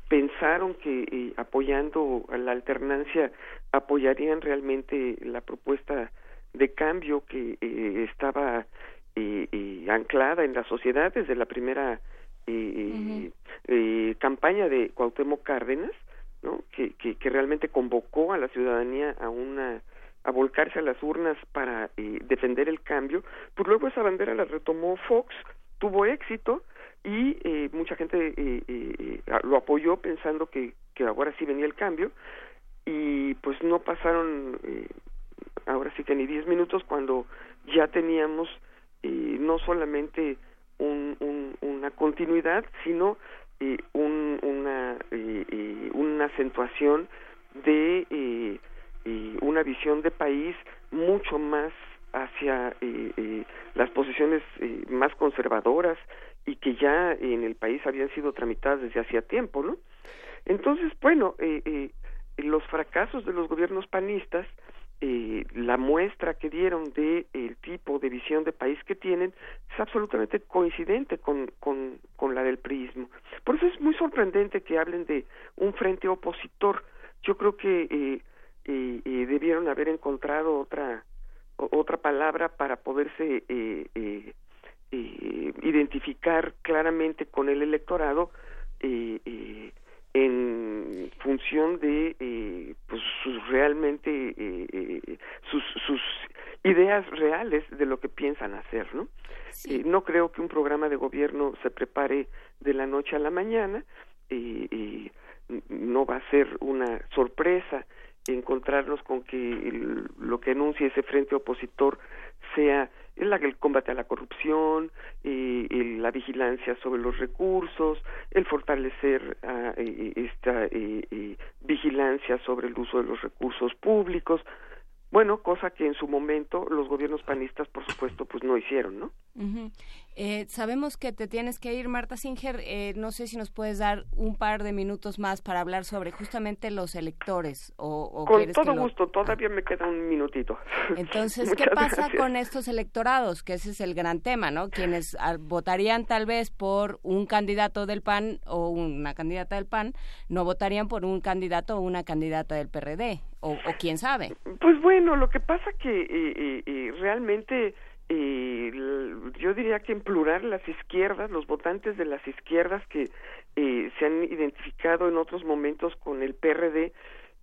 pensaron que eh, apoyando a la alternancia apoyarían realmente la propuesta de cambio que eh, estaba anclada en la sociedad desde la primera eh, eh, campaña de Cuauhtémoc Cárdenas, ¿no? Que, que, que realmente convocó a la ciudadanía a una a volcarse a las urnas para eh, defender el cambio, pues luego esa bandera la retomó Fox, tuvo éxito y eh, mucha gente eh, eh, lo apoyó pensando que, que ahora sí venía el cambio y pues no pasaron eh, ahora sí que ni 10 minutos cuando ya teníamos eh, no solamente un, un, una continuidad, sino un, una, una acentuación de eh, una visión de país mucho más hacia eh, eh, las posiciones eh, más conservadoras y que ya en el país habían sido tramitadas desde hacía tiempo, ¿no? Entonces, bueno, eh, los fracasos de los gobiernos panistas eh, la muestra que dieron de el tipo de visión de país que tienen es absolutamente coincidente con, con, con la del priismo. Por eso es muy sorprendente que hablen de un frente opositor. Yo creo que eh, eh, eh debieron haber encontrado otra otra palabra para poderse eh, eh, eh, identificar claramente con el electorado eh, en función de eh, pues sus realmente sus sus ideas reales de lo que piensan hacer no Eh, no creo que un programa de gobierno se prepare de la noche a la mañana n- no va a ser una sorpresa encontrarnos con que el- lo que anuncie ese frente opositor sea el, el combate a la corrupción, eh, el- la vigilancia sobre los recursos, el fortalecer ah, eh, esta eh, eh, vigilancia sobre el uso de los recursos públicos, bueno, cosa que en su momento los gobiernos panistas, por supuesto, pues no hicieron, ¿no? Eh, sabemos que te tienes que ir, Marta Singer. Eh, no sé si nos puedes dar un par de minutos más para hablar sobre justamente los electores. O, o Con que todo lo- gusto, todavía me queda un minutito. Entonces, ¿qué pasa gracias. con estos electorados? Que ese es el gran tema, ¿no? Quienes ah, votarían tal vez por un candidato del PAN o una candidata del PAN, no votarían por un candidato o una candidata del PRD, o, quién sabe. Pues bueno, lo que pasa que eh, eh, eh, realmente eh, yo diría que en plural las izquierdas, los votantes de las izquierdas que eh, se han identificado en otros momentos con el PRD,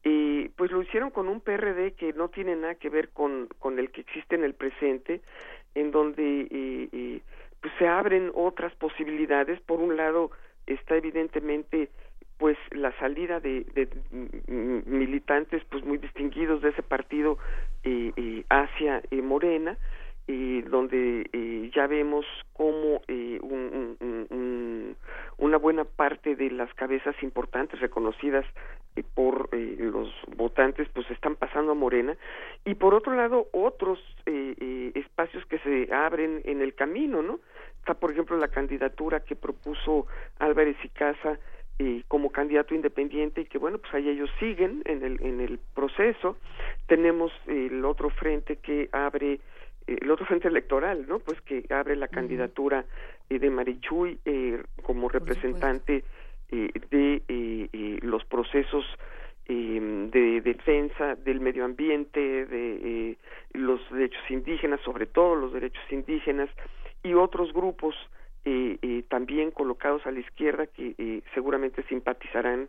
eh, pues lo hicieron con un PRD que no tiene nada que ver con, con el que existe en el presente, en donde pues se abren otras posibilidades. Por un lado está evidentemente pues la salida de, mm, militantes pues muy distinguidos de ese partido eh, eh, hacia eh, Morena eh, donde ya vemos cómo un- un- un- una buena parte de las cabezas importantes reconocidas por los votantes pues están pasando a Morena. Y por otro lado otros espacios que se abren en el camino no está por ejemplo la candidatura que propuso Álvarez y Casa eh, como candidato independiente y que bueno pues ahí ellos siguen en el en el proceso. Tenemos el otro frente que abre eh, el otro frente electoral no pues que abre la candidatura eh, de Marichuy eh, como representante eh, de los procesos de defensa del medio ambiente de los derechos indígenas sobre todo los derechos indígenas y otros grupos eh, eh, también colocados a la izquierda que eh, seguramente simpatizarán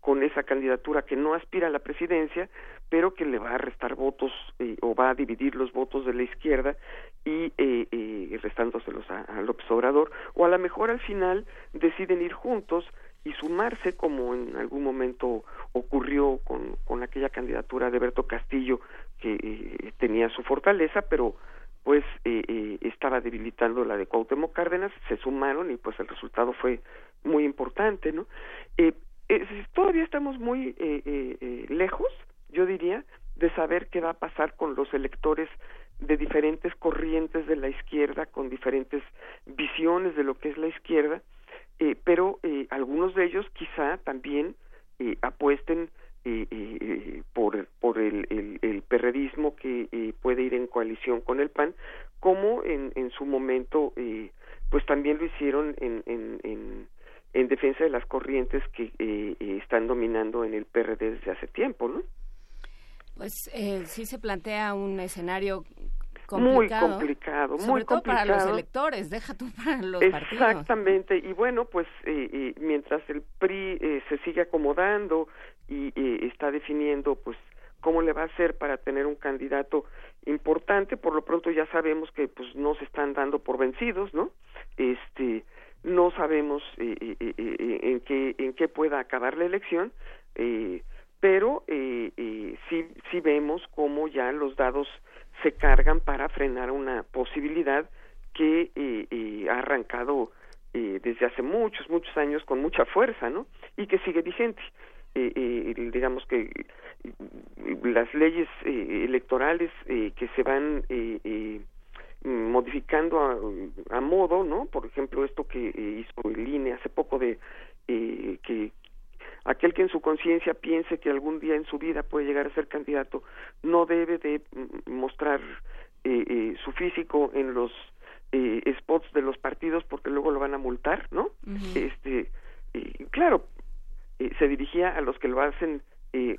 con esa candidatura que no aspira a la presidencia, pero que le va a restar votos eh, o va a dividir los votos de la izquierda y restándoselos a, López Obrador, o a lo mejor al final deciden ir juntos y sumarse como en algún momento ocurrió con, con aquella candidatura de Berto Castillo que tenía su fortaleza, pero pues eh, eh, estaba debilitando la de Cuauhtémoc Cárdenas, se sumaron y pues el resultado fue muy importante, ¿no? Eh, eh, todavía estamos muy eh, eh, lejos, yo diría, de saber qué va a pasar con los electores de diferentes corrientes de la izquierda, con diferentes visiones de lo que es la izquierda, pero algunos de ellos quizá también apuesten eh, eh, por, por el, el, el perredismo que eh, puede ir en coalición con el PAN, como en, en su momento, eh, pues también lo hicieron en, en, en, en defensa de las corrientes que eh, están dominando en el PRD desde hace tiempo, ¿no? Pues eh, sí se plantea un escenario Muy complicado. complicado, sobre muy todo para los complicado. electores, deja tú para los partidos. Exactamente, y bueno, pues mientras el PRI eh, se sigue acomodando y eh, está definiendo, pues, cómo le va a hacer para tener un candidato importante, por lo pronto ya sabemos que, pues, no se están dando por vencidos, ¿no? Este, no sabemos eh, eh, eh, eh, en qué en qué pueda acabar la elección, pero sí sí vemos cómo ya los dados se cargan para frenar una posibilidad que ha arrancado desde hace muchos, muchos años con mucha fuerza, ¿no? Y que sigue vigente. Eh, eh, digamos que eh, las leyes eh, electorales eh, que se van eh, eh, modificando a, a modo, ¿no? Por ejemplo, esto que hizo el INE hace poco de que aquel que en su conciencia piense que algún día en su vida puede llegar a ser candidato no debe de mm, mostrar eh, eh, su físico en los eh, spots de los partidos porque luego lo van a multar, ¿no? Este, claro, se dirigía a los que lo hacen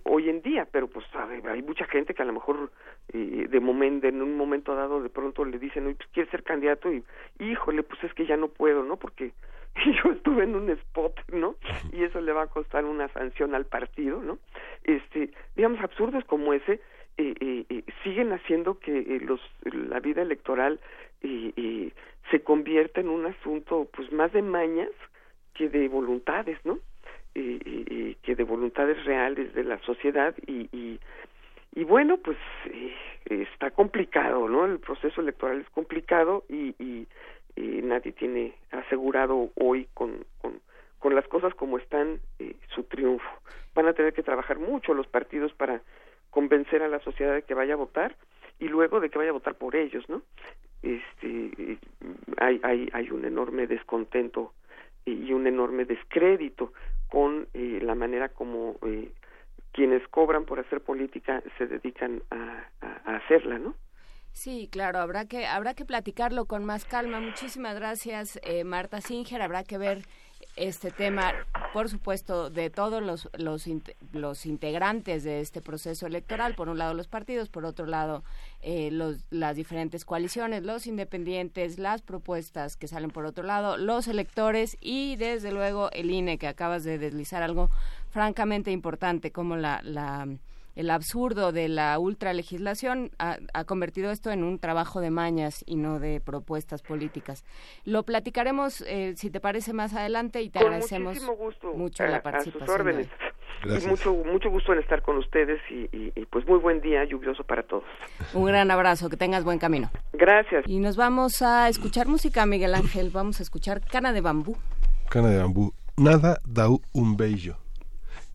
hoy en día, pero pues hay mucha gente que a lo mejor de momento, en un momento dado de pronto le dicen, oye, pues quiere ser candidato y, híjole, pues es que ya no puedo, ¿no? Porque yo estuve en un spot, ¿no? Y eso le va a costar una sanción al partido, ¿no? Este, digamos, absurdos como ese eh, eh, eh, siguen haciendo que eh, los, la vida electoral se convierta en un asunto, pues, más de mañas que de voluntades, ¿no? Que de voluntades reales de la sociedad y, y, y bueno, pues está complicado, ¿no? El proceso electoral es complicado y, y eh, nadie tiene asegurado hoy con, con, con las cosas como están eh, su triunfo. Van a tener que trabajar mucho los partidos para convencer a la sociedad de que vaya a votar y luego de que vaya a votar por ellos, ¿no? Este, hay, hay, hay un enorme descontento y un enorme descrédito con eh, la manera como eh, quienes cobran por hacer política se dedican a, hacerla, ¿no? Sí, claro, habrá que habrá que platicarlo con más calma. Muchísimas gracias, eh, Marta Singer. Habrá que ver este tema, por supuesto, de todos los, los, los, integrantes de este proceso electoral. Por un lado los partidos, por otro lado eh, los, las diferentes coaliciones, los independientes, las propuestas que salen por otro lado, los electores y desde luego el INE, que acabas de deslizar algo francamente importante como la, la el absurdo de la ultralegislación ha, ha convertido esto en un trabajo de mañas y no de propuestas políticas. Lo platicaremos, eh, si te parece, más adelante y te agradecemos mucho la participación. Y mucho, mucho gusto en estar con ustedes y, y, pues muy buen día lluvioso para todos. Un gran abrazo, que tengas buen camino. Gracias. Y nos vamos a escuchar música, Miguel Ángel. Vamos a escuchar Cana de Bambú. Cana de Bambú. Nada da un bello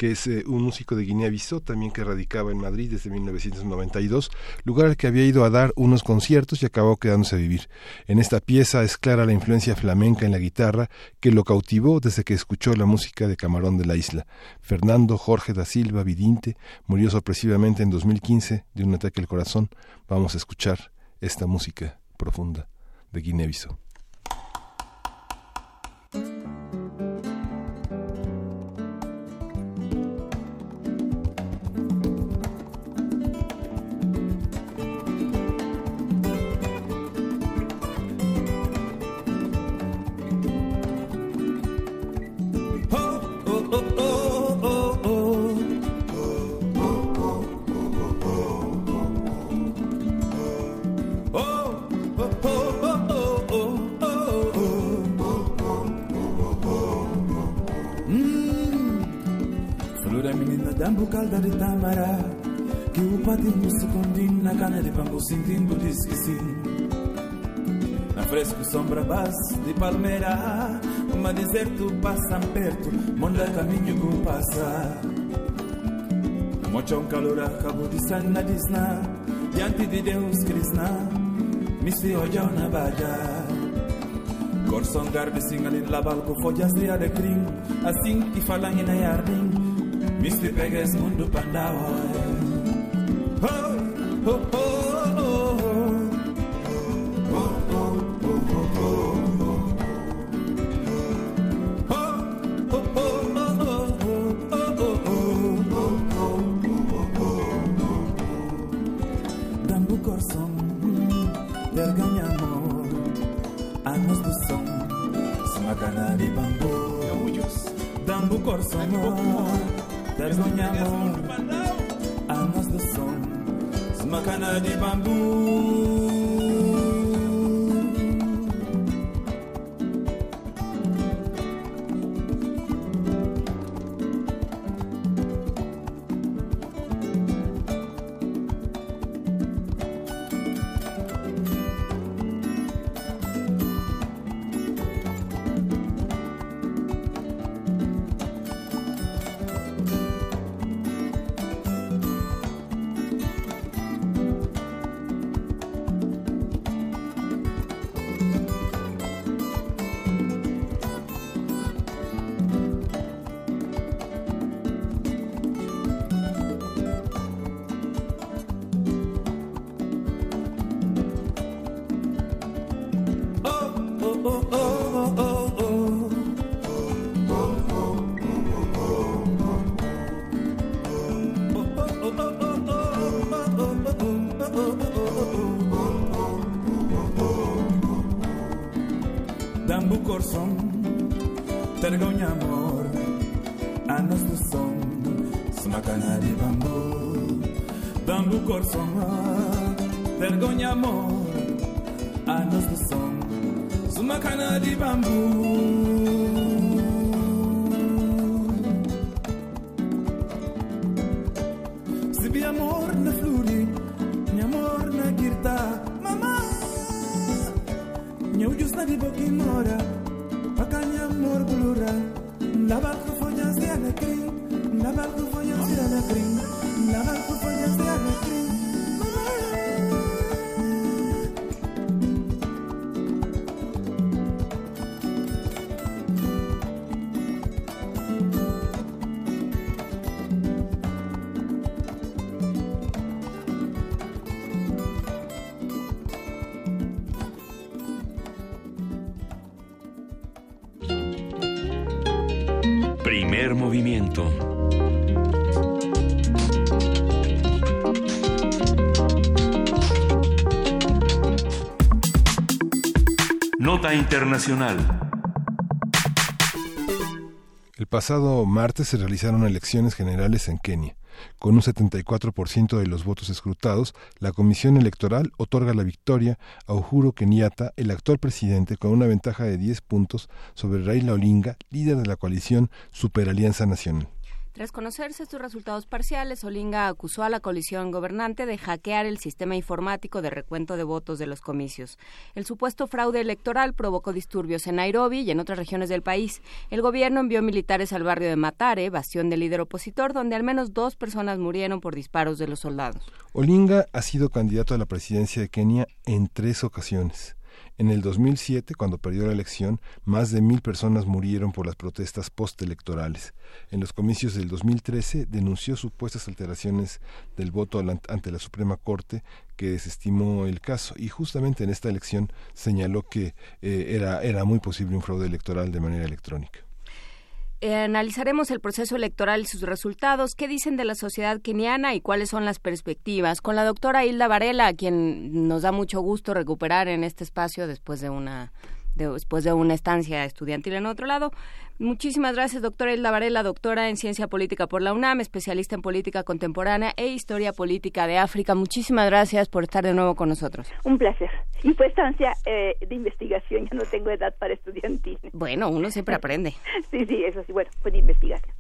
que es eh, un músico de Guinea-Bissau, también que radicaba en Madrid desde 1992, lugar al que había ido a dar unos conciertos y acabó quedándose a vivir. En esta pieza es clara la influencia flamenca en la guitarra que lo cautivó desde que escuchó la música de Camarón de la Isla. Fernando Jorge da Silva Vidinte murió sorpresivamente en 2015 de un ataque al corazón. Vamos a escuchar esta música profunda de Guinea-Bissau. Dambu calda de tamara que o patinho musu na cana de bambu sentindo diz que sim na fresco sombra base de palmeira uma deserto passa perto monda caminho que passa. Um calor acabou de sana disna diante de Deus Krishna misi ojau na baja Corson garde singalin labal com folhas de alecrim Assim que falam em jardim misipegez mundu pandaoe. Ho, ho, ho. Internacional. El pasado martes se realizaron elecciones generales en Kenia. Con un 74% de los votos escrutados, la Comisión Electoral otorga la victoria a Uhuru Kenyatta, el actual presidente, con una ventaja de 10 puntos sobre Raila Olinga, líder de la coalición Superalianza Nacional. Tras conocerse estos resultados parciales, Olinga acusó a la coalición gobernante de hackear el sistema informático de recuento de votos de los comicios. El supuesto fraude electoral provocó disturbios en Nairobi y en otras regiones del país. El gobierno envió militares al barrio de Matare, bastión del líder opositor, donde al menos dos personas murieron por disparos de los soldados. Olinga ha sido candidato a la presidencia de Kenia en tres ocasiones. En el 2007, cuando perdió la elección, más de mil personas murieron por las protestas postelectorales. En los comicios del 2013 denunció supuestas alteraciones del voto ante la Suprema Corte que desestimó el caso y justamente en esta elección señaló que eh, era, era muy posible un fraude electoral de manera electrónica. Eh, analizaremos el proceso electoral y sus resultados, qué dicen de la sociedad keniana y cuáles son las perspectivas, con la doctora Hilda Varela, a quien nos da mucho gusto recuperar en este espacio después de una después de una estancia estudiantil en otro lado. Muchísimas gracias, doctora Hilda Varela, doctora en Ciencia Política por la UNAM, especialista en Política Contemporánea e Historia Política de África. Muchísimas gracias por estar de nuevo con nosotros. Un placer. Y fue estancia eh, de investigación, ya no tengo edad para estudiantil. Bueno, uno siempre aprende. sí, sí, eso sí, bueno, fue de investigación.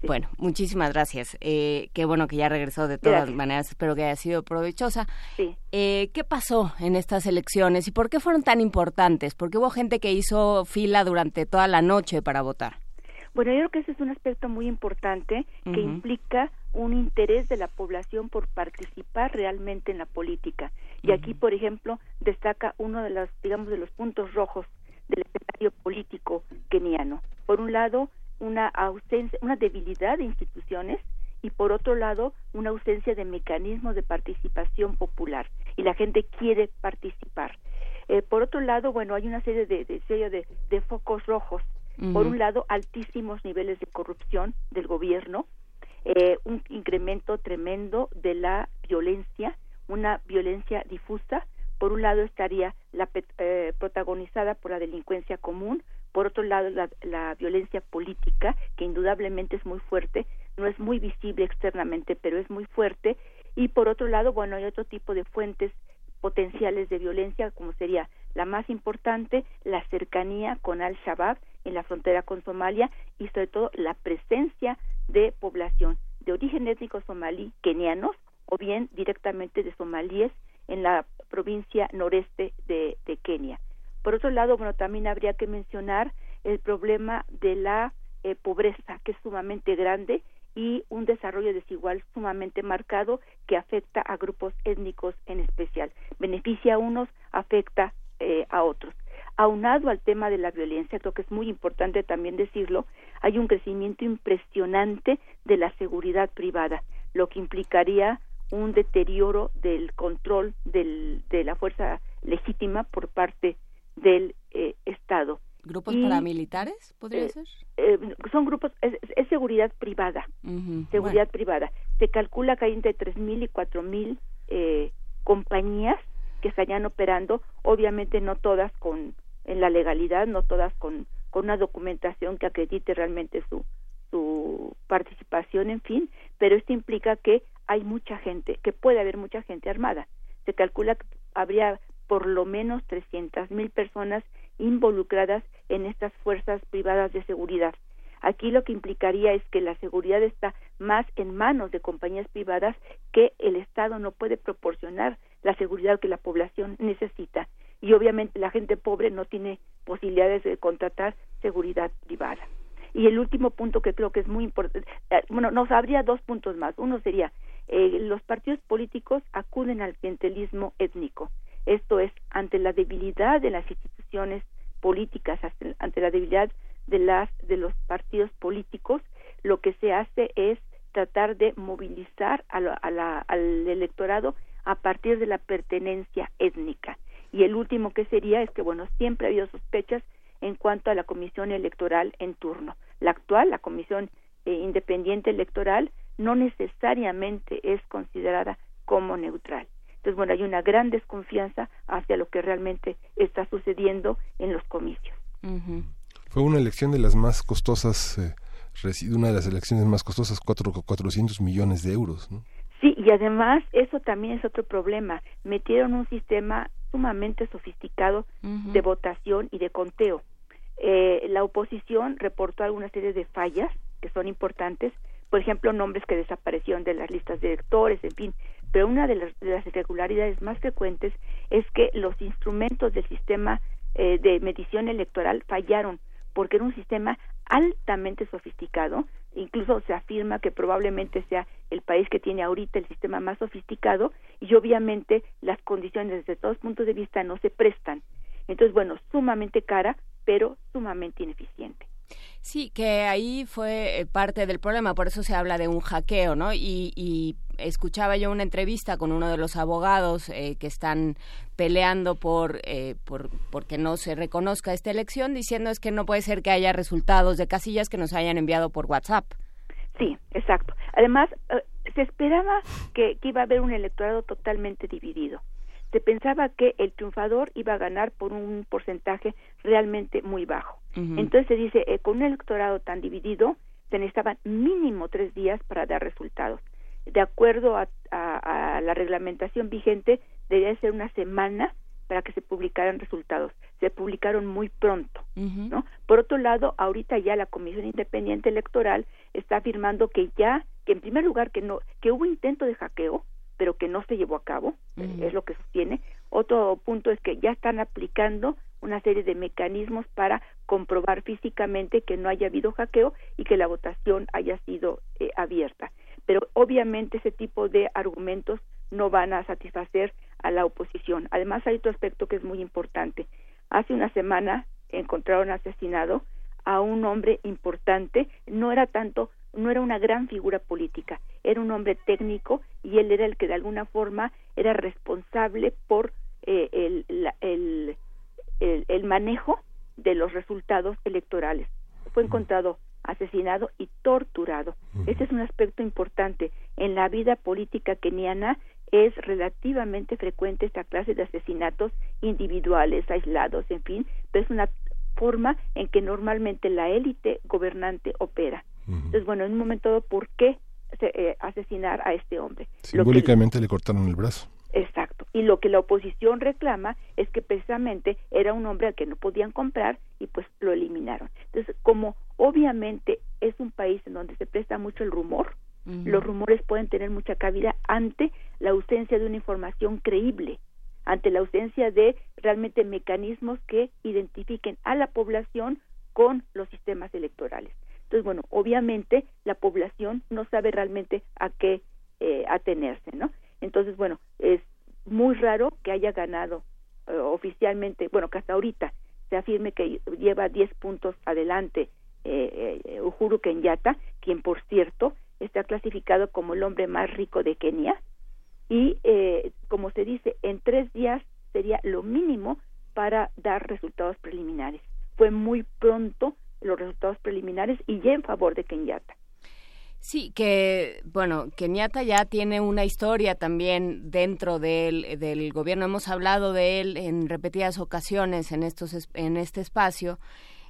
Sí. Bueno, muchísimas gracias. Eh, qué bueno que ya regresó de todas gracias. maneras. Espero que haya sido provechosa. Sí. Eh, ¿Qué pasó en estas elecciones y por qué fueron tan importantes? Porque hubo gente que hizo fila durante toda la noche para votar. Bueno, yo creo que ese es un aspecto muy importante que uh -huh. implica un interés de la población por participar realmente en la política. Y uh -huh. aquí, por ejemplo, destaca uno de los, digamos, de los puntos rojos del escenario político keniano. Por un lado, una ausencia, una debilidad de instituciones y por otro lado una ausencia de mecanismos de participación popular y la gente quiere participar. Eh, por otro lado, bueno, hay una serie de, de, de, de focos rojos. Uh -huh. Por un lado, altísimos niveles de corrupción del gobierno, eh, un incremento tremendo de la violencia, una violencia difusa. Por un lado estaría la eh, protagonizada por la delincuencia común, por otro lado la, la, violencia política que indudablemente es muy fuerte no es muy visible externamente pero es muy fuerte. Y por otro lado bueno hay otro tipo de fuentes potenciales de violencia como sería la más importante la cercanía con al Shabaab en la frontera con Somalia y sobre todo la presencia de población de origen étnico somalí kenianos o bien directamente de somalíes en la provincia noreste de Kenia por otro lado, bueno, también habría que mencionar el problema de la eh, pobreza, que es sumamente grande, y un desarrollo desigual sumamente marcado que afecta a grupos étnicos en especial. Beneficia a unos, afecta eh, a otros. Aunado al tema de la violencia, creo que es muy importante también decirlo, hay un crecimiento impresionante de la seguridad privada, lo que implicaría un deterioro del control del, de la fuerza legítima por parte del eh, Estado. ¿Grupos Y, paramilitares, podría eh, ser? eh, son grupos, es, es seguridad privada, seguridad privada. Se calcula que hay entre 3.000 y 4.000 eh, compañías que estarían operando, obviamente no todas con en la legalidad, no todas con, con una documentación que acredite realmente su, su participación, en fin, pero esto implica que hay mucha gente, que puede haber mucha gente armada. Se calcula que habría por lo menos 300 mil personas involucradas en estas fuerzas privadas de seguridad. Aquí lo que implicaría es que la seguridad está más en manos de compañías privadas que el Estado no puede proporcionar la seguridad que la población necesita. Y obviamente la gente pobre no tiene posibilidades de contratar seguridad privada. Y el último punto que creo que es muy importante, eh, bueno, nos habría dos puntos más. Uno sería, eh, los partidos políticos acuden al clientelismo étnico. Esto es, ante la debilidad de las instituciones políticas, ante- la debilidad de las de los partidos políticos, lo que se hace es tratar de movilizar a la- a la- al electorado a partir de la pertenencia étnica. Y el último que sería es que, bueno, siempre ha habido sospechas en cuanto a la comisión electoral en turno. La actual, la comisión eh, independiente electoral, no necesariamente es considerada como neutral. Entonces, bueno, hay una gran desconfianza hacia lo que realmente está sucediendo en los comicios. Fue una elección de las más costosas, eh, una de las elecciones más costosas, cuatro, 400 millones de euros. ¿no? Sí, y además eso también es otro problema. Metieron un sistema sumamente sofisticado de votación y de conteo. Eh, la oposición reportó alguna serie de fallas que son importantes, por ejemplo, nombres que desaparecieron de las listas de electores, en fin, pero una de las, de las irregularidades más frecuentes es que los instrumentos del sistema eh, de medición electoral fallaron porque era un sistema altamente sofisticado, incluso se afirma que probablemente sea el país que tiene ahorita el sistema más sofisticado y obviamente las condiciones desde todos puntos de vista no se prestan. Entonces, bueno, sumamente cara, pero sumamente ineficiente. Sí, que ahí fue eh, parte del problema, por eso se habla de un hackeo, ¿no? Y, y escuchaba yo una entrevista con uno de los abogados eh, que están peleando por, eh, por porque no se reconozca esta elección, diciendo es que no puede ser que haya resultados de casillas que nos hayan enviado por WhatsApp. Sí, exacto. Además, eh, se esperaba que, que iba a haber un electorado totalmente dividido. Se pensaba que el triunfador iba a ganar por un porcentaje realmente muy bajo. Entonces se dice, eh, con un electorado tan dividido, se necesitaban mínimo tres días para dar resultados. De acuerdo a, a- a la reglamentación vigente, debería ser una semana para que se publicaran resultados. Se publicaron muy pronto. ¿no? Por otro lado, ahorita ya la Comisión Independiente Electoral está afirmando que ya, que en primer lugar que no, que hubo intento de hackeo, pero que no se llevó a cabo, Ujú. es lo que sostiene. Otro punto es que ya están aplicando una serie de mecanismos para comprobar físicamente que no haya habido hackeo y que la votación haya sido eh, abierta. Pero obviamente ese tipo de argumentos no van a satisfacer a la oposición. Además hay otro aspecto que es muy importante. Hace una semana encontraron asesinado a un hombre importante, no era tanto, no era una gran figura política, era un hombre técnico y él era el que de alguna forma era responsable por eh, el, la- el, el, el manejo de los resultados electorales. Fue encontrado asesinado y torturado. Este es un aspecto importante. En la vida política keniana es relativamente frecuente esta clase de asesinatos individuales, aislados, en fin, pero es una forma en que normalmente la élite gobernante opera. Entonces, bueno, en un momento dado, ¿por qué se- eh, asesinar a este hombre? Que- Simbólicamente le cortaron el brazo. Exacto. Y lo que la oposición reclama es que precisamente era un hombre al que no podían comprar y pues lo eliminaron. Entonces, como obviamente es un país en donde se presta mucho el rumor, los rumores pueden tener mucha cabida ante la ausencia de una información creíble, ante la ausencia de realmente mecanismos que identifiquen a la población con los sistemas electorales. Entonces, bueno, obviamente la población no sabe realmente a qué eh, atenerse, ¿no? Entonces, bueno, es muy raro que haya ganado eh, oficialmente, bueno, que hasta ahorita se afirme que lleva 10 puntos adelante eh, eh, Uhuru Kenyatta, quien por cierto está clasificado como el hombre más rico de Kenia y eh, como se dice, en tres días sería lo mínimo para dar resultados preliminares. fue muy pronto los resultados preliminares y ya en favor de Kenyatta. Sí, que bueno, Kenyatta ya tiene una historia también dentro del, del gobierno. Hemos hablado de él en repetidas ocasiones en estos en este espacio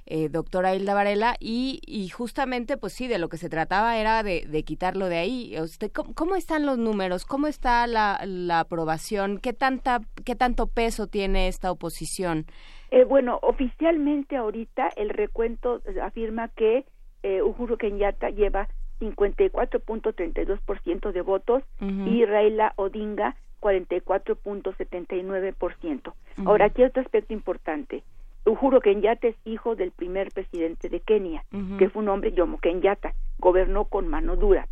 eh, doctora Hilda Varela, y, y, justamente, pues sí, de lo que se trataba era de, de quitarlo de ahí. Usted, ¿cómo, están los números? ¿Cómo está la, la aprobación? ¿Qué, tanta, ¿Qué tanto peso tiene esta oposición? Eh, bueno, oficialmente ahorita el recuento afirma que eh, Uhuru Kenyatta lleva 54.32% de votos y Raila Odinga 44.79%. Ahora, aquí otro aspecto importante. Uhuru Kenyatta es hijo del primer presidente de Kenia, que fue un hombre, Jomo Kenyatta, gobernó con mano dura.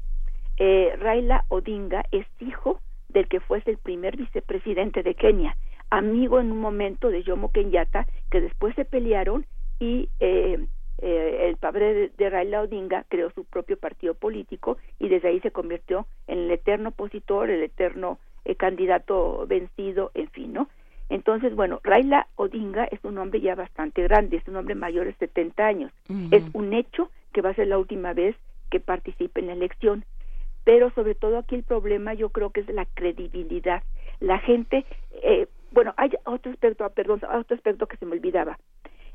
Eh, Raila Odinga es hijo del que fuese el primer vicepresidente de Kenia, amigo en un momento de Jomo Kenyatta, que después se pelearon y eh, eh, el padre de, Raila Odinga creó su propio partido político y desde ahí se convirtió en el eterno opositor, el eterno candidato vencido, en fin, ¿no? Entonces, bueno, Raila Odinga es un hombre ya bastante grande, es un hombre mayor de 70 años. Es un hecho que va a ser la última vez que participe en la elección. Pero sobre todo aquí el problema yo creo que es la credibilidad. La gente, eh, bueno, hay otro aspecto, ah, perdón, otro aspecto que se me olvidaba.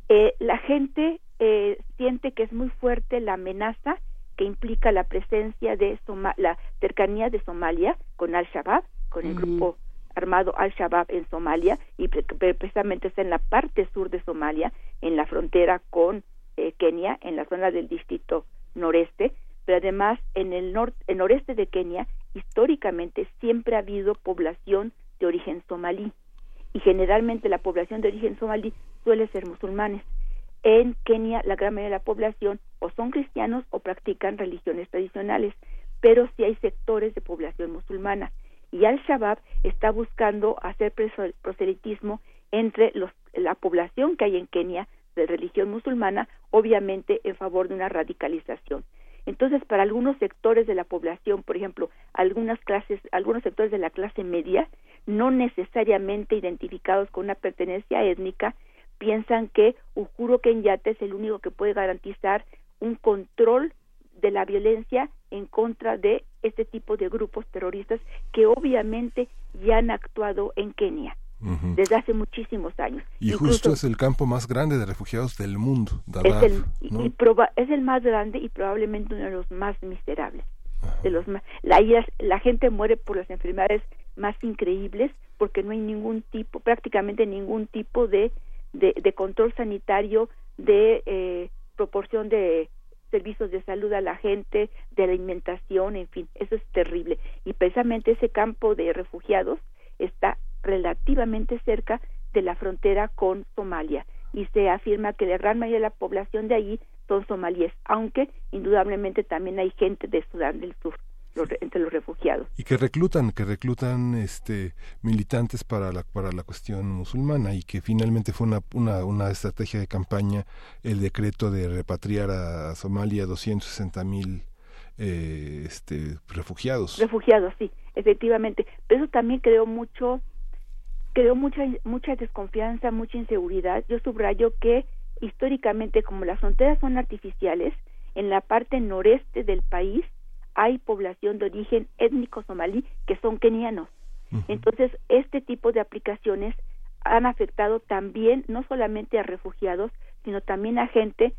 Eh, la gente eh, siente que es muy fuerte la amenaza que implica la presencia de la cercanía de Somalia con Al-Shabaab, con el grupo armado Al-Shabaab en Somalia y precisamente está en la parte sur de Somalia, en la frontera con eh, Kenia, en la zona del distrito noreste, pero además en el norte, noreste de Kenia históricamente siempre ha habido población de origen somalí y generalmente la población de origen somalí suele ser musulmanes. En Kenia la gran mayoría de la población o son cristianos o practican religiones tradicionales, pero sí hay sectores de población musulmana y Al-Shabaab está buscando hacer proselitismo entre los, la población que hay en Kenia de religión musulmana, obviamente en favor de una radicalización. Entonces, para algunos sectores de la población, por ejemplo, algunas clases, algunos sectores de la clase media, no necesariamente identificados con una pertenencia étnica, piensan que Uhuru Kenyatta es el único que puede garantizar un control de la violencia en contra de este tipo de grupos terroristas que obviamente ya han actuado en Kenia desde hace muchísimos años. Y justo es el campo más grande de refugiados del mundo, es, el, es el más grande y probablemente uno de los más miserables. De los la, la gente muere por las enfermedades más increíbles porque no hay ningún tipo, prácticamente ningún tipo de, de, de control sanitario, de eh, proporción de servicios de salud a la gente, de alimentación, en fin, eso es terrible. Y precisamente ese campo de refugiados está relativamente cerca de la frontera con Somalia y se afirma que la gran mayoría de la población de allí son somalíes, aunque indudablemente también hay gente de Sudán del Sur entre los refugiados. Y que reclutan, que reclutan este militantes para la, para la cuestión musulmana y que finalmente fue una, una, una estrategia de campaña el decreto de repatriar a Somalia 260 mil eh, este, refugiados. Refugiados, sí, efectivamente. Pero eso también creó mucho, creó mucha, mucha desconfianza, mucha inseguridad. Yo subrayo que históricamente, como las fronteras son artificiales, en la parte noreste del país hay población de origen étnico somalí que son kenianos. Entonces, este tipo de aplicaciones han afectado también no solamente a refugiados, sino también a gente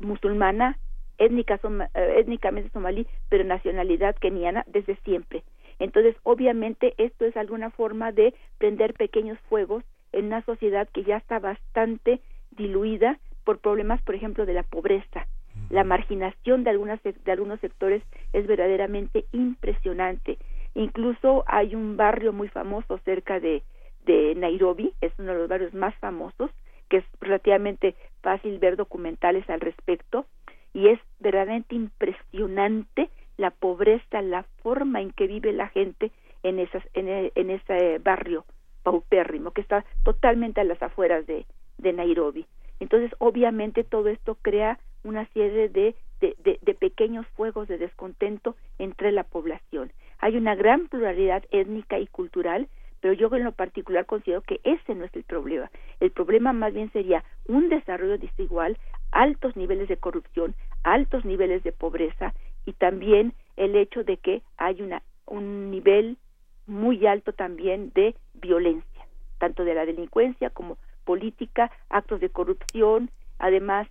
musulmana, étnica, eh, étnicamente somalí, pero nacionalidad keniana desde siempre. Entonces, obviamente, esto es alguna forma de prender pequeños fuegos en una sociedad que ya está bastante diluida por problemas, por ejemplo, de la pobreza la marginación de, algunas, de algunos sectores es verdaderamente impresionante. Incluso hay un barrio muy famoso cerca de, de Nairobi, es uno de los barrios más famosos, que es relativamente fácil ver documentales al respecto, y es verdaderamente impresionante la pobreza, la forma en que vive la gente en, esas, en, en ese barrio paupérrimo, que está totalmente a las afueras de, de Nairobi. Entonces, obviamente, todo esto crea una serie de, de, pequeños fuegos de descontento entre la población. Hay una gran pluralidad étnica y cultural, pero yo en lo particular considero que ese no es el problema. El problema más bien sería un desarrollo desigual, altos niveles de corrupción, altos niveles de pobreza y también el hecho de que hay una, un nivel muy alto también de violencia, tanto de la delincuencia como política, actos de corrupción, además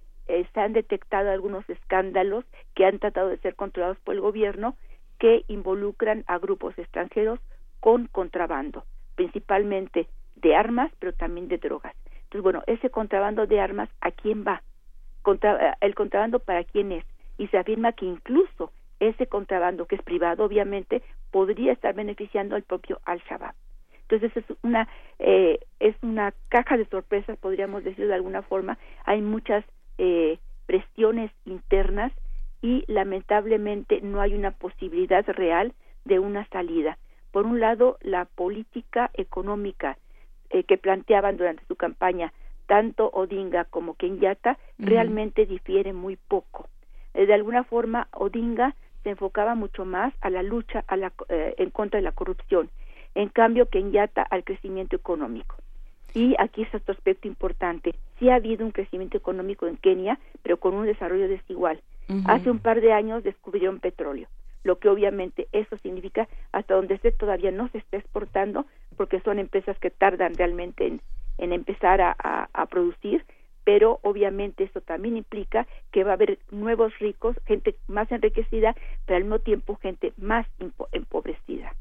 se han detectado algunos escándalos que han tratado de ser controlados por el gobierno que involucran a grupos extranjeros con contrabando, principalmente de armas, pero también de drogas. Entonces, bueno, ese contrabando de armas, ¿a quién va? Eh, el contrabando para quién es? Y se afirma que incluso ese contrabando, que es privado, obviamente, podría estar beneficiando al propio Al-Shabaab. Entonces es una eh, es una caja de sorpresas, podríamos decir de alguna forma. Hay muchas eh, presiones internas y lamentablemente no hay una posibilidad real de una salida. Por un lado, la política económica eh, que planteaban durante su campaña tanto Odinga como Kenyatta realmente difiere muy poco. Eh, de alguna forma, Odinga se enfocaba mucho más a la lucha a la, eh, en contra de la corrupción, en cambio Kenyatta al crecimiento económico. Y aquí es otro aspecto importante. Sí ha habido un crecimiento económico en Kenia, pero con un desarrollo desigual. Hace un par de años descubrieron petróleo, lo que obviamente eso significa hasta donde esté todavía no se está exportando, porque son empresas que tardan realmente en, en empezar a, a, producir, pero obviamente eso también implica que va a haber nuevos ricos, gente más enriquecida, pero al mismo tiempo gente más empobrecida.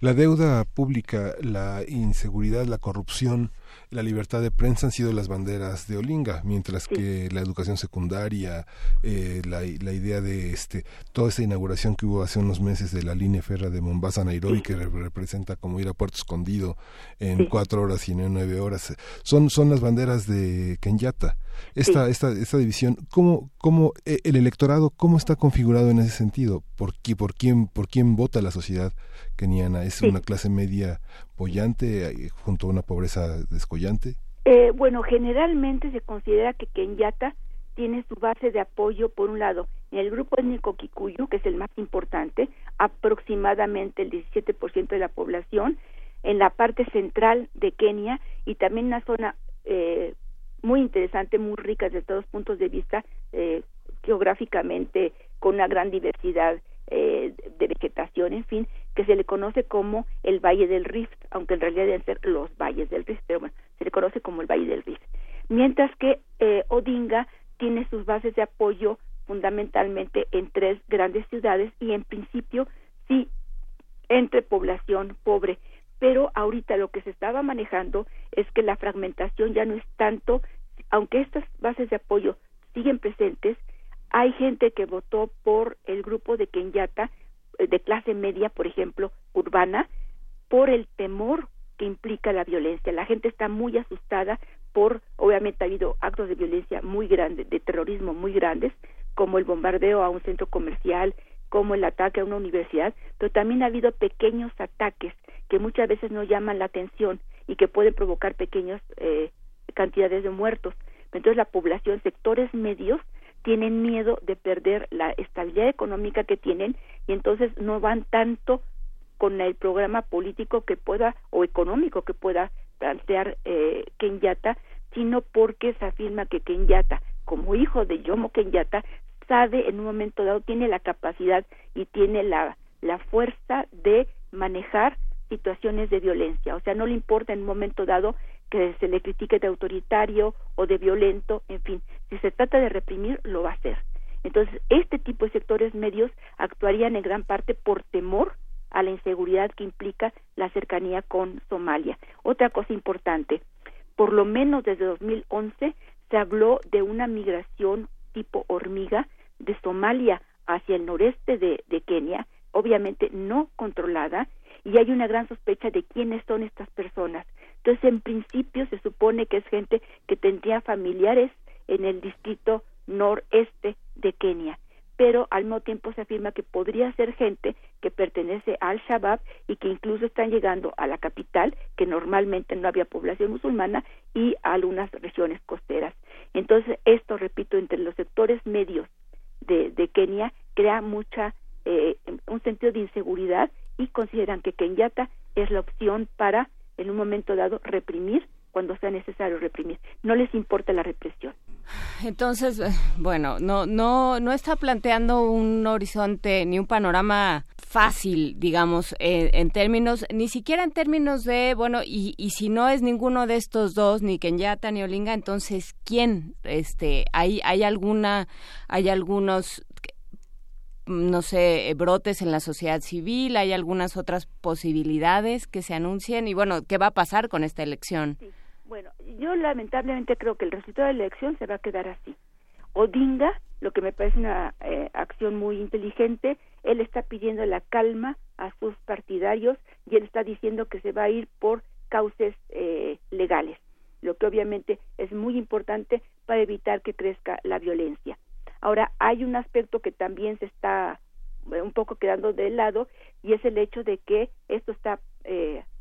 La deuda pública, la inseguridad, la corrupción, la libertad de prensa han sido las banderas de Olinga, mientras que la educación secundaria, eh, la, la, idea de este toda esta inauguración que hubo hace unos meses de la línea ferra de Mombasa a Nairobi, que representa como ir a Puerto Escondido en cuatro horas y no en nueve horas, son, son las banderas de Kenyatta. Esta, esta, esta división, ¿cómo, cómo eh, el electorado, cómo está configurado en ese sentido? ¿Por, qué, por, quién, por quién vota la sociedad keniana? ¿Es una clase media bollante eh, junto a una pobreza descollante? Eh, bueno, generalmente se considera que Kenyatta tiene su base de apoyo, por un lado, en el grupo étnico Kikuyu, que es el más importante, aproximadamente el 17% de la población, en la parte central de Kenia y también una zona eh, muy interesante, muy rica desde todos puntos de vista, eh, geográficamente, con una gran diversidad eh, de vegetación, en fin, que se le conoce como el Valle del Rift, aunque en realidad deben ser los valles del Rift, pero bueno, se le conoce como el Valle del Rift. Mientras que eh, Odinga tiene sus bases de apoyo fundamentalmente en tres grandes ciudades y en principio sí entre población pobre pero ahorita lo que se estaba manejando es que la fragmentación ya no es tanto, aunque estas bases de apoyo siguen presentes, hay gente que votó por el grupo de Kenyatta, de clase media, por ejemplo, urbana, por el temor que implica la violencia. La gente está muy asustada por, obviamente ha habido actos de violencia muy grandes, de terrorismo muy grandes, como el bombardeo a un centro comercial, como el ataque a una universidad, pero también ha habido pequeños ataques que muchas veces no llaman la atención y que pueden provocar pequeñas eh, cantidades de muertos. Entonces la población, sectores medios, tienen miedo de perder la estabilidad económica que tienen y entonces no van tanto con el programa político que pueda o económico que pueda plantear eh, Kenyatta, sino porque se afirma que Kenyatta, como hijo de Yomo Kenyatta, sabe en un momento dado, tiene la capacidad y tiene la, la fuerza de manejar situaciones de violencia. O sea, no le importa en un momento dado que se le critique de autoritario o de violento, en fin, si se trata de reprimir, lo va a hacer. Entonces, este tipo de sectores medios actuarían en gran parte por temor a la inseguridad que implica la cercanía con Somalia. Otra cosa importante, por lo menos desde 2011 se habló de una migración tipo hormiga de Somalia hacia el noreste de, Kenia, obviamente no controlada, y hay una gran sospecha de quiénes son estas personas. Entonces, en principio se supone que es gente que tendría familiares en el distrito noreste de Kenia, pero al mismo tiempo se afirma que podría ser gente que pertenece al Shabab y que incluso están llegando a la capital, que normalmente no había población musulmana, y a algunas regiones costeras. Entonces, esto, repito, entre los sectores medios de, de Kenia crea mucha eh, un sentido de inseguridad y consideran que Kenyatta es la opción para, en un momento dado, reprimir cuando sea necesario reprimir. No les importa la represión. Entonces, eh, bueno, no, no, no está planteando un horizonte ni un panorama fácil, digamos, eh, en términos, ni siquiera en términos de, bueno, y, y si no es ninguno de estos dos, ni Kenyatta ni Olinga, entonces, ¿quién? Este, hay, hay alguna, hay algunos no sé, brotes en la sociedad civil, hay algunas otras posibilidades que se anuncien y bueno, ¿qué va a pasar con esta elección? Bueno, yo lamentablemente creo que el resultado de la elección se va a quedar así. Odinga, lo que me parece una eh, acción muy inteligente, él está pidiendo la calma a sus partidarios y él está diciendo que se va a ir por cauces eh, legales, lo que obviamente es muy importante para evitar que crezca la violencia. Ahora, hay un aspecto que también se está eh, un poco quedando de lado y es el hecho de que esto está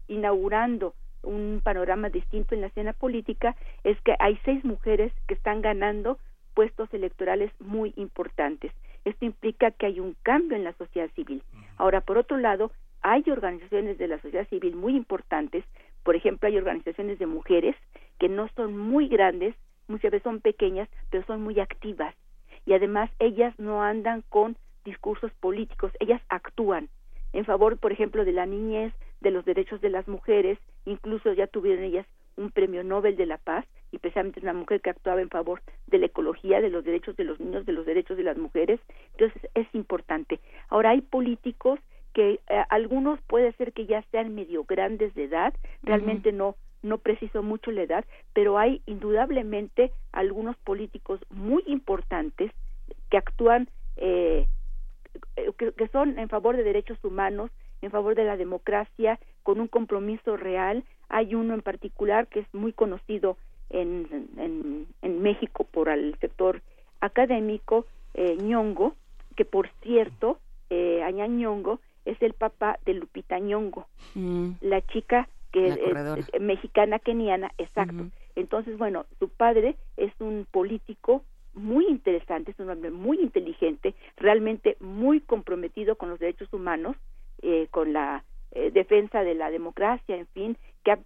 inaugurando un panorama distinto en la escena política es que hay seis mujeres que están ganando puestos electorales muy importantes. Esto implica que hay un cambio en la sociedad civil. Ahora, por otro lado, hay organizaciones de la sociedad civil muy importantes, por ejemplo, hay organizaciones de mujeres que no son muy grandes, muchas veces son pequeñas, pero son muy activas. Y además ellas no andan con discursos políticos, ellas actúan en favor, por ejemplo, de la niñez, de los derechos de las mujeres, incluso ya tuvieron ellas un premio Nobel de la Paz y precisamente una mujer que actuaba en favor de la ecología, de los derechos de los niños, de los derechos de las mujeres. Entonces es importante. Ahora hay políticos que eh, algunos puede ser que ya sean medio grandes de edad, realmente no no preciso mucho la edad, pero hay indudablemente algunos políticos muy importantes que actúan eh, que, son en favor de derechos humanos, en favor de la democracia, con un compromiso real. Hay uno en particular que es muy conocido en, en, en México por el sector académico, eh, Ñongo, que por cierto, eh, Aña Ñongo es el papá de Lupita Ñongo, mm. la chica que es, mexicana keniana, exacto. Entonces, bueno, su padre es un político muy interesante, es un hombre muy inteligente, realmente muy comprometido con los derechos humanos, eh, con la eh, defensa de la democracia, en fin, que ha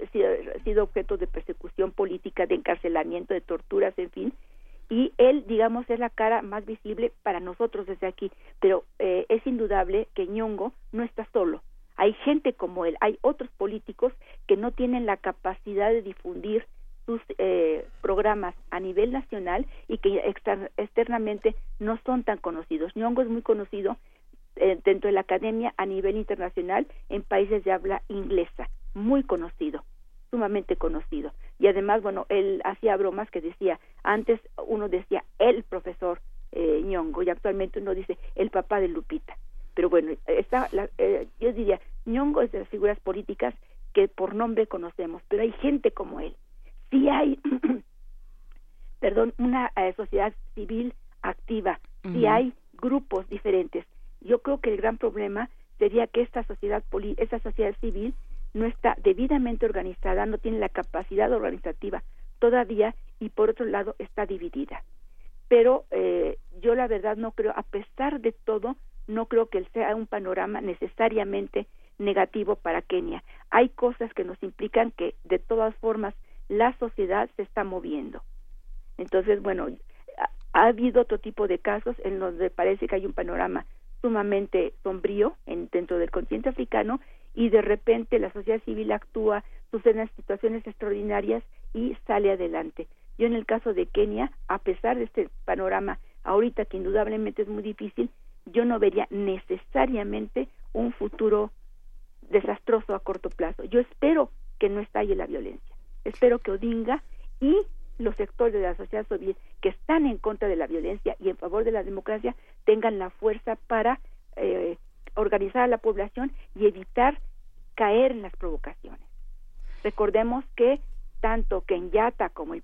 sido, objeto de persecución política, de encarcelamiento, de torturas, en fin, y él, digamos, es la cara más visible para nosotros desde aquí, pero eh, es indudable que Ñongo no está solo. Hay gente como él, hay otros políticos que no tienen la capacidad de difundir sus eh, programas a nivel nacional y que externamente no son tan conocidos. Ñongo es muy conocido eh, dentro de la academia a nivel internacional en países de habla inglesa, muy conocido, sumamente conocido. Y además, bueno, él hacía bromas que decía, antes uno decía el profesor eh, y actualmente uno dice el papá de Lupita. Pero bueno, está eh, yo diría, Ñongo es de las figuras políticas que por nombre conocemos, pero hay gente como él si hay, perdón, una eh, sociedad civil activa, si hay grupos diferentes. Yo creo que el gran problema sería que esta sociedad esta sociedad civil no está debidamente organizada, no tiene la capacidad organizativa todavía y por otro lado está dividida. Pero eh, yo la verdad no creo, a pesar de todo, no creo que sea un panorama necesariamente negativo para Kenia. Hay cosas que nos implican que de todas formas la sociedad se está moviendo. Entonces, bueno, ha, habido otro tipo de casos en donde parece que hay un panorama sumamente sombrío en, dentro del continente africano y de repente la sociedad civil actúa, suceden situaciones extraordinarias y sale adelante. Yo en el caso de Kenia, a pesar de este panorama ahorita que indudablemente es muy difícil, yo no vería necesariamente un futuro desastroso a corto plazo. Yo espero que no estalle la violencia. Espero que Odinga y los sectores de la sociedad civil que están en contra de la violencia y en favor de la democracia tengan la fuerza para eh, organizar a la población y evitar caer en las provocaciones. Recordemos que tanto Kenyatta como el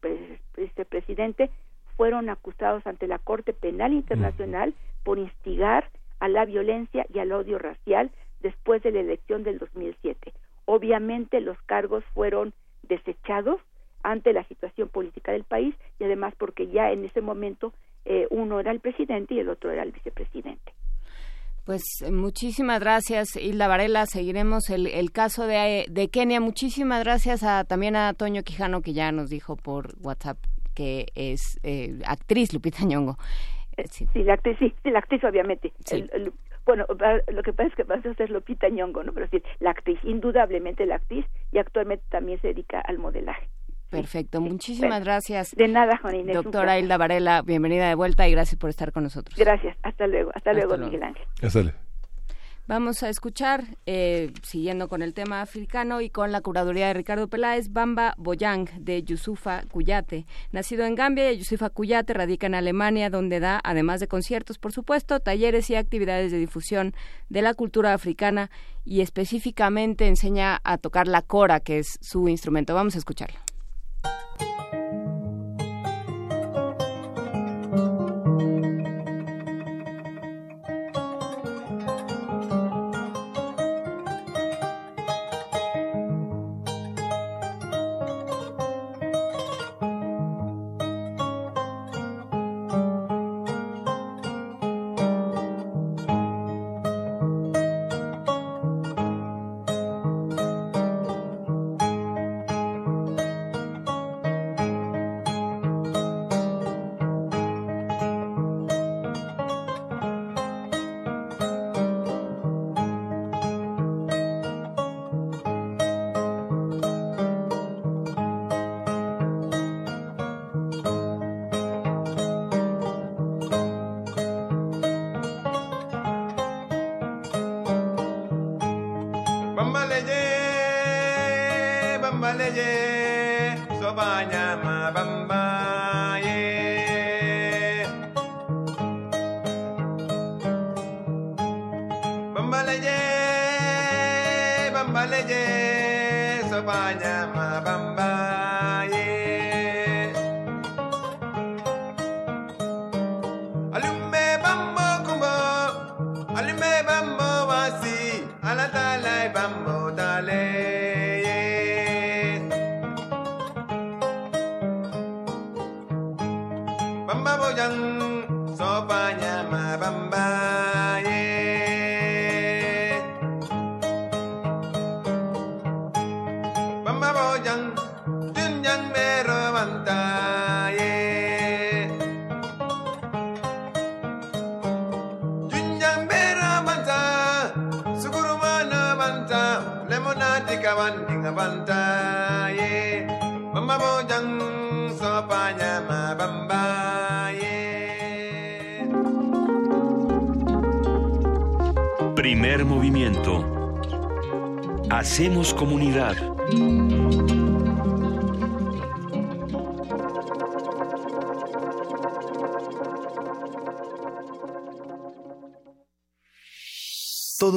vicepresidente fueron acusados ante la Corte Penal Internacional por instigar a la violencia y al odio racial después de la elección del 2007. Obviamente los cargos fueron desechados ante la situación política del país y además porque ya en ese momento eh, uno era el presidente y el otro era el vicepresidente. Pues eh, muchísimas gracias, Hilda Varela. Seguiremos el, el caso de, Kenia. Muchísimas gracias a, también a Toño Quijano, que ya nos dijo por WhatsApp que es eh, actriz Lupita Ñongo. Sí. sí. la actriz, sí, la actriz obviamente. Sí. El, el, bueno, lo que pasa es que vas a ser Lupita Ñongo, ¿no? Pero sí, la actriz, indudablemente la actriz, y actualmente también se dedica al modelaje. Perfecto, muchísimas bueno, gracias. De nada, Juan Inés. Doctora Hilda Varela, bienvenida de vuelta y gracias por estar con nosotros. Gracias, hasta luego, hasta, hasta luego, luego, Miguel Ángel. Hasta luego. Vamos a escuchar, eh, siguiendo con el tema africano y con la curaduría de Ricardo Peláez, Bamba Boyang de Yusufa Cuyate. Nacido en Gambia, Yusufa Cuyate radica en Alemania, donde da, además de conciertos, por supuesto, talleres y actividades de difusión de la cultura africana y específicamente enseña a tocar la cora, que es su instrumento. Vamos a escucharlo.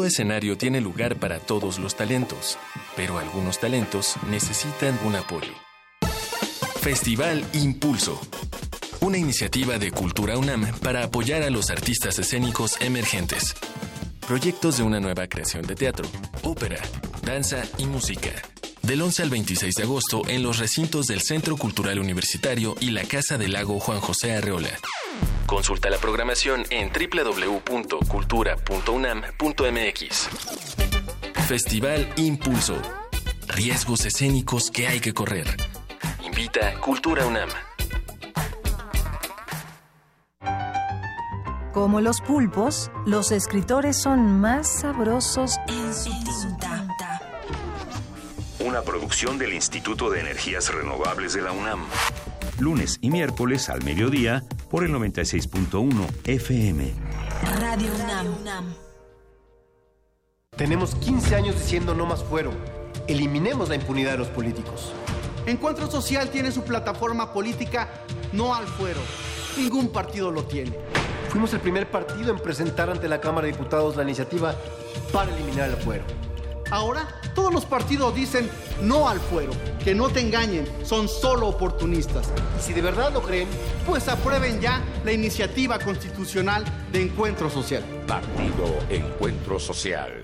Escenario tiene lugar para todos los talentos, pero algunos talentos necesitan un apoyo. Festival Impulso. Una iniciativa de Cultura UNAM para apoyar a los artistas escénicos emergentes. Proyectos de una nueva creación de teatro, ópera, danza y música. Del 11 al 26 de agosto en los recintos del Centro Cultural Universitario y la Casa del Lago Juan José Arreola. Consulta la programación en www.cultura.unam.mx. Festival Impulso. Riesgos escénicos que hay que correr. Invita Cultura UNAM. Como los pulpos, los escritores son más sabrosos en su tinta. Una producción del Instituto de Energías Renovables de la UNAM. Lunes y miércoles al mediodía por el 96.1 FM. Radio UNAM. Tenemos 15 años diciendo no más fuero. Eliminemos la impunidad de los políticos. Encuentro Social tiene su plataforma política No al Fuero. Ningún partido lo tiene. Fuimos el primer partido en presentar ante la Cámara de Diputados la iniciativa para eliminar el fuero. Ahora todos los partidos dicen no al fuero. Que no te engañen, son solo oportunistas. Y si de verdad lo creen, pues aprueben ya la iniciativa constitucional de Encuentro Social. Partido Encuentro Social.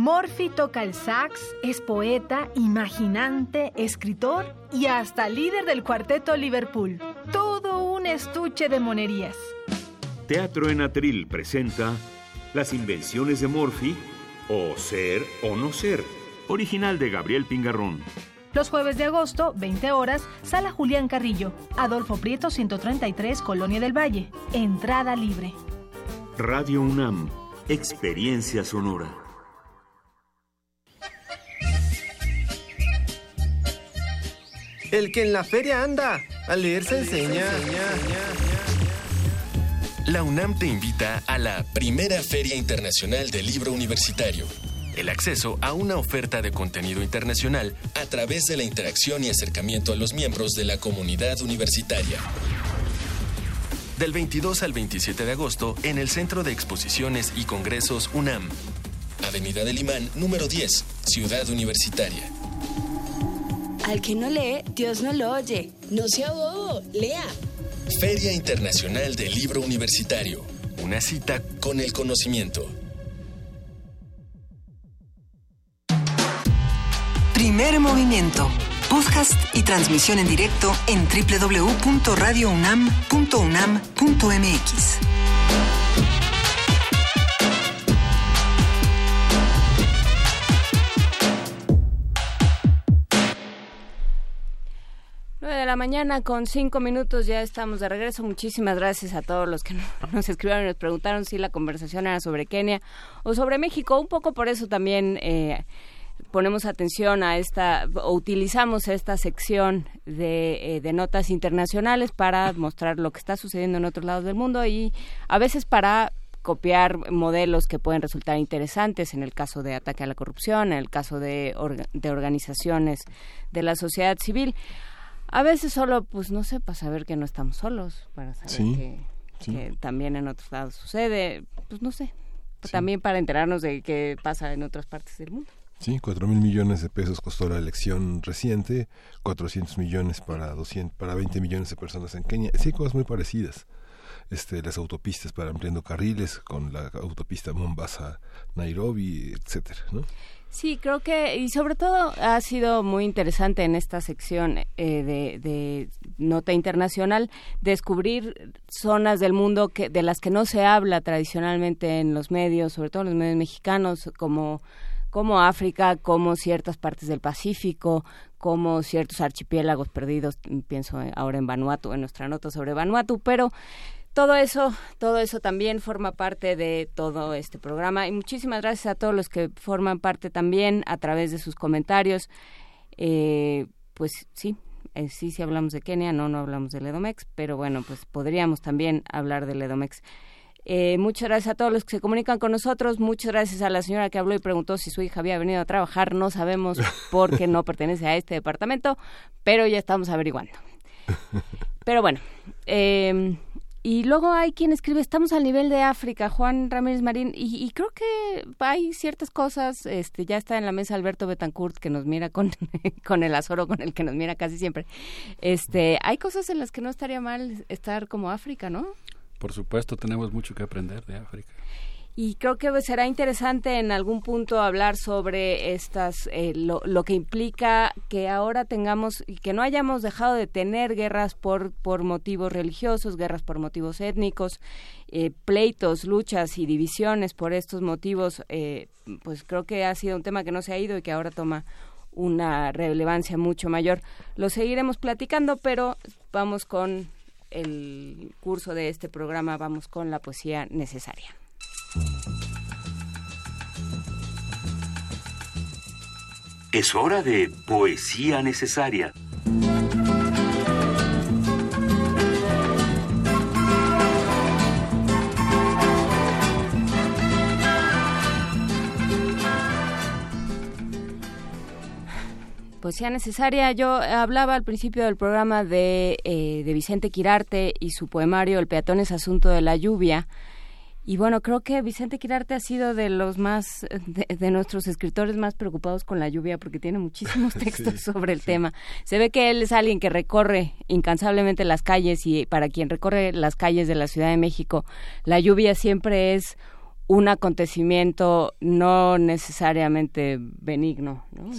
Morphy toca el sax, es poeta, imaginante, escritor y hasta líder del cuarteto Liverpool. Todo un estuche de monerías. Teatro en Atril presenta Las invenciones de Morphy o Ser o No Ser, original de Gabriel Pingarrón. Los jueves de agosto, 20 horas, Sala Julián Carrillo, Adolfo Prieto 133, Colonia del Valle. Entrada libre. Radio UNAM, experiencia sonora. El que en la feria anda, a leer se enseña. La UNAM te invita a la primera Feria Internacional del Libro Universitario. El acceso a una oferta de contenido internacional a través de la interacción y acercamiento a los miembros de la comunidad universitaria. Del 22 al 27 de agosto en el Centro de Exposiciones y Congresos UNAM. Avenida del Imán, número 10, Ciudad Universitaria. Al que no lee, Dios no lo oye. No sea bobo, lea. Feria Internacional del Libro Universitario. Una cita con el conocimiento. Primer movimiento. Podcast y transmisión en directo en www.radiounam.unam.mx. la mañana con cinco minutos ya estamos de regreso. Muchísimas gracias a todos los que nos escribieron y nos preguntaron si la conversación era sobre Kenia o sobre México. Un poco por eso también eh, ponemos atención a esta o utilizamos esta sección de, eh, de notas internacionales para mostrar lo que está sucediendo en otros lados del mundo y a veces para copiar modelos que pueden resultar interesantes en el caso de ataque a la corrupción, en el caso de organizaciones de la sociedad civil. A veces solo, pues no sé, para saber que no estamos solos, para saber que, también en otros lados sucede, pues no sé, también para enterarnos de qué pasa en otras partes del mundo. Sí, cuatro mil millones de pesos costó la elección reciente, 400 millones para 200, para 20 millones de personas en Kenia. Sí, cosas muy parecidas. Este, las autopistas para ampliando carriles con la autopista Mombasa-Nairobi, etcétera, ¿no? Sí, creo que, y sobre todo ha sido muy interesante en esta sección eh, de, nota internacional descubrir zonas del mundo que, de las que no se habla tradicionalmente en los medios, sobre todo en los medios mexicanos, como, como África, como ciertas partes del Pacífico, como ciertos archipiélagos perdidos, pienso ahora en Vanuatu, en nuestra nota sobre Vanuatu, pero todo eso, todo eso también forma parte de todo este programa y muchísimas gracias a todos los que forman parte también a través de sus comentarios. Eh, pues sí, eh, sí, sí hablamos de Kenia, no, no hablamos del Edomex, pero bueno, pues podríamos también hablar del Edomex. Eh, muchas gracias a todos los que se comunican con nosotros. Muchas gracias a la señora que habló y preguntó si su hija había venido a trabajar. No sabemos por qué no pertenece a este departamento, pero ya estamos averiguando. Pero bueno, eh, y luego hay quien escribe, estamos al nivel de África, Juan Ramírez Marín, y, creo que hay ciertas cosas, este, ya está en la mesa Alberto Betancourt, que nos mira con, con el azoro con el que nos mira casi siempre. Este, hay cosas en las que no estaría mal estar como África, ¿no? Por supuesto, tenemos mucho que aprender de África y creo que será interesante en algún punto hablar sobre estas eh, lo, lo, que implica que ahora tengamos y que no hayamos dejado de tener guerras por por motivos religiosos guerras por motivos étnicos eh, pleitos luchas y divisiones por estos motivos eh, pues creo que ha sido un tema que no se ha ido y que ahora toma una relevancia mucho mayor. Lo seguiremos platicando pero vamos con el curso de este programa vamos con la poesía necesaria Es hora de poesía necesaria. poesía necesaria. Yo hablaba al principio del programa de, eh, de Vicente Quirarte y su poemario El peatón es asunto de la lluvia. Y bueno, creo que Vicente Quirarte ha sido de los más, de, nuestros escritores más preocupados con la lluvia porque tiene muchísimos textos sobre el tema. Se ve que él es alguien que recorre incansablemente las calles y para quien recorre las calles de la Ciudad de México, la lluvia siempre es un acontecimiento no necesariamente benigno, ¿no?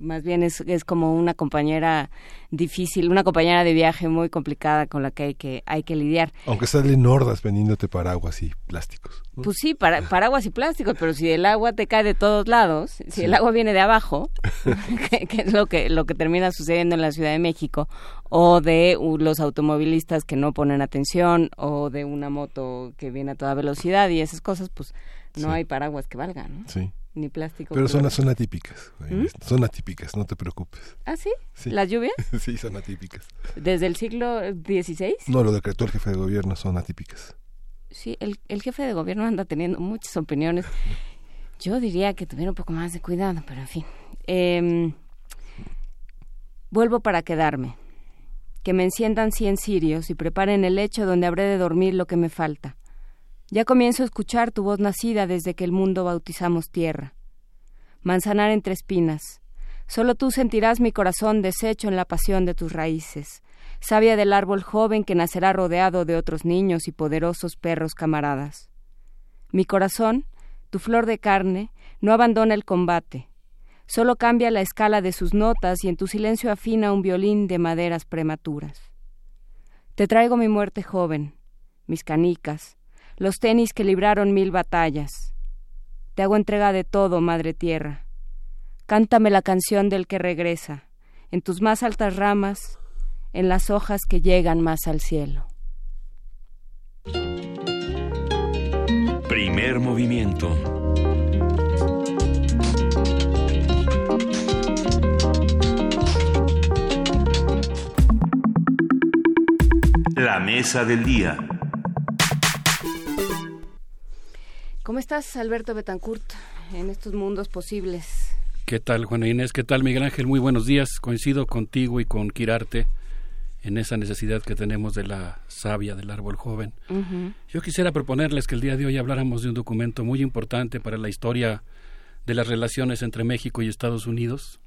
Más bien es, es como una compañera difícil, una compañera de viaje muy complicada con la que hay que, hay que lidiar. Aunque salen hordas vendiéndote paraguas y plásticos. Pues sí, para, paraguas y plásticos, pero si el agua te cae de todos lados, si el agua viene de abajo, que, es lo que, lo que termina sucediendo en la Ciudad de México, o de los automovilistas que no ponen atención, o de una moto que viene a toda velocidad y esas cosas, pues no hay paraguas que valgan, ¿no? Sí ni plástico. Pero son, son atípicas, ¿Mm? son atípicas, no te preocupes. ¿Ah, sí? ¿Las lluvias? sí, son atípicas. ¿Desde el siglo XVI? No, lo decretó el jefe de gobierno, son atípicas. Sí, el, el jefe de gobierno anda teniendo muchas opiniones. Yo diría que tuviera un poco más de cuidado, pero en fin. Em, vuelvo para quedarme. Que me enciendan cien cirios y preparen el lecho donde habré de dormir lo que me falta ya comienzo a escuchar tu voz nacida desde que el mundo bautizamos tierra. Manzanar entre espinas. Solo tú sentirás mi corazón deshecho en la pasión de tus raíces, savia del árbol joven que nacerá rodeado de otros niños y poderosos perros camaradas. Mi corazón, tu flor de carne, no abandona el combate, solo cambia la escala de sus notas y en tu silencio afina un violín de maderas prematuras. Te traigo mi muerte joven, mis canicas, los tenis que libraron mil batallas. Te hago entrega de todo, Madre Tierra. Cántame la canción del que regresa, en tus más altas ramas, en las hojas que llegan más al cielo. Primer movimiento. La mesa del día. ¿Cómo estás, Alberto Betancourt, en estos mundos posibles? ¿Qué tal, Juana Inés? ¿Qué tal, Miguel Ángel? Muy buenos días. Coincido contigo y con Quirarte en esa necesidad que tenemos de la savia del árbol joven. Yo quisiera proponerles que el día de hoy habláramos de un documento muy importante para la historia de las relaciones entre México y Estados Unidos.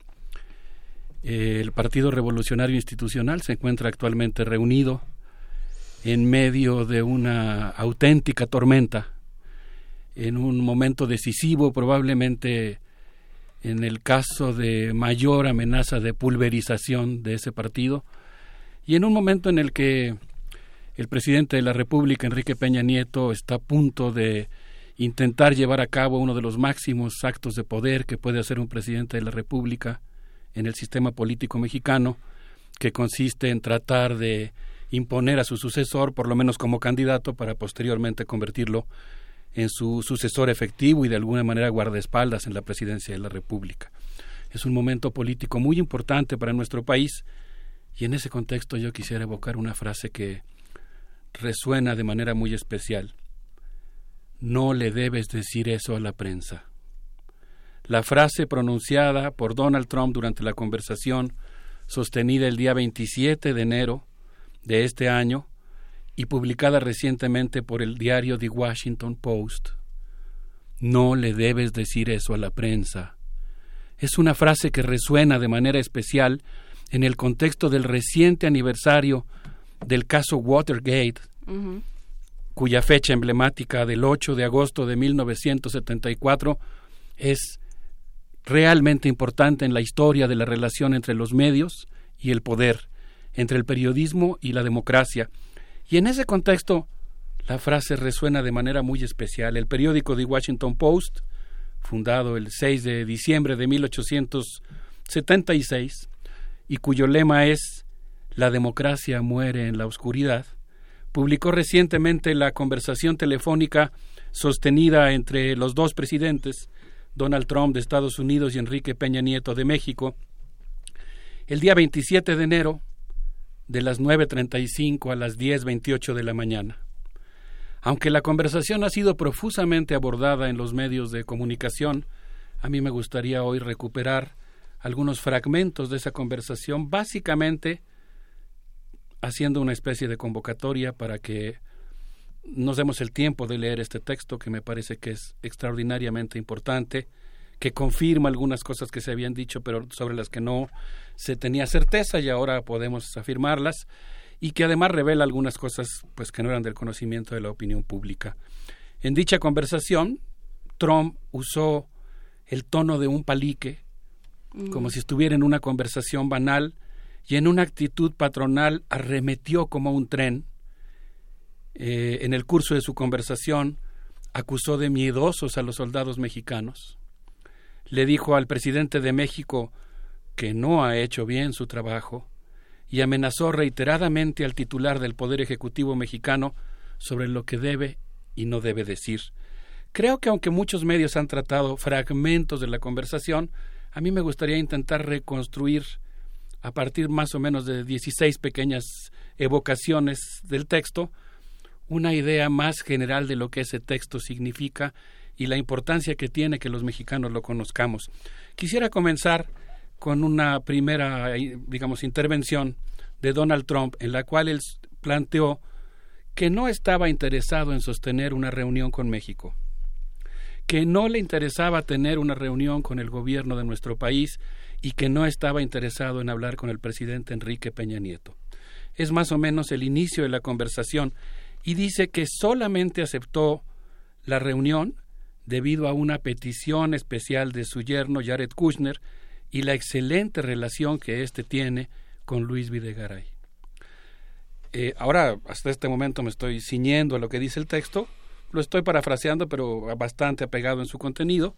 El Partido Revolucionario Institucional se encuentra actualmente reunido en medio de una auténtica tormenta en un momento decisivo, probablemente en el caso de mayor amenaza de pulverización de ese partido, y en un momento en el que el presidente de la República, Enrique Peña Nieto, está a punto de intentar llevar a cabo uno de los máximos actos de poder que puede hacer un presidente de la República en el sistema político mexicano, que consiste en tratar de imponer a su sucesor, por lo menos como candidato, para posteriormente convertirlo en su sucesor efectivo y de alguna manera guardaespaldas en la presidencia de la República. Es un momento político muy importante para nuestro país y en ese contexto yo quisiera evocar una frase que resuena de manera muy especial. No le debes decir eso a la prensa. La frase pronunciada por Donald Trump durante la conversación sostenida el día 27 de enero de este año y publicada recientemente por el diario The Washington Post. No le debes decir eso a la prensa. Es una frase que resuena de manera especial en el contexto del reciente aniversario del caso Watergate, cuya fecha emblemática del 8 de agosto de 1974 es realmente importante en la historia de la relación entre los medios y el poder, entre el periodismo y la democracia, y en ese contexto, la frase resuena de manera muy especial. El periódico The Washington Post, fundado el 6 de diciembre de 1876, y cuyo lema es La democracia muere en la oscuridad, publicó recientemente la conversación telefónica sostenida entre los dos presidentes, Donald Trump de Estados Unidos y Enrique Peña Nieto de México, el día 27 de enero de las 9.35 a las 10.28 de la mañana. Aunque la conversación ha sido profusamente abordada en los medios de comunicación, a mí me gustaría hoy recuperar algunos fragmentos de esa conversación, básicamente haciendo una especie de convocatoria para que nos demos el tiempo de leer este texto que me parece que es extraordinariamente importante, que confirma algunas cosas que se habían dicho, pero sobre las que no se tenía certeza y ahora podemos afirmarlas, y que además revela algunas cosas pues que no eran del conocimiento de la opinión pública. En dicha conversación, Trump usó el tono de un palique, como si estuviera en una conversación banal, y en una actitud patronal arremetió como un tren. Eh, en el curso de su conversación acusó de miedosos a los soldados mexicanos. Le dijo al presidente de México que no ha hecho bien su trabajo y amenazó reiteradamente al titular del Poder Ejecutivo mexicano sobre lo que debe y no debe decir. Creo que aunque muchos medios han tratado fragmentos de la conversación, a mí me gustaría intentar reconstruir a partir más o menos de 16 pequeñas evocaciones del texto, una idea más general de lo que ese texto significa y la importancia que tiene que los mexicanos lo conozcamos. Quisiera comenzar con una primera, digamos, intervención de Donald Trump en la cual él planteó que no estaba interesado en sostener una reunión con México, que no le interesaba tener una reunión con el gobierno de nuestro país y que no estaba interesado en hablar con el presidente Enrique Peña Nieto. Es más o menos el inicio de la conversación y dice que solamente aceptó la reunión debido a una petición especial de su yerno Jared Kushner y la excelente relación que éste tiene con Luis Videgaray. Eh, ahora, hasta este momento me estoy ciñendo a lo que dice el texto, lo estoy parafraseando, pero bastante apegado en su contenido,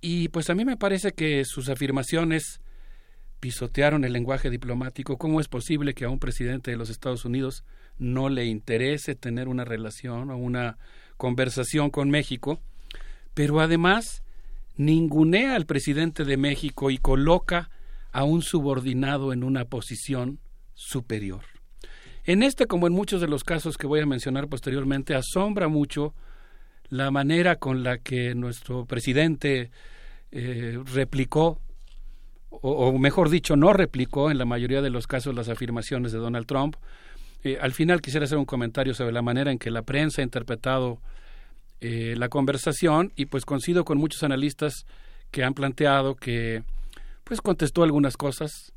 y pues a mí me parece que sus afirmaciones pisotearon el lenguaje diplomático. ¿Cómo es posible que a un presidente de los Estados Unidos no le interese tener una relación o una conversación con México? Pero además ningunea al presidente de México y coloca a un subordinado en una posición superior. En este, como en muchos de los casos que voy a mencionar posteriormente, asombra mucho la manera con la que nuestro presidente eh, replicó, o, mejor dicho, no replicó en la mayoría de los casos las afirmaciones de Donald Trump. Eh, al final quisiera hacer un comentario sobre la manera en que la prensa ha interpretado eh, la conversación y pues coincido con muchos analistas que han planteado que pues contestó algunas cosas,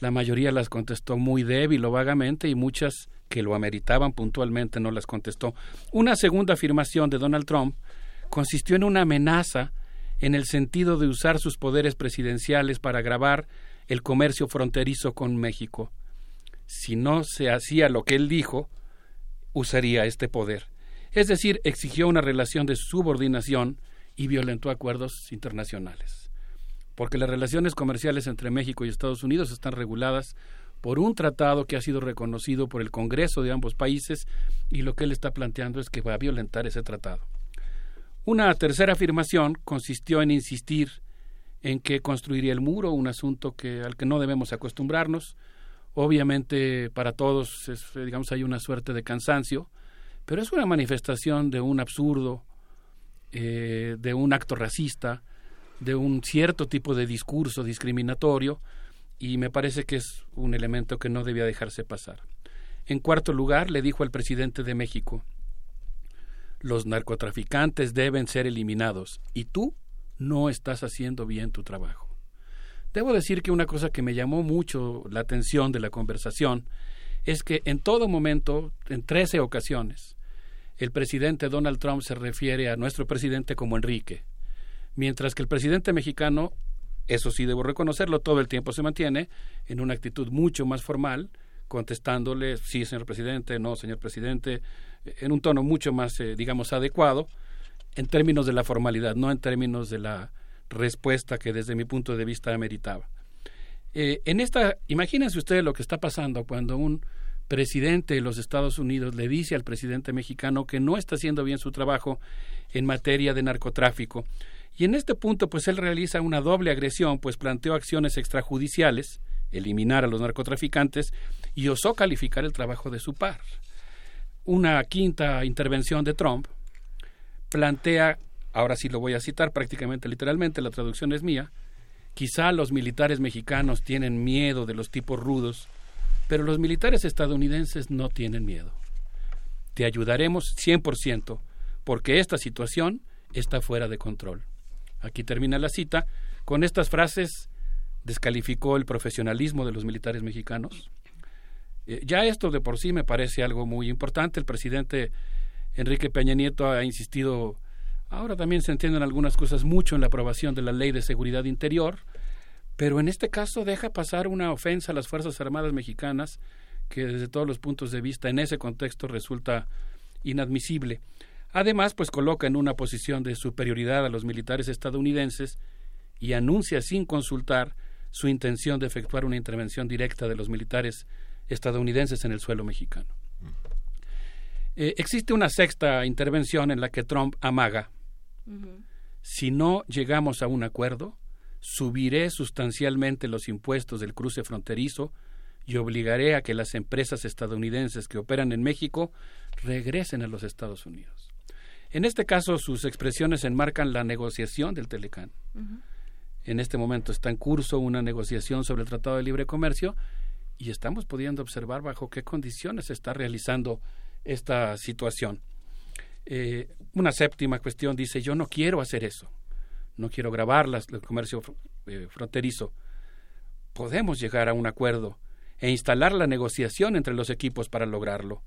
la mayoría las contestó muy débil o vagamente y muchas que lo ameritaban puntualmente no las contestó. Una segunda afirmación de Donald Trump consistió en una amenaza en el sentido de usar sus poderes presidenciales para agravar el comercio fronterizo con México. Si no se hacía lo que él dijo, usaría este poder. Es decir, exigió una relación de subordinación y violentó acuerdos internacionales. Porque las relaciones comerciales entre México y Estados Unidos están reguladas por un tratado que ha sido reconocido por el Congreso de ambos países y lo que él está planteando es que va a violentar ese tratado. Una tercera afirmación consistió en insistir en que construiría el muro, un asunto que, al que no debemos acostumbrarnos. Obviamente para todos es, digamos hay una suerte de cansancio, pero es una manifestación de un absurdo, eh, de un acto racista, de un cierto tipo de discurso discriminatorio y me parece que es un elemento que no debía dejarse pasar. En cuarto lugar, le dijo al presidente de México, los narcotraficantes deben ser eliminados y tú no estás haciendo bien tu trabajo. Debo decir que una cosa que me llamó mucho la atención de la conversación es que en todo momento, en trece ocasiones, el presidente Donald Trump se refiere a nuestro presidente como Enrique, mientras que el presidente mexicano eso sí, debo reconocerlo, todo el tiempo se mantiene en una actitud mucho más formal, contestándole, sí, señor presidente, no, señor presidente, en un tono mucho más, eh, digamos, adecuado, en términos de la formalidad, no en términos de la respuesta que desde mi punto de vista ameritaba. Eh, en esta, imagínense ustedes lo que está pasando cuando un presidente de los Estados Unidos le dice al presidente mexicano que no está haciendo bien su trabajo en materia de narcotráfico. Y en este punto, pues él realiza una doble agresión, pues planteó acciones extrajudiciales, eliminar a los narcotraficantes, y osó calificar el trabajo de su par. Una quinta intervención de Trump plantea, ahora sí lo voy a citar prácticamente literalmente, la traducción es mía, Quizá los militares mexicanos tienen miedo de los tipos rudos, pero los militares estadounidenses no tienen miedo. Te ayudaremos 100%, porque esta situación está fuera de control. Aquí termina la cita. Con estas frases descalificó el profesionalismo de los militares mexicanos. Eh, ya esto de por sí me parece algo muy importante. El presidente Enrique Peña Nieto ha insistido, ahora también se entienden algunas cosas mucho en la aprobación de la ley de seguridad interior, pero en este caso deja pasar una ofensa a las Fuerzas Armadas mexicanas que desde todos los puntos de vista en ese contexto resulta inadmisible. Además, pues coloca en una posición de superioridad a los militares estadounidenses y anuncia sin consultar su intención de efectuar una intervención directa de los militares estadounidenses en el suelo mexicano. Eh, existe una sexta intervención en la que Trump amaga. Si no llegamos a un acuerdo, subiré sustancialmente los impuestos del cruce fronterizo y obligaré a que las empresas estadounidenses que operan en México regresen a los Estados Unidos. En este caso, sus expresiones enmarcan la negociación del Telecán. En este momento está en curso una negociación sobre el Tratado de Libre Comercio y estamos pudiendo observar bajo qué condiciones se está realizando esta situación. Eh, una séptima cuestión dice, yo no quiero hacer eso, no quiero grabar el comercio eh, fronterizo. Podemos llegar a un acuerdo e instalar la negociación entre los equipos para lograrlo,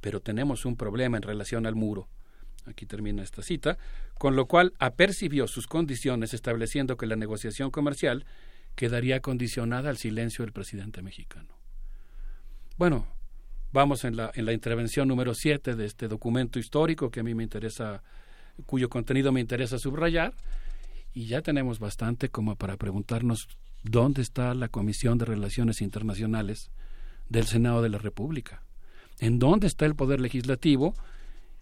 pero tenemos un problema en relación al muro aquí termina esta cita, con lo cual apercibió sus condiciones estableciendo que la negociación comercial quedaría condicionada al silencio del presidente mexicano. Bueno, vamos en la, en la intervención número 7 de este documento histórico que a mí me interesa, cuyo contenido me interesa subrayar, y ya tenemos bastante como para preguntarnos dónde está la Comisión de Relaciones Internacionales del Senado de la República, en dónde está el Poder Legislativo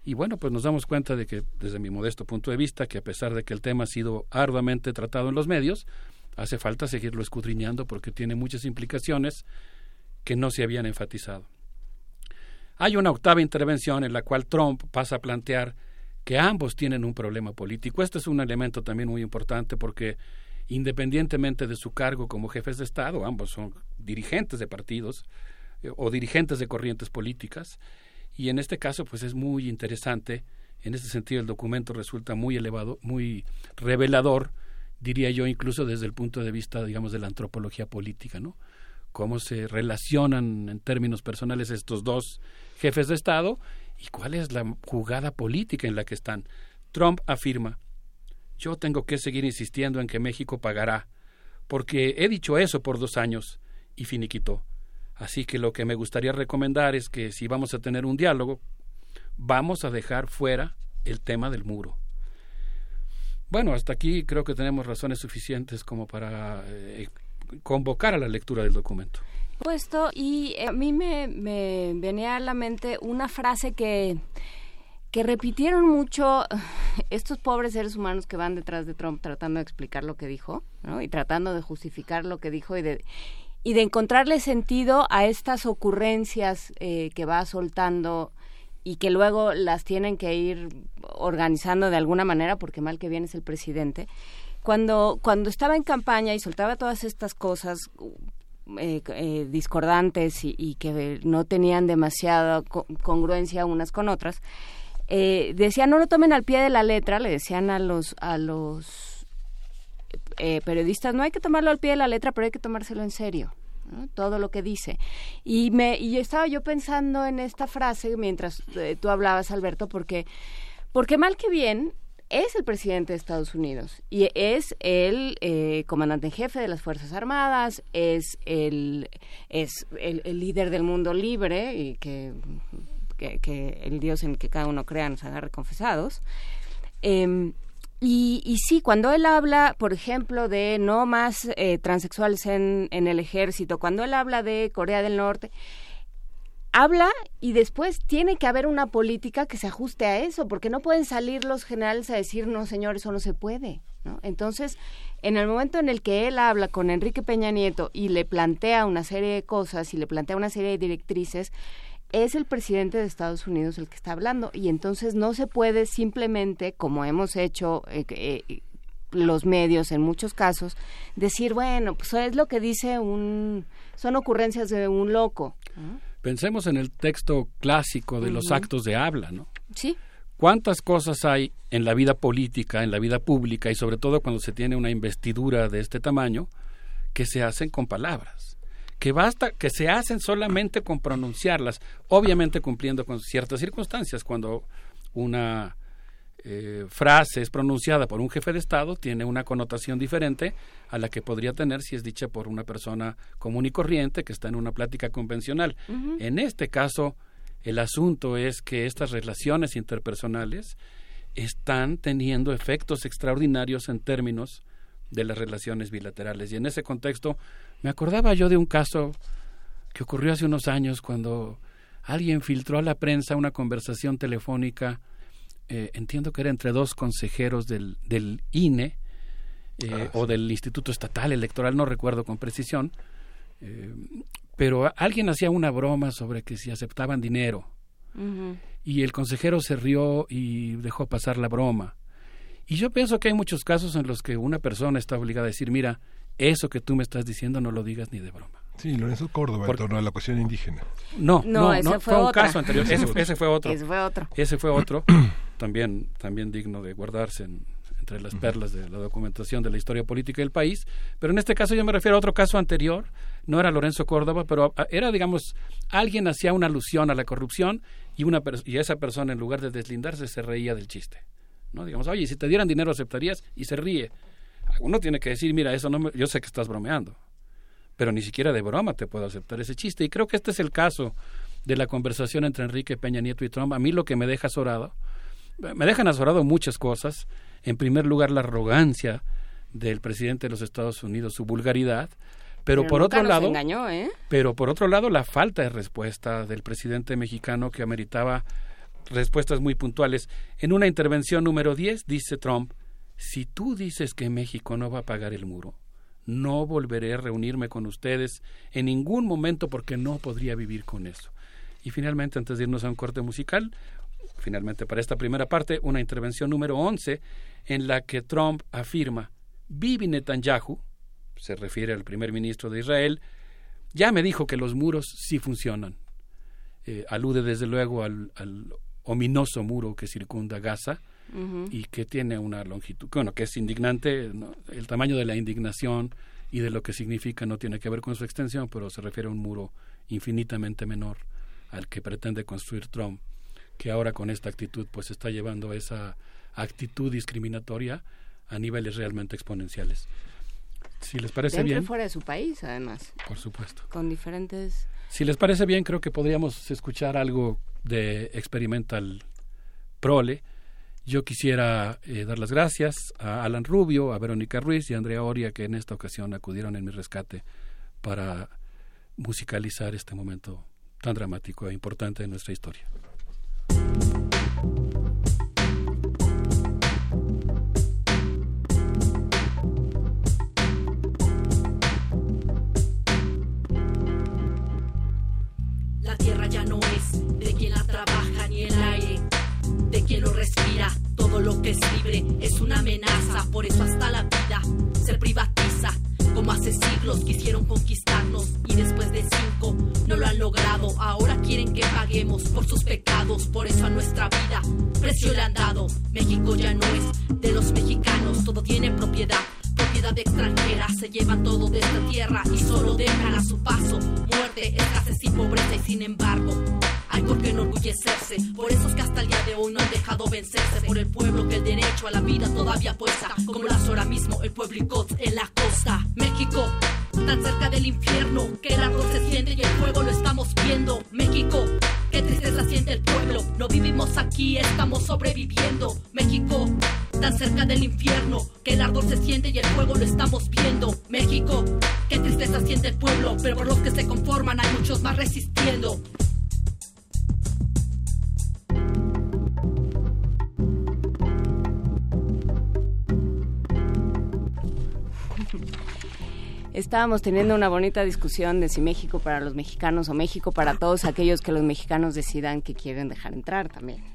y bueno, pues nos damos cuenta de que, desde mi modesto punto de vista, que a pesar de que el tema ha sido arduamente tratado en los medios, hace falta seguirlo escudriñando porque tiene muchas implicaciones que no se habían enfatizado. Hay una octava intervención en la cual Trump pasa a plantear que ambos tienen un problema político. Este es un elemento también muy importante porque independientemente de su cargo como jefes de Estado, ambos son dirigentes de partidos eh, o dirigentes de corrientes políticas, y en este caso, pues es muy interesante. En este sentido, el documento resulta muy elevado, muy revelador, diría yo, incluso desde el punto de vista, digamos, de la antropología política, ¿no? Cómo se relacionan en términos personales estos dos jefes de Estado y cuál es la jugada política en la que están. Trump afirma, yo tengo que seguir insistiendo en que México pagará, porque he dicho eso por dos años y finiquitó. Así que lo que me gustaría recomendar es que si vamos a tener un diálogo, vamos a dejar fuera el tema del muro. Bueno, hasta aquí creo que tenemos razones suficientes como para eh, convocar a la lectura del documento. Puesto, y a mí me, me venía a la mente una frase que, que repitieron mucho estos pobres seres humanos que van detrás de Trump tratando de explicar lo que dijo, ¿no? Y tratando de justificar lo que dijo y de, y de encontrarle sentido a estas ocurrencias eh, que va soltando y que luego las tienen que ir organizando de alguna manera, porque mal que bien es el presidente. Cuando, cuando estaba en campaña y soltaba todas estas cosas eh, eh, discordantes y, que no tenían demasiada congruencia unas con otras, decían no lo tomen al pie de la letra, le decían a los a los eh, periodistas, no hay que tomarlo al pie de la letra, pero hay que tomárselo en serio. todo lo que dice. Y me y estaba yo pensando en esta frase mientras eh, tú hablabas, Alberto, porque, porque mal que bien es el presidente de Estados Unidos y es el eh, comandante en jefe de las Fuerzas Armadas, es el, es el, líder del mundo libre y que, que, el Dios en que cada uno crea nos agarre confesados. Em, y, y, sí, cuando él habla, por ejemplo, de no más eh, transexuales en, en, el ejército, cuando él habla de Corea del Norte, habla y después tiene que haber una política que se ajuste a eso, porque no pueden salir los generales a decir, no, señor, eso no se puede. ¿no? Entonces, en el momento en el que él habla con Enrique Peña Nieto y le plantea una serie de cosas y le plantea una serie de directrices, es el presidente de Estados Unidos el que está hablando y entonces no se puede simplemente, como hemos hecho eh, eh, los medios en muchos casos, decir, bueno, pues es lo que dice un, son ocurrencias de un loco. Pensemos en el texto clásico de los actos de habla, ¿no? Sí. ¿Cuántas cosas hay en la vida política, en la vida pública y sobre todo cuando se tiene una investidura de este tamaño que se hacen con palabras? Que basta, que se hacen solamente con pronunciarlas, obviamente cumpliendo con ciertas circunstancias. Cuando una eh, frase es pronunciada por un jefe de Estado, tiene una connotación diferente a la que podría tener si es dicha por una persona común y corriente que está en una plática convencional. En este caso, el asunto es que estas relaciones interpersonales están teniendo efectos extraordinarios en términos de las relaciones bilaterales. Y en ese contexto me acordaba yo de un caso que ocurrió hace unos años cuando alguien filtró a la prensa una conversación telefónica eh, entiendo que era entre dos consejeros del, del INE eh, ah, o del Instituto Estatal Electoral, no recuerdo con precisión, eh, pero alguien hacía una broma sobre que si aceptaban dinero y el consejero se rió y dejó pasar la broma. Y yo pienso que hay muchos casos en los que una persona está obligada a decir, mira, eso que tú me estás diciendo no lo digas ni de broma. Sí, Lorenzo Córdoba, en torno a la cuestión indígena. No, no, no, fue, un caso anterior. Ese, fue otro. Ese fue otro. Ese fue otro, también, también digno de guardarse entre las perlas de la documentación de la historia política del país. Pero en este caso yo me refiero a otro caso anterior. No era Lorenzo Córdoba, pero era, digamos, alguien hacía una alusión a la corrupción y, una y esa persona, en lugar de deslindarse, se reía del chiste. ¿no? Digamos, oye, si te dieran dinero aceptarías y se ríe. Uno tiene que decir, mira, eso no yo sé que estás bromeando pero ni siquiera de broma te puedo aceptar ese chiste. Y creo que este es el caso de la conversación entre Enrique Peña Nieto y Trump. A mí lo que me deja azorado, me dejan azorado muchas cosas. En primer lugar, la arrogancia del presidente de los Estados Unidos, su vulgaridad, pero, por otro lado, engañó, ¿eh? pero por otro lado, la falta de respuesta del presidente mexicano que ameritaba respuestas muy puntuales. En una intervención número 10 dice Trump, si tú dices que México no va a pagar el muro, no volveré a reunirme con ustedes en ningún momento porque no podría vivir con eso. Y finalmente, antes de irnos a un corte musical, finalmente para esta primera parte, una intervención número 11 en la que Trump afirma, Bibi Netanyahu, se refiere al primer ministro de Israel, ya me dijo que los muros sí funcionan. Eh, alude desde luego al, al ominoso muro que circunda Gaza, y que tiene una longitud, bueno, que es indignante, el tamaño de la indignación y de lo que significa no tiene que ver con su extensión, pero se refiere a un muro infinitamente menor al que pretende construir Trump, que ahora con esta actitud pues está llevando esa actitud discriminatoria a niveles realmente exponenciales. Si les parece Dentro bien. fuera de su país, además. Por supuesto. Con diferentes. Si les parece bien, creo que podríamos escuchar algo de Experimental Prole yo quisiera eh, dar las gracias a Alan Rubio, a Verónica Ruiz y a Andrea Oria que en esta ocasión acudieron en mi rescate para musicalizar este momento tan dramático e importante de nuestra historia. Lo respira. Todo lo que es libre es una amenaza, por eso hasta la vida se privatiza. Como hace siglos quisieron conquistarnos y después de cinco no lo han logrado. Ahora quieren que paguemos por sus pecados, por eso a nuestra vida precio le han dado. México ya no es de los mexicanos, todo tiene propiedad propiedad extranjera. Se llevan todo de esta tierra y solo dejan a su paso muerte, escasez y pobreza. Y sin embargo, hay por qué enorgullecerse. Por esos que hasta el día de hoy no han dejado vencerse. Por el pueblo que el derecho a la vida todavía puesta. Como las ahora mismo el pueblo y en la costa. México, tan cerca del infierno que el árbol se siente y el fuego lo estamos viendo. México, qué tristeza siente el pueblo. No vivimos aquí, estamos sobreviviendo. México, tan cerca del infierno que el árbol se siente y el fuego lo estamos viendo. México, qué tristeza siente el pueblo, pero por los que se conforman hay muchos más resistiendo. Estábamos teniendo una bonita discusión de si México para los mexicanos o México para todos aquellos que los mexicanos decidan que quieren dejar entrar también.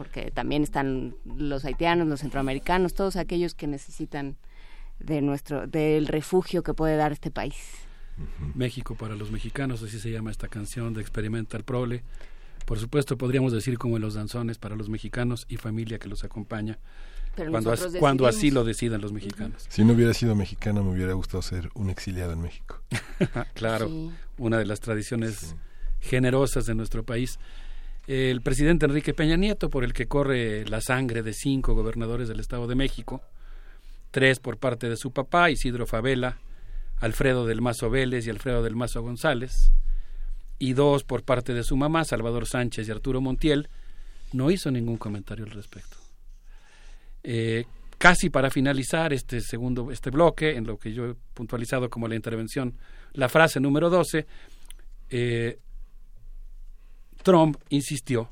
Porque también están los haitianos, los centroamericanos, todos aquellos que necesitan de nuestro del refugio que puede dar este país. México para los mexicanos, así se llama esta canción de Experimental Prole. Por supuesto, podríamos decir como en los danzones para los mexicanos y familia que los acompaña. cuando, cuando así lo decidan los mexicanos. Si no hubiera sido mexicano, me hubiera gustado ser un exiliado en México. claro, una de las tradiciones generosas de nuestro país. El presidente Enrique Peña Nieto, por el que corre la sangre de cinco gobernadores del Estado de México, tres por parte de su papá, Isidro Favela, Alfredo del Mazo Vélez y Alfredo del Mazo González, y dos por parte de su mamá, Salvador Sánchez y Arturo Montiel, no hizo ningún comentario al respecto. Eh, casi para finalizar este segundo este bloque, en lo que yo he puntualizado como la intervención, la frase número 12, eh, Trump insistió,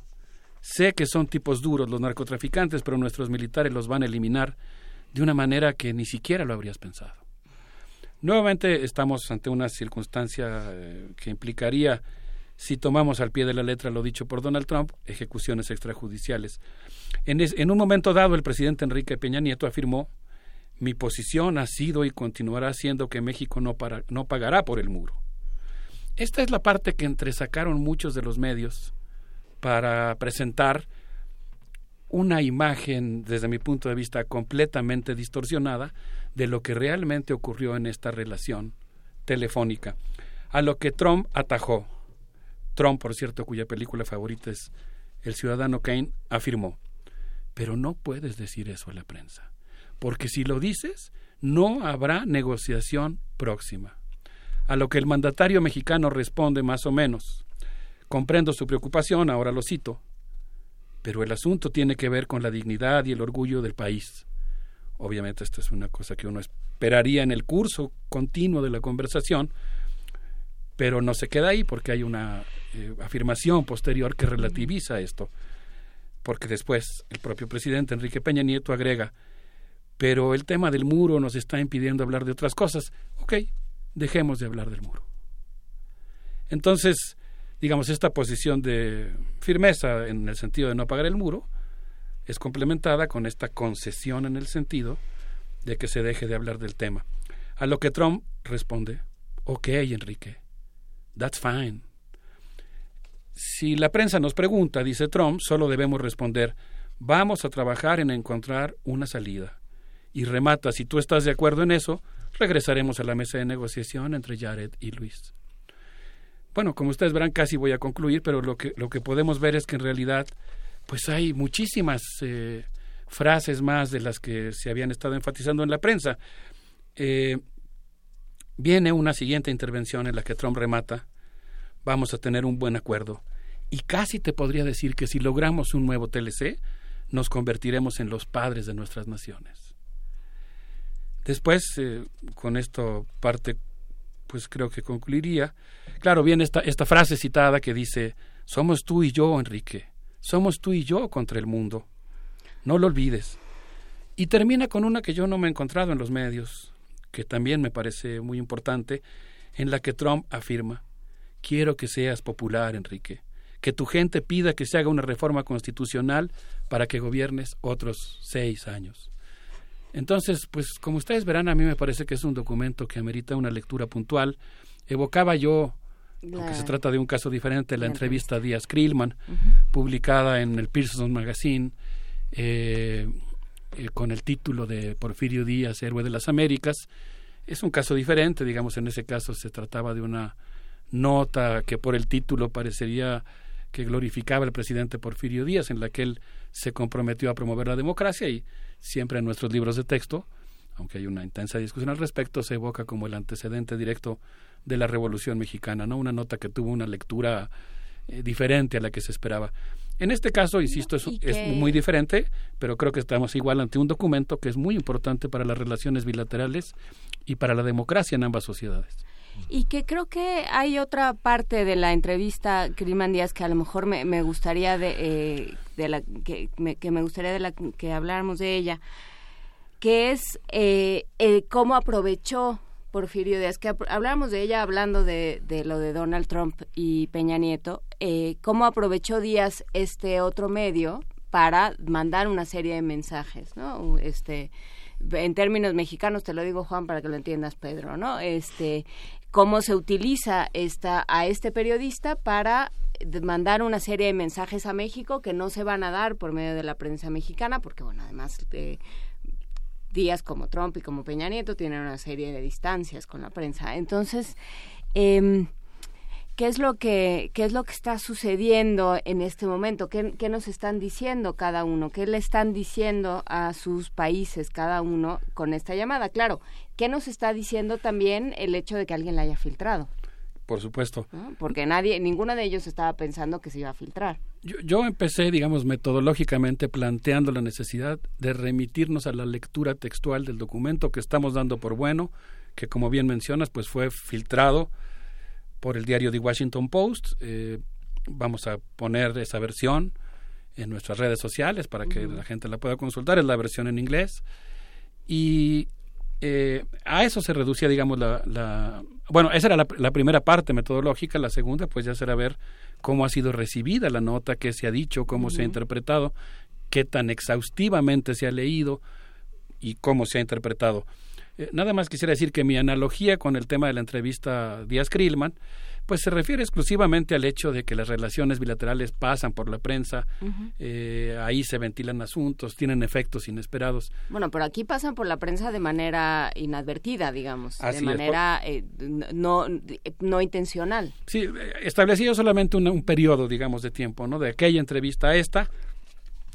sé que son tipos duros los narcotraficantes, pero nuestros militares los van a eliminar de una manera que ni siquiera lo habrías pensado. Nuevamente estamos ante una circunstancia eh, que implicaría, si tomamos al pie de la letra lo dicho por Donald Trump, ejecuciones extrajudiciales. En, en un momento dado, el presidente Enrique Peña Nieto afirmó, mi posición ha sido y continuará siendo que México no, para, no pagará por el muro. Esta es la parte que entresacaron muchos de los medios para presentar una imagen, desde mi punto de vista, completamente distorsionada de lo que realmente ocurrió en esta relación telefónica, a lo que Trump atajó. Trump, por cierto, cuya película favorita es El Ciudadano Kane, afirmó, pero no puedes decir eso a la prensa, porque si lo dices, no habrá negociación próxima. A lo que el mandatario mexicano responde más o menos, comprendo su preocupación, ahora lo cito, pero el asunto tiene que ver con la dignidad y el orgullo del país. Obviamente esta es una cosa que uno esperaría en el curso continuo de la conversación, pero no se queda ahí porque hay una eh, afirmación posterior que relativiza esto, porque después el propio presidente Enrique Peña Nieto agrega, pero el tema del muro nos está impidiendo hablar de otras cosas. Ok, dejemos de hablar del muro. Entonces, digamos, esta posición de firmeza en el sentido de no pagar el muro es complementada con esta concesión en el sentido de que se deje de hablar del tema. A lo que Trump responde, ok, Enrique, that's fine. Si la prensa nos pregunta, dice Trump, solo debemos responder, vamos a trabajar en encontrar una salida. Y remata, si tú estás de acuerdo en eso, regresaremos a la mesa de negociación entre Jared y Luis. Bueno, como ustedes verán, casi voy a concluir, pero lo que, lo que podemos ver es que en realidad pues hay muchísimas eh, frases más de las que se habían estado enfatizando en la prensa. Eh, viene una siguiente intervención en la que Trump remata, vamos a tener un buen acuerdo. Y casi te podría decir que si logramos un nuevo TLC, nos convertiremos en los padres de nuestras naciones. Después, eh, con esto parte pues creo que concluiría. Claro, viene esta, esta frase citada que dice, somos tú y yo, Enrique, somos tú y yo contra el mundo. No lo olvides. Y termina con una que yo no me he encontrado en los medios, que también me parece muy importante, en la que Trump afirma, quiero que seas popular, Enrique, que tu gente pida que se haga una reforma constitucional para que gobiernes otros seis años. Entonces, pues como ustedes verán, a mí me parece que es un documento que amerita una lectura puntual. Evocaba yo, aunque se trata de un caso diferente, la, entrevista a Díaz Krillman, publicada en el Pearson Magazine, eh, eh, con el título de Porfirio Díaz, Héroe de las Américas. Es un caso diferente, digamos, en ese caso se trataba de una nota que por el título parecería que glorificaba al presidente Porfirio Díaz, en la que él se comprometió a promover la democracia y siempre en nuestros libros de texto, aunque hay una intensa discusión al respecto, se evoca como el antecedente directo de la Revolución Mexicana, ¿no? Una nota que tuvo una lectura eh, diferente a la que se esperaba. En este caso, insisto, es, es, muy diferente, pero creo que estamos igual ante un documento que es muy importante para las relaciones bilaterales y para la democracia en ambas sociedades. Y que creo que hay otra parte de la entrevista, Criman Díaz, que a lo mejor me, me gustaría de, eh, de la que me, que me gustaría de la que habláramos de ella, que es eh, cómo aprovechó Porfirio Díaz, que hablamos de ella hablando de, de, lo de Donald Trump y Peña Nieto, eh, cómo aprovechó Díaz este otro medio para mandar una serie de mensajes, ¿no? Este, en términos mexicanos, te lo digo Juan para que lo entiendas Pedro, ¿no? Este, cómo se utiliza esta, a este periodista para mandar una serie de mensajes a México que no se van a dar por medio de la prensa mexicana, porque bueno, además eh, días como Trump y como Peña Nieto tienen una serie de distancias con la prensa. Entonces, eh, ¿qué es lo que qué es lo que está sucediendo en este momento? ¿Qué, ¿Qué, nos están diciendo cada uno? ¿Qué le están diciendo a sus países cada uno con esta llamada? Claro, ¿qué nos está diciendo también el hecho de que alguien la haya filtrado? Por supuesto. ¿No? Porque nadie, ninguno de ellos estaba pensando que se iba a filtrar. Yo, yo, empecé, digamos, metodológicamente planteando la necesidad de remitirnos a la lectura textual del documento que estamos dando por bueno, que como bien mencionas, pues fue filtrado por el diario The Washington Post. Eh, vamos a poner esa versión en nuestras redes sociales para que uh -huh. la gente la pueda consultar. Es la versión en inglés. Y eh, a eso se reducía, digamos, la, la bueno, esa era la, la, primera parte metodológica, la segunda pues ya será ver cómo ha sido recibida la nota, qué se ha dicho, cómo uh -huh. se ha interpretado, qué tan exhaustivamente se ha leído y cómo se ha interpretado. Eh, nada más quisiera decir que mi analogía con el tema de la entrevista Díaz Krillman, pues se refiere exclusivamente al hecho de que las relaciones bilaterales pasan por la prensa, uh -huh. eh, ahí se ventilan asuntos, tienen efectos inesperados. Bueno, pero aquí pasan por la prensa de manera inadvertida, digamos, Así de manera es, por... eh, no, no intencional. Sí, establecido solamente un, un periodo, digamos, de tiempo, ¿no? De aquella entrevista a esta,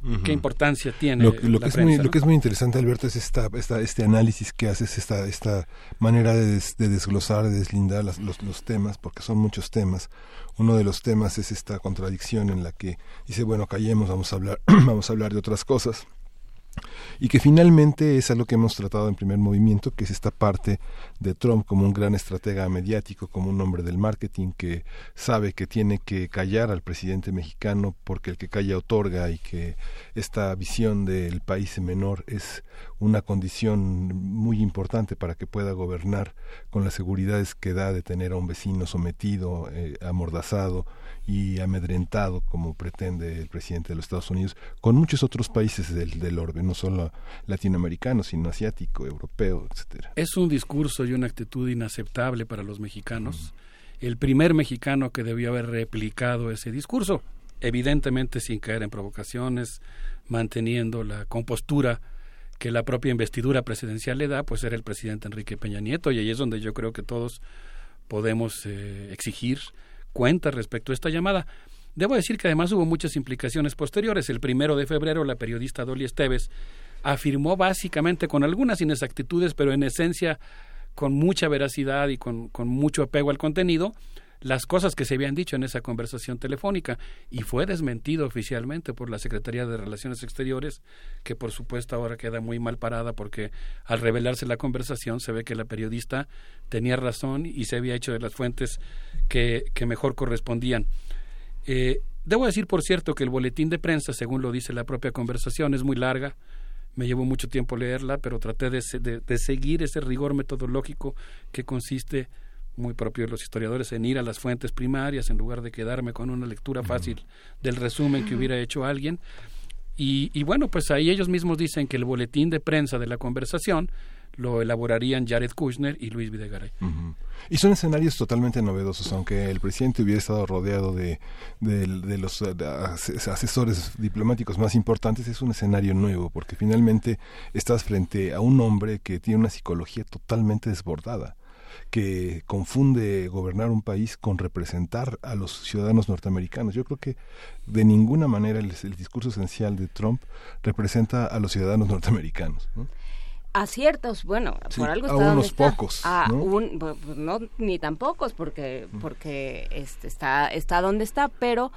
Uh -huh. qué importancia tiene lo, lo que prensa, es muy, ¿no? lo que es muy interesante Alberto es esta, esta este análisis que haces esta esta manera de, des, de desglosar de deslindar las, los, los temas porque son muchos temas uno de los temas es esta contradicción en la que dice bueno callemos vamos a hablar vamos a hablar de otras cosas y que finalmente es algo que hemos tratado en primer movimiento, que es esta parte de Trump como un gran estratega mediático, como un hombre del marketing que sabe que tiene que callar al presidente mexicano porque el que calla otorga y que esta visión del país menor es una condición muy importante para que pueda gobernar con las seguridades que da de tener a un vecino sometido, eh, amordazado y amedrentado como pretende el presidente de los Estados Unidos, con muchos otros países del, del orbe, no solo latinoamericano, sino asiático, europeo, etcétera. Es un discurso y una actitud inaceptable para los mexicanos. Mm. El primer mexicano que debió haber replicado ese discurso, evidentemente sin caer en provocaciones, manteniendo la compostura que la propia investidura presidencial le da, pues era el presidente Enrique Peña Nieto, y ahí es donde yo creo que todos podemos eh, exigir cuentas respecto a esta llamada. Debo decir que además hubo muchas implicaciones posteriores. El primero de febrero, la periodista Dolly Esteves afirmó básicamente con algunas inexactitudes, pero en esencia con mucha veracidad y con, con mucho apego al contenido, las cosas que se habían dicho en esa conversación telefónica y fue desmentido oficialmente por la Secretaría de Relaciones Exteriores, que por supuesto ahora queda muy mal parada porque al revelarse la conversación se ve que la periodista tenía razón y se había hecho de las fuentes que, que mejor correspondían. Eh, debo decir, por cierto, que el boletín de prensa, según lo dice la propia conversación, es muy larga. Me llevó mucho tiempo leerla, pero traté de, de, de seguir ese rigor metodológico que consiste muy propio de los historiadores en ir a las fuentes primarias en lugar de quedarme con una lectura fácil del resumen que hubiera hecho alguien. Y, y, bueno, pues ahí ellos mismos dicen que el boletín de prensa de la conversación lo elaborarían Jared Kushner y Luis Videgaray. Uh -huh. Y son escenarios totalmente novedosos, aunque el presidente hubiera estado rodeado de, de, de los de asesores diplomáticos más importantes, es un escenario nuevo, porque finalmente estás frente a un hombre que tiene una psicología totalmente desbordada que confunde gobernar un país con representar a los ciudadanos norteamericanos. Yo creo que de ninguna manera el, el discurso esencial de Trump representa a los ciudadanos norteamericanos. ¿no? a ciertos, bueno, sí, por algo a está unos está. pocos, a ¿no? Un, no ni tan pocos porque porque este está está donde está, pero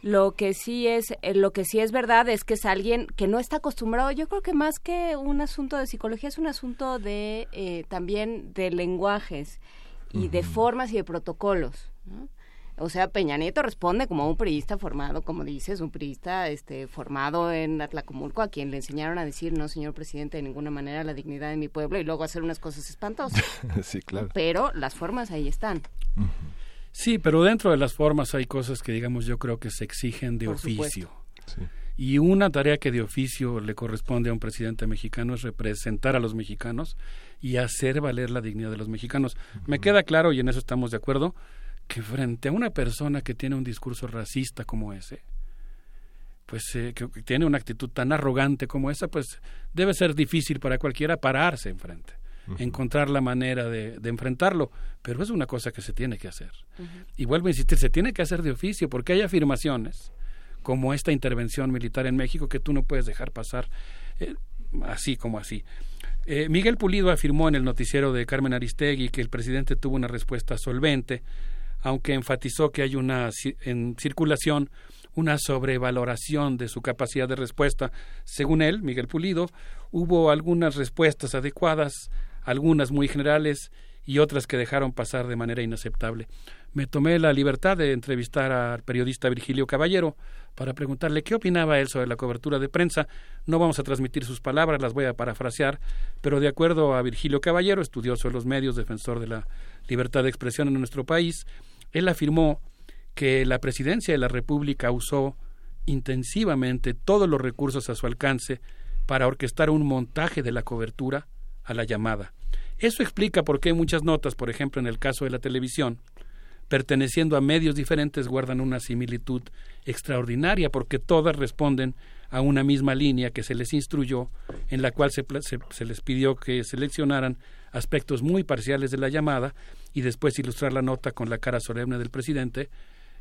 lo que sí es eh, lo que sí es verdad es que es alguien que no está acostumbrado. Yo creo que más que un asunto de psicología es un asunto de eh, también de lenguajes y uh -huh. de formas y de protocolos. ¿no? O sea, Peña Nieto responde como un periodista formado, como dices, un periodista este, formado en Atlacomulco, a quien le enseñaron a decir, no, señor presidente, de ninguna manera la dignidad de mi pueblo, y luego hacer unas cosas espantosas. sí, claro. Pero las formas ahí están. Uh -huh. Sí, pero dentro de las formas hay cosas que, digamos, yo creo que se exigen de Por oficio. Sí. Y una tarea que de oficio le corresponde a un presidente mexicano es representar a los mexicanos y hacer valer la dignidad de los mexicanos. Me queda claro, y en eso estamos de acuerdo, que frente a una persona que tiene un discurso racista como ese, pues eh, que tiene una actitud tan arrogante como esa, pues debe ser difícil para cualquiera pararse enfrente, encontrar la manera de, enfrentarlo, pero es una cosa que se tiene que hacer. Y vuelvo a insistir, se tiene que hacer de oficio, porque hay afirmaciones como esta intervención militar en México que tú no puedes dejar pasar eh, así como así. Eh, Miguel Pulido afirmó en el noticiero de Carmen Aristegui que el presidente tuvo una respuesta solvente, aunque enfatizó que hay una en circulación una sobrevaloración de su capacidad de respuesta. Según él, Miguel Pulido, hubo algunas respuestas adecuadas, algunas muy generales y otras que dejaron pasar de manera inaceptable. Me tomé la libertad de entrevistar al periodista Virgilio Caballero, para preguntarle qué opinaba él sobre la cobertura de prensa. No vamos a transmitir sus palabras, las voy a parafrasear, pero de acuerdo a Virgilio Caballero, estudioso de los medios, defensor de la libertad de expresión en nuestro país, él afirmó que la presidencia de la República usó intensivamente todos los recursos a su alcance para orquestar un montaje de la cobertura a la llamada. Eso explica por qué muchas notas, por ejemplo en el caso de la televisión, perteneciendo a medios diferentes guardan una similitud extraordinaria porque todas responden a una misma línea que se les instruyó, en la cual se, se, les pidió que seleccionaran aspectos muy parciales de la llamada y después ilustrar la nota con la cara solemne del presidente,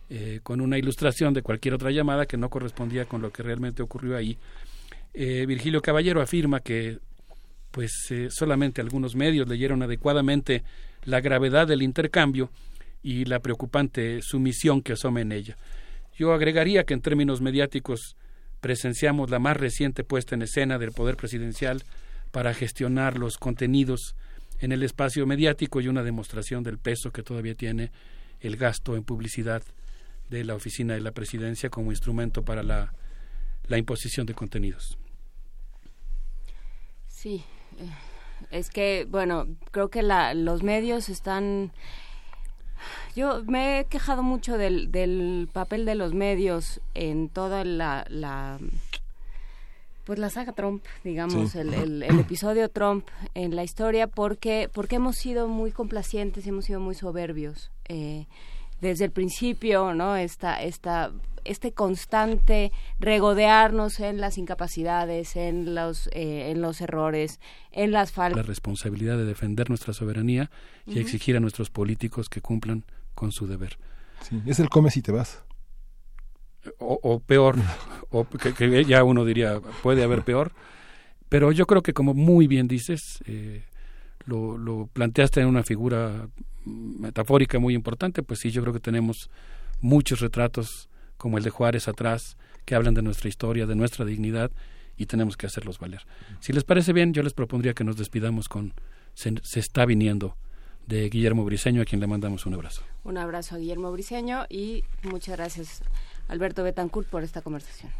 eh, con una ilustración de cualquier otra llamada que no correspondía con lo que realmente ocurrió ahí. Eh, Virgilio Caballero afirma que pues eh, solamente algunos medios leyeron adecuadamente la gravedad del intercambio y la preocupante sumisión que asoma en ella. Yo agregaría que en términos mediáticos presenciamos la más reciente puesta en escena del poder presidencial para gestionar los contenidos en el espacio mediático y una demostración del peso que todavía tiene el gasto en publicidad de la oficina de la presidencia como instrumento para la, la imposición de contenidos. Sí, es que, bueno, creo que la, los medios están yo me he quejado mucho del, del papel de los medios en toda la, la pues la saga Trump, digamos, el, el, episodio Trump en la historia, porque, porque hemos sido muy complacientes y hemos sido muy soberbios. Eh, desde el principio, ¿no? Esta, esta, este constante regodearnos en las incapacidades, en los, eh, en los errores, en las faltas. La responsabilidad de defender nuestra soberanía y exigir a nuestros políticos que cumplan con su deber. Sí, es el come si te vas. O, peor, o que, ya uno diría, puede haber peor, pero yo creo que como muy bien dices, eh, lo, lo planteaste en una figura metafórica muy importante, pues sí, yo creo que tenemos muchos retratos como el de Juárez atrás, que hablan de nuestra historia, de nuestra dignidad, y tenemos que hacerlos valer. Si les parece bien, yo les propondría que nos despidamos con Se, está viniendo de Guillermo Briseño, a quien le mandamos un abrazo. Un abrazo a Guillermo Briseño y muchas gracias Alberto Betancourt por esta conversación.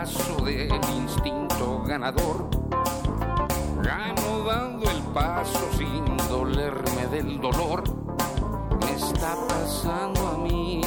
del instinto ganador. Gano dando el paso sin dolerme del dolor. Me está pasando a mí.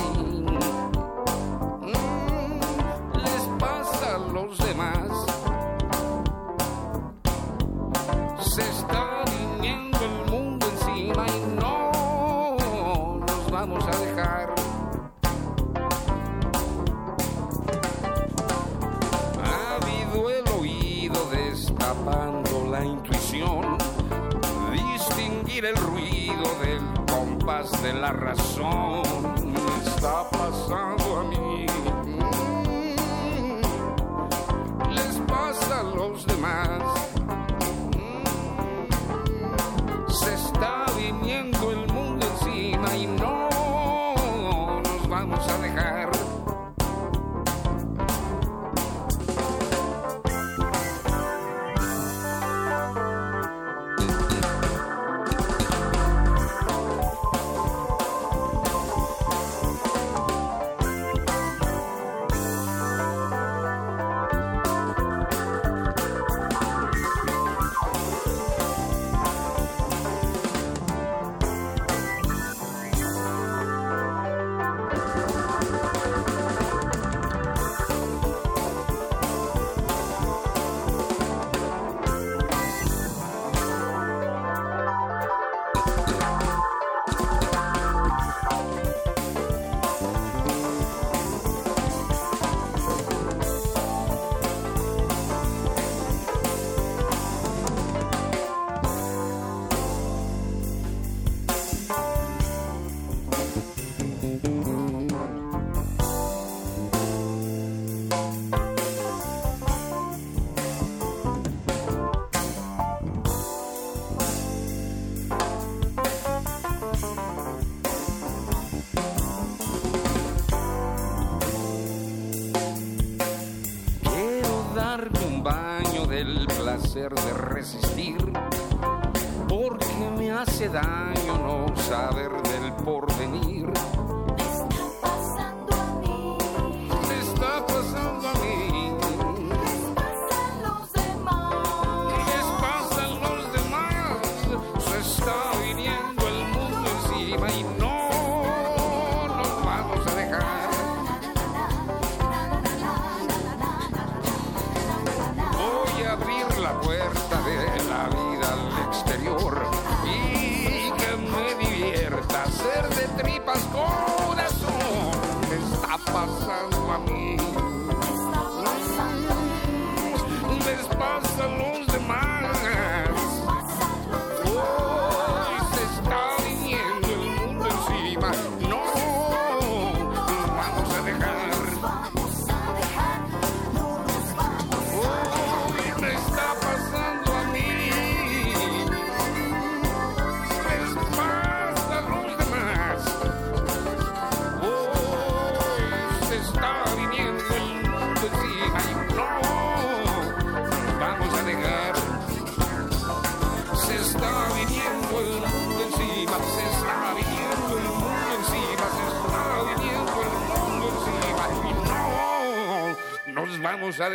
Pierde la razón.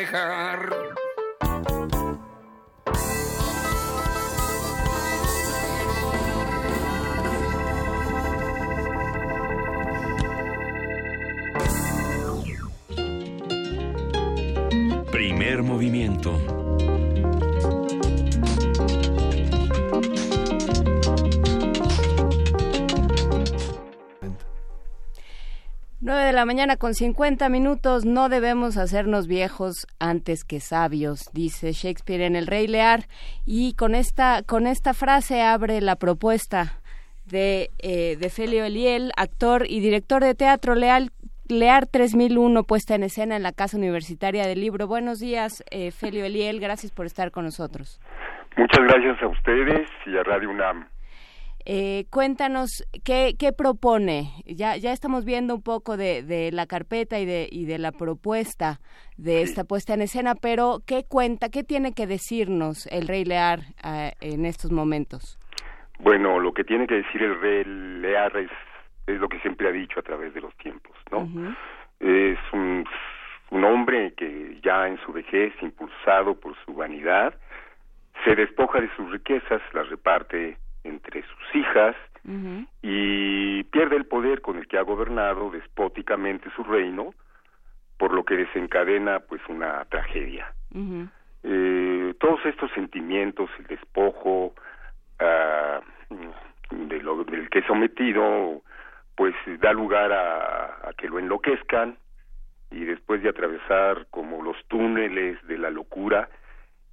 Dejar. Primer movimiento. Nueve de la mañana con 50 minutos. No debemos hacernos viejos antes que sabios, dice Shakespeare en El Rey Lear. Y con esta, con esta frase abre la propuesta de, eh, de Felio Eliel, actor y director de teatro Leal, Lear 3001, puesta en escena en la Casa Universitaria del Libro. Buenos días, eh, Felio Eliel. Gracias por estar con nosotros. Muchas gracias a ustedes y a Radio UNAM. Eh, cuéntanos qué, qué propone. Ya, ya estamos viendo un poco de, de la carpeta y de, y de la propuesta de esta puesta en escena, pero ¿qué cuenta, qué tiene que decirnos el Rey Lear eh, en estos momentos? Bueno, lo que tiene que decir el rey Lear es, es lo que siempre ha dicho a través de los tiempos, ¿no? Es un, un hombre que ya en su vejez, impulsado por su vanidad, se despoja de sus riquezas, las reparte entre sus hijas y pierde el poder con el que ha gobernado despóticamente su reino, por lo que desencadena pues una tragedia. Eh, todos estos sentimientos, el despojo ah, de lo, del que es sometido, pues da lugar a, a que lo enloquezcan y después de atravesar como los túneles de la locura,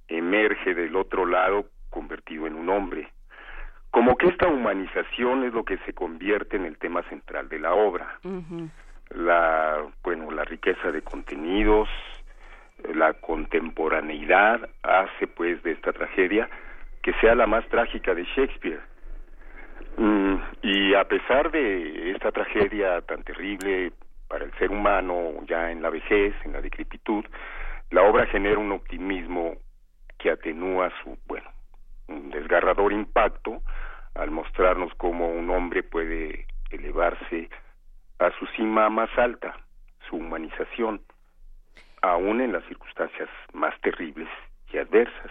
emerge del otro lado convertido en un hombre como que esta humanización es lo que se convierte en el tema central de la obra. La, bueno, la riqueza de contenidos, la contemporaneidad hace pues de esta tragedia que sea la más trágica de Shakespeare. Mm, y a pesar de esta tragedia tan terrible para el ser humano ya en la vejez, en la decrepitud, la obra genera un optimismo que atenúa su, bueno, un desgarrador impacto al mostrarnos cómo un hombre puede elevarse a su cima más alta, su humanización, aún en las circunstancias más terribles y adversas.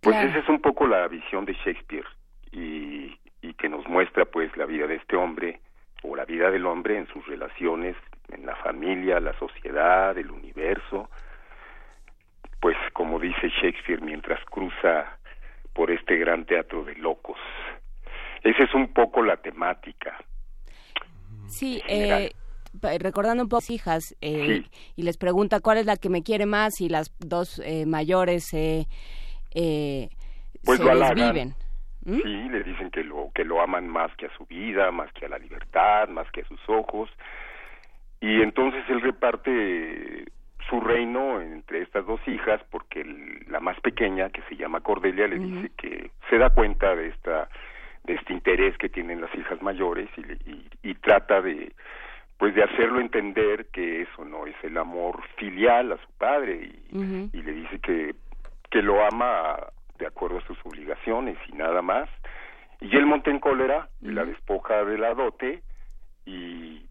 Pues esa es un poco la visión de Shakespeare y, y que nos muestra pues la vida de este hombre o la vida del hombre en sus relaciones en la familia, la sociedad, el universo, pues como dice Shakespeare mientras cruza por este gran teatro de locos. Esa es un poco la temática. Sí, eh, recordando un poco hijas eh, y les pregunta cuál es la que me quiere más y las dos eh, mayores eh, eh, pues se lo desviven. halagan. Sí, le dicen que lo que lo aman más que a su vida, más que a la libertad, más que a sus ojos. Y entonces él reparte su reino entre estas dos hijas porque el- la más pequeña que se llama Cordelia le dice que se da cuenta de esta de este interés que tienen las hijas mayores y, y, y trata de pues de hacerlo entender que eso no es el amor filial a su padre y, y le dice que que lo ama de acuerdo a sus obligaciones y nada más. Y él monta en cólera y la despoja de la dote y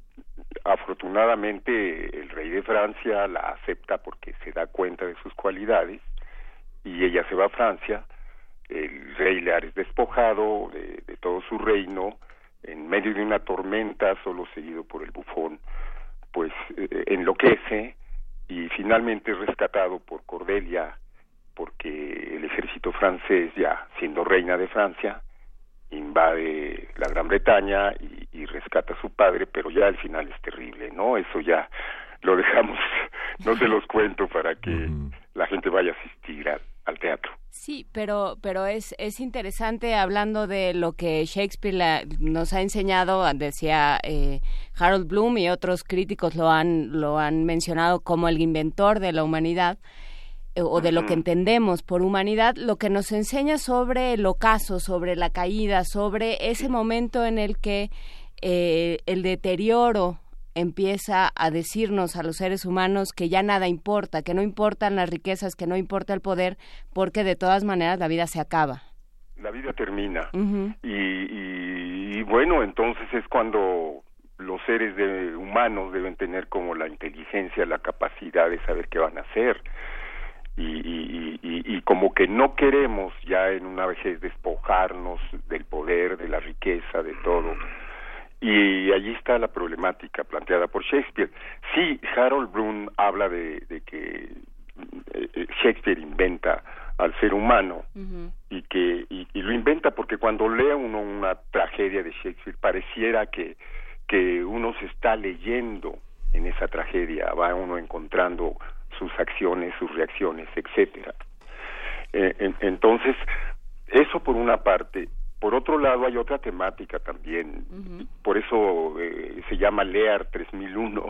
afortunadamente el rey de Francia la acepta porque se da cuenta de sus cualidades y ella se va a Francia. El rey Lear es despojado de, de todo su reino. En medio de una tormenta solo seguido por el bufón pues eh, enloquece y finalmente es rescatado por Cordelia porque el ejército francés ya siendo reina de Francia invade la Gran Bretaña y, y rescata a su padre, pero ya al final es terrible, ¿no? Eso ya lo dejamos, no se los cuento para que la gente vaya a asistir al, al teatro. Sí, pero, pero es, es interesante hablando de lo que Shakespeare la- nos ha enseñado, decía eh, Harold Bloom y otros críticos lo han, lo han mencionado como el inventor de la humanidad o de lo que entendemos por humanidad, lo que nos enseña sobre el ocaso, sobre la caída, sobre ese momento en el que eh, el deterioro empieza a decirnos a los seres humanos que ya nada importa, que no importan las riquezas, que no importa el poder, porque de todas maneras la vida se acaba. La vida termina. Ujú. y, y- y bueno, entonces es cuando los seres de, humanos deben tener como la inteligencia, la capacidad de saber qué van a hacer. Y, y, y- como que no queremos ya en una vejez despojarnos del poder, de la riqueza, de todo. Y allí está la problemática planteada por Shakespeare. Sí, Harold Bloom habla de, de que eh, eh, Shakespeare inventa al ser humano y que y, y lo inventa porque cuando lee uno una tragedia de Shakespeare pareciera que que uno se está leyendo en esa tragedia va uno encontrando sus acciones sus reacciones etcétera. Eh, en- entonces eso por una parte. Por otro lado hay otra temática también. Por eso eh, se llama Lear 3001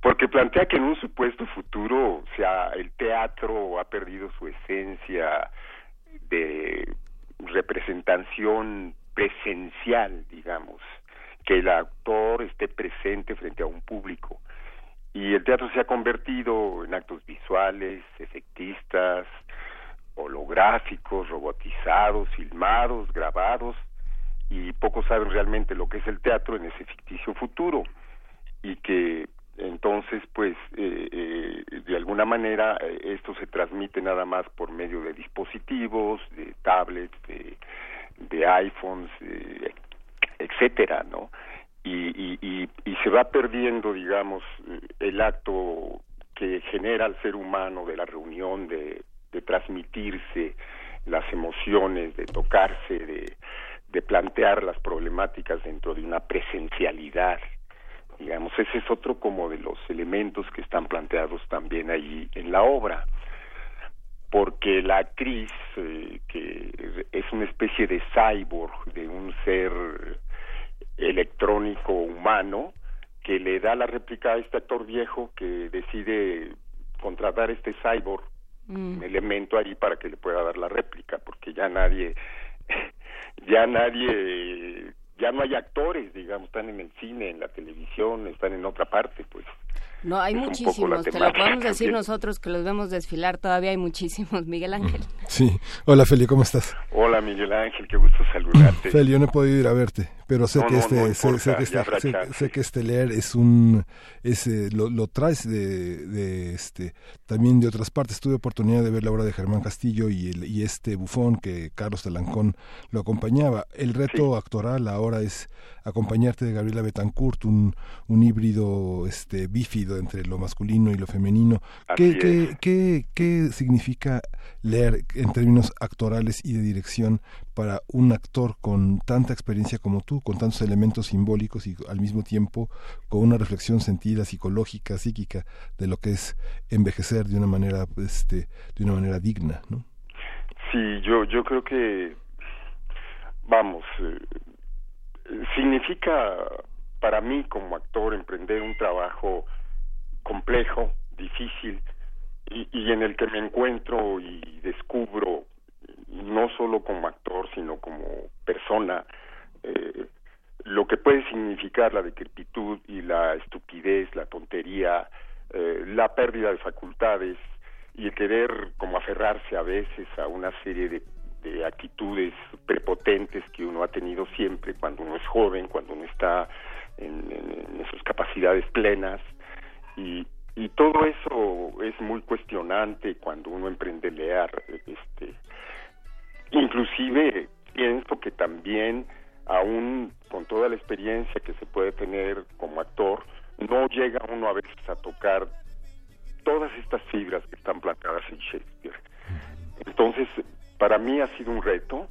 porque plantea que en un supuesto futuro o sea el teatro ha perdido su esencia de representación presencial digamos. Que el actor esté presente frente a un público y el teatro se ha convertido en actos visuales efectistas holográficos robotizados filmados grabados y pocos saben realmente lo que es el teatro en ese ficticio futuro y que entonces pues eh, eh, de alguna manera eh, esto se transmite nada más por medio de dispositivos de tablets de, de iPhones eh, etcétera no y, y, y, se va perdiendo digamos el acto que genera al ser humano de la reunión de, transmitirse las emociones de tocarse de de plantear las problemáticas dentro de una presencialidad. Digamos ese es otro como de los elementos que están planteados también allí en la obra. Porque la actriz, eh, que es una especie de cyborg, de un ser electrónico humano, que le da la réplica a este actor viejo que decide contratar este cyborg, un elemento ahí para que le pueda dar la réplica, porque ya nadie, ya nadie, ya no hay actores, digamos, están en el cine, en la televisión, están en otra parte, pues. No, hay muchísimos, te lo podemos decir también. nosotros que los vemos desfilar, todavía hay muchísimos, Miguel Ángel. Sí. Hola, Feli, ¿cómo estás? Hola Miguel Ángel, qué gusto saludarte. Feli, yo no he podido ir a verte, pero sé No, que no, este, no sé, sé que este, sé, que este leer es un, es, eh, lo, lo traes de, de, este, también de otras partes. Tuve oportunidad de ver la obra de Germán Castillo y, el, y este bufón que Carlos Talancón lo acompañaba. El reto actoral ahora es acompañarte de Gabriela Betancourt, un, un híbrido, este, bífido entre lo masculino y lo femenino. ¿Qué, qué, qué significa leer en términos actorales y de dirección para un actor con tanta experiencia como tú, con tantos elementos simbólicos y al mismo tiempo con una reflexión sentida, psicológica, psíquica de lo que es envejecer de una manera, este, de una manera digna, ¿no? Sí, yo, yo creo que, vamos, eh, significa para mí como actor emprender un trabajo complejo, difícil, y, y en el que me encuentro y descubro, no solo como actor, sino como persona, eh, lo que puede significar la decrepitud y la estupidez, la tontería, eh, la pérdida de facultades y el querer como aferrarse a veces a una serie de, de actitudes prepotentes que uno ha tenido siempre cuando uno es joven, cuando uno está en sus capacidades plenas y, y todo eso es muy cuestionante cuando uno emprende leer este inclusive pienso que también aún con toda la experiencia que se puede tener como actor no llega uno a veces a tocar todas estas fibras que están plantadas en Shakespeare. Entonces para mí ha sido un reto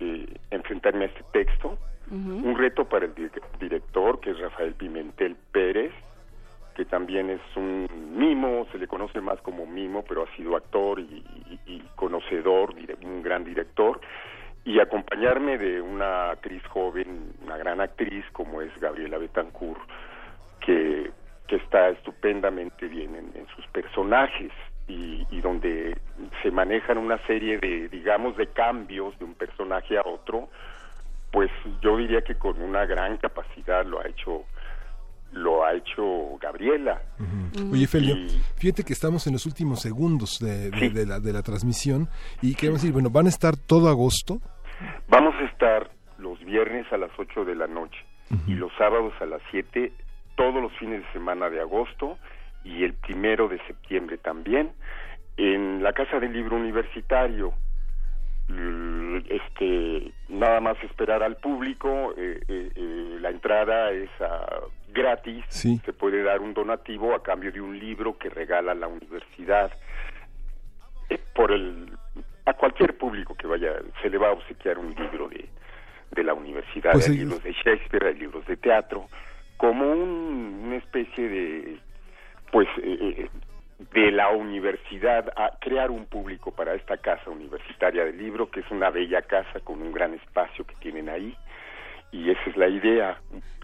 eh, enfrentarme a este texto un reto para el di- director que es Rafael Pimentel Pérez que también es un mimo, se le conoce más como mimo, pero ha sido actor y, conocedor, un gran director, y acompañarme de una actriz joven, una gran actriz como es Gabriela Betancourt, que, que está estupendamente bien en, en sus personajes y, y donde se manejan una serie de, digamos, de cambios de un personaje a otro, pues yo diría que con una gran capacidad lo ha hecho lo ha hecho Gabriela. Oye, Felio, fíjate que estamos en los últimos segundos de, de- de la, de la transmisión y queremos decir, bueno, van a estar todo agosto. Vamos a estar los viernes a las 8 de la noche y los sábados a las 7, todos los fines de semana de agosto y el primero de septiembre también, en la Casa del Libro Universitario. Este, nada más esperar al público, eh, eh, eh, la entrada es ah, gratis, Sí. se puede dar un donativo a cambio de un libro que regala la universidad. Eh, por el a cualquier público que vaya se le va a obsequiar un libro de, de la universidad Pues, hay libros de Shakespeare hay libros de teatro como un- una especie de pues eh, eh, de la universidad a crear un público para esta casa universitaria del libro que es una bella casa con un gran espacio que tienen ahí y esa es la idea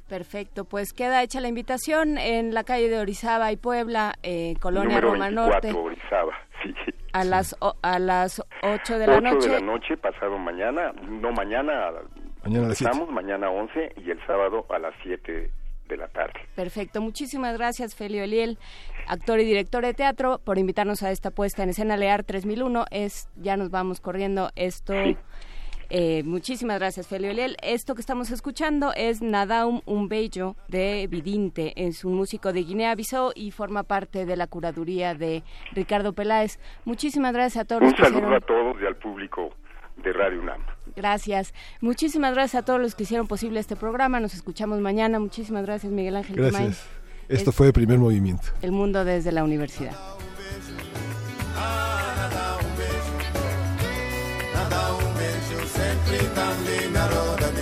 Perfecto, pues queda hecha la invitación en la calle de Orizaba y Puebla, eh, Colonia número Roma 24 Norte, Orizaba sí a las o- a las 8 de la 8 noche. de la noche, pasado mañana, no mañana, Mañana a las siete. empezamos, mañana 11 y el sábado a las 7 de la tarde. Perfecto, muchísimas gracias Felio Eliel, actor y director de teatro, por invitarnos a esta puesta en escena Lear 3001. Es, ya nos vamos corriendo esto. Eh, muchísimas gracias Felio Eliel. Esto que estamos escuchando es Nadaum Umbeyo de Vidinte, es un músico de Guinea-Bissau y forma parte de la curaduría de Ricardo Peláez. Muchísimas gracias a todos los Un que saludo hicieron a todos y al público de Radio UNAM. Gracias. Muchísimas gracias a todos los que hicieron posible este programa. Nos escuchamos mañana. Muchísimas gracias, Miguel Ángel. Gracias. Esto fue el primer movimiento. El mundo desde la universidad.